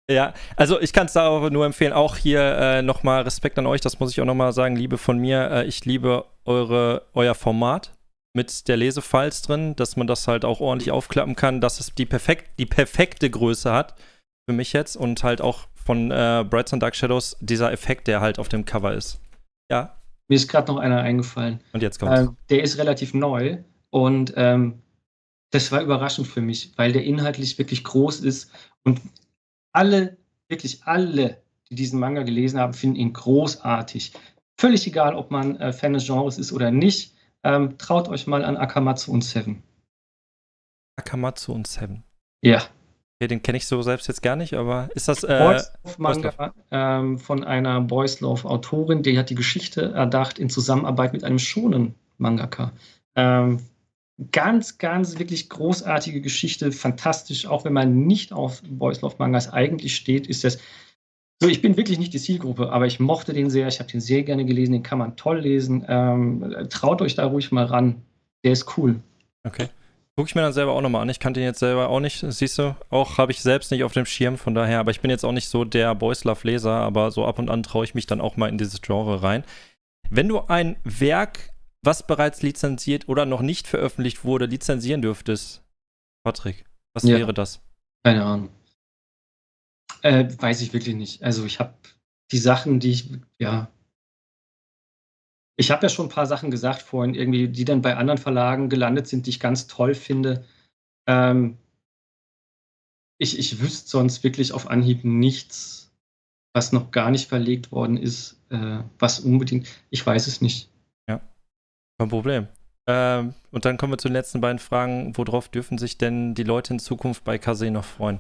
Ja, also ich kann es da aber nur empfehlen, auch hier äh, nochmal Respekt an euch, das muss ich auch nochmal sagen, Liebe von mir. Äh, ich liebe eure, euer Format mit der Lesefiles drin, dass man das halt auch ordentlich aufklappen kann, dass es die, perfekt, die perfekte Größe hat für mich jetzt und halt auch von äh, Brights and Dark Shadows dieser Effekt, der halt auf dem Cover ist. Ja. Mir ist gerade noch einer eingefallen. Und jetzt kommt. Ähm, der ist relativ neu und ähm, das war überraschend für mich, weil der inhaltlich wirklich groß ist und alle, wirklich alle, die diesen Manga gelesen haben, finden ihn großartig. Völlig egal, ob man äh, Fan des Genres ist oder nicht. Ähm, traut euch mal an Akamatsu und Seven. Akamatsu und Seven. Ja. Okay, den kenne ich so selbst jetzt gar nicht, aber ist das. Äh, Boys Love Manga ähm, von einer Boys Love Autorin, die hat die Geschichte erdacht in Zusammenarbeit mit einem schonen Mangaka. Ähm, ganz, ganz wirklich großartige Geschichte, fantastisch, auch wenn man nicht auf Boys Love Mangas eigentlich steht, ist das so, ich bin wirklich nicht die Zielgruppe, aber ich mochte den sehr, ich habe den sehr gerne gelesen, den kann man toll lesen. Ähm, traut euch da ruhig mal ran. Der ist cool. Okay. Gucke ich mir dann selber auch nochmal an. Ich kannte ihn jetzt selber auch nicht, siehst du. Auch habe ich selbst nicht auf dem Schirm, von daher. Aber ich bin jetzt auch nicht so der Boys Love Leser, aber so ab und an traue ich mich dann auch mal in dieses Genre rein. Wenn du ein Werk was bereits lizenziert oder noch nicht veröffentlicht wurde, lizenzieren dürftest, Patrick, was ja. wäre das? Keine Ahnung. Äh, weiß ich wirklich nicht. Also ich habe die Sachen, die ich, ja. Ich habe ja schon ein paar Sachen gesagt vorhin, irgendwie, die dann bei anderen Verlagen gelandet sind, die ich ganz toll finde. Ähm, ich, ich wüsste sonst wirklich auf Anhieb nichts, was noch gar nicht verlegt worden ist, äh, was unbedingt, ich weiß es nicht. Kein Problem. Ähm, und dann kommen wir zu den letzten beiden Fragen. Worauf dürfen sich denn die Leute in Zukunft bei Kase noch freuen?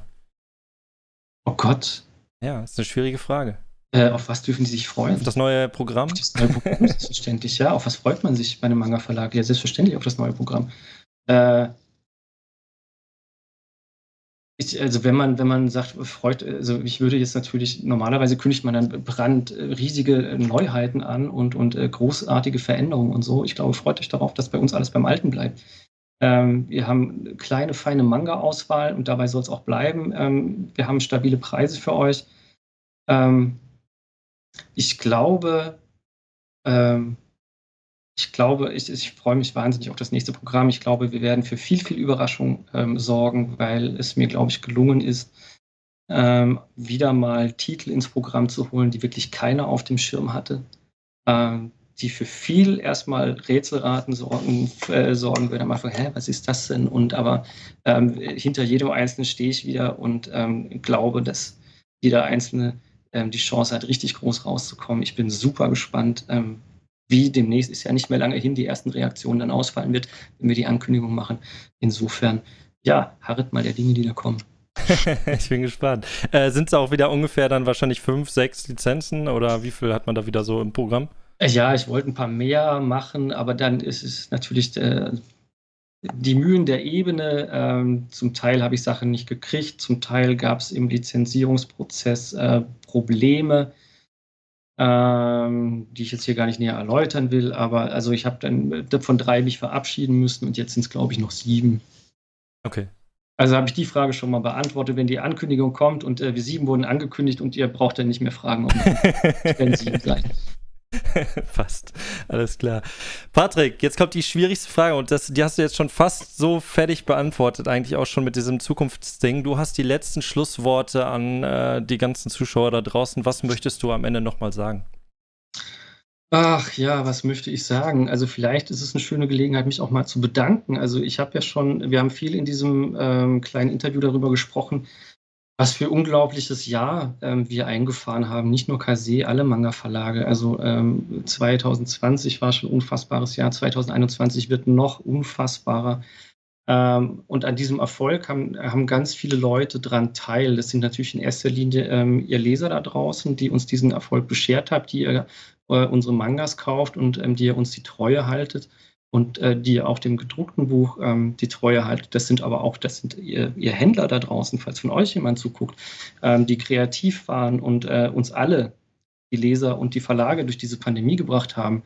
Oh Gott. Ja, ist eine schwierige Frage. Äh, auf was dürfen die sich freuen? Auf das neue Programm? Auf das neue Programm, selbstverständlich, ja. Auf was freut man sich bei einem Manga-Verlag? Ja, selbstverständlich auf das neue Programm. Äh, ich, also wenn man, wenn man sagt, freut, also ich würde jetzt natürlich, normalerweise kündigt man dann brand äh, riesige Neuheiten an und, und äh, großartige Veränderungen und so. Ich glaube, freut euch darauf, dass bei uns alles beim Alten bleibt. Ähm, wir haben kleine, feine Manga-Auswahl und dabei soll es auch bleiben. Ähm, wir haben stabile Preise für euch. Ähm, ich glaube, ähm, ich glaube, ich, ich freue mich wahnsinnig auf das nächste Programm. Ich glaube, wir werden für viel, viel Überraschung ähm, sorgen, weil es mir, glaube ich, gelungen ist, ähm, wieder mal Titel ins Programm zu holen, die wirklich keiner auf dem Schirm hatte, ähm, die für viel erstmal Rätselraten sorgen, äh, sorgen würde. Am Anfang, hä, was ist das denn? Und aber ähm, hinter jedem Einzelnen stehe ich wieder und ähm, glaube, dass jeder Einzelne ähm, die Chance hat, richtig groß rauszukommen. Ich bin super gespannt, wie demnächst ist ja nicht mehr lange hin, die ersten Reaktionen dann ausfallen wird, wenn wir die Ankündigung machen. Insofern, ja, harret mal der Dinge, die da kommen. ich bin gespannt. Äh, Sind es auch wieder ungefähr dann wahrscheinlich fünf, sechs Lizenzen oder wie viel hat man da wieder so im Programm? Ja, ich wollte ein paar mehr machen, aber dann ist es natürlich, äh, die Mühen der Ebene. Ähm, zum Teil habe ich Sachen nicht gekriegt, zum Teil gab es im Lizenzierungsprozess äh, Probleme, ähm, die ich jetzt hier gar nicht näher erläutern will. Aber also ich habe dann von drei mich verabschieden müssen und jetzt sind es, glaube ich, noch sieben. Okay. Also habe ich die Frage schon mal beantwortet. Wenn die Ankündigung kommt und äh, wir sieben wurden angekündigt und ihr braucht dann nicht mehr fragen, ob wir sieben sein. fast. Alles klar. Patrick, jetzt kommt die schwierigste Frage und das, die hast du jetzt schon fast so fertig beantwortet, eigentlich auch schon mit diesem Zukunftsding. Du hast die letzten Schlussworte an äh, die ganzen Zuschauer da draußen. Was möchtest du am Ende nochmal sagen? Ach ja, was möchte ich sagen? Also vielleicht ist es eine schöne Gelegenheit, mich auch mal zu bedanken. Also ich habe ja schon, wir haben viel in diesem ähm, kleinen Interview darüber gesprochen, was für unglaubliches Jahr ähm, wir eingefahren haben. Nicht nur Kase, alle Manga-Verlage. Also ähm, 2020 war schon ein unfassbares Jahr, 2021 wird noch unfassbarer. Ähm, und an diesem Erfolg haben, haben ganz viele Leute dran teil. Das sind natürlich in erster Linie ähm, ihr Leser da draußen, die uns diesen Erfolg beschert habt, die ihr äh, unsere Mangas kauft und ähm, die ihr uns die Treue haltet und äh, die auch dem gedruckten Buch ähm, die Treue haltet. Das sind aber auch, das sind ihr, ihr Händler da draußen, falls von euch jemand zuguckt, ähm, die kreativ waren und äh, uns alle, die Leser und die Verlage durch diese Pandemie gebracht haben.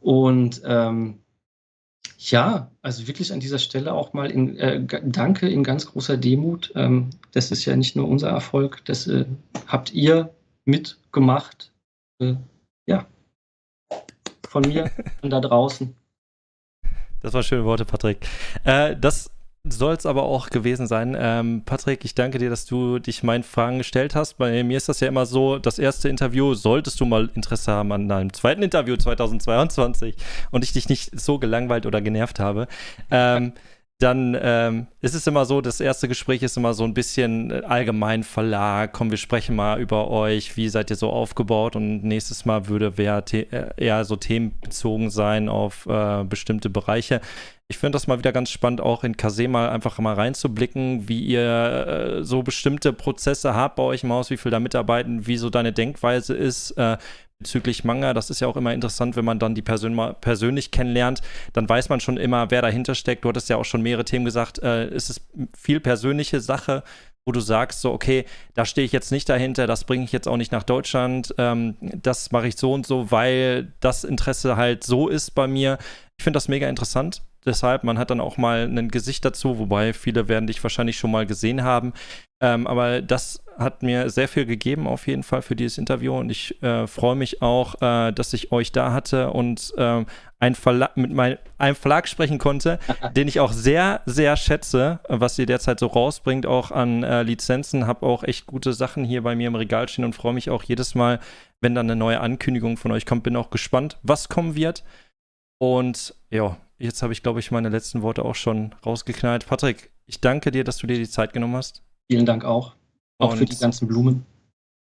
Und ähm, ja, also wirklich an dieser Stelle auch mal in, äh, Danke in ganz großer Demut. Ähm, das ist ja nicht nur unser Erfolg, das äh, habt ihr mitgemacht. Äh, ja, von mir und da draußen. Das waren schöne Worte, Patrick. Äh, das soll es aber auch gewesen sein. Ähm, Patrick, ich danke dir, dass du dich meinen Fragen gestellt hast. Bei mir ist das ja immer so, das erste Interview, solltest du mal Interesse haben an einem zweiten Interview 2022 und ich dich nicht so gelangweilt oder genervt habe. Ähm, dann ähm, ist es immer so, das erste Gespräch ist immer so ein bisschen äh, allgemein Verlag, komm, wir sprechen mal über euch, wie seid ihr so aufgebaut? Und nächstes Mal würde äh, eher so themenbezogen sein auf äh, bestimmte Bereiche. Ich finde das mal wieder ganz spannend, auch in Kase mal einfach mal reinzublicken, wie ihr äh, so bestimmte Prozesse habt bei euch im Haus, wie viel da mitarbeiten, wie so deine Denkweise ist, äh, bezüglich Manga. Das ist ja auch immer interessant, wenn man dann die Person mal persönlich kennenlernt. Dann weiß man schon immer, wer dahinter steckt. Du hattest ja auch schon mehrere Themen gesagt. Äh, ist es viel persönliche Sache, wo du sagst, so, okay, da stehe ich jetzt nicht dahinter, das bringe ich jetzt auch nicht nach Deutschland, ähm, das mache ich so und so, weil das Interesse halt so ist bei mir. Ich finde das mega interessant. Deshalb, man hat dann auch mal ein Gesicht dazu, wobei viele werden dich wahrscheinlich schon mal gesehen haben. Ähm, aber das hat mir sehr viel gegeben, auf jeden Fall für dieses Interview. Und ich äh, freue mich auch, äh, dass ich euch da hatte und äh, ein mit mein, einem Verlag sprechen konnte, den ich auch sehr, sehr schätze, was ihr derzeit so rausbringt, auch an äh, Lizenzen. Habe auch echt gute Sachen hier bei mir im Regal stehen und freue mich auch jedes Mal, wenn dann eine neue Ankündigung von euch kommt. Bin auch gespannt, was kommen wird. Und ja, jetzt habe ich, glaube ich, meine letzten Worte auch schon rausgeknallt. Patrick, ich danke dir, dass du dir die Zeit genommen hast. Vielen Dank auch. Auch Und für die ganzen Blumen.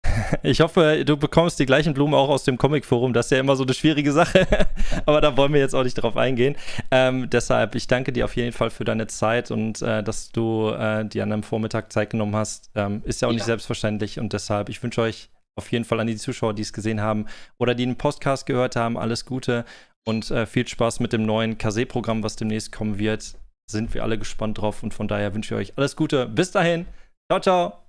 Ich hoffe, du bekommst die gleichen Blumen auch aus dem Comic-Forum. Das ist ja immer so eine schwierige Sache. Aber da wollen wir jetzt auch nicht drauf eingehen. Ähm, deshalb, ich danke dir auf jeden Fall für deine Zeit und äh, dass du äh, dir an einem Vormittag Zeit genommen hast. Ähm, ist ja auch ja. nicht selbstverständlich. Und deshalb, ich wünsche euch auf jeden Fall an die Zuschauer, die es gesehen haben oder die den Podcast gehört haben, alles Gute und äh, viel Spaß mit dem neuen Kase-Programm, was demnächst kommen wird. Sind wir alle gespannt drauf und von daher wünsche ich euch alles Gute. Bis dahin. Ciao, ciao.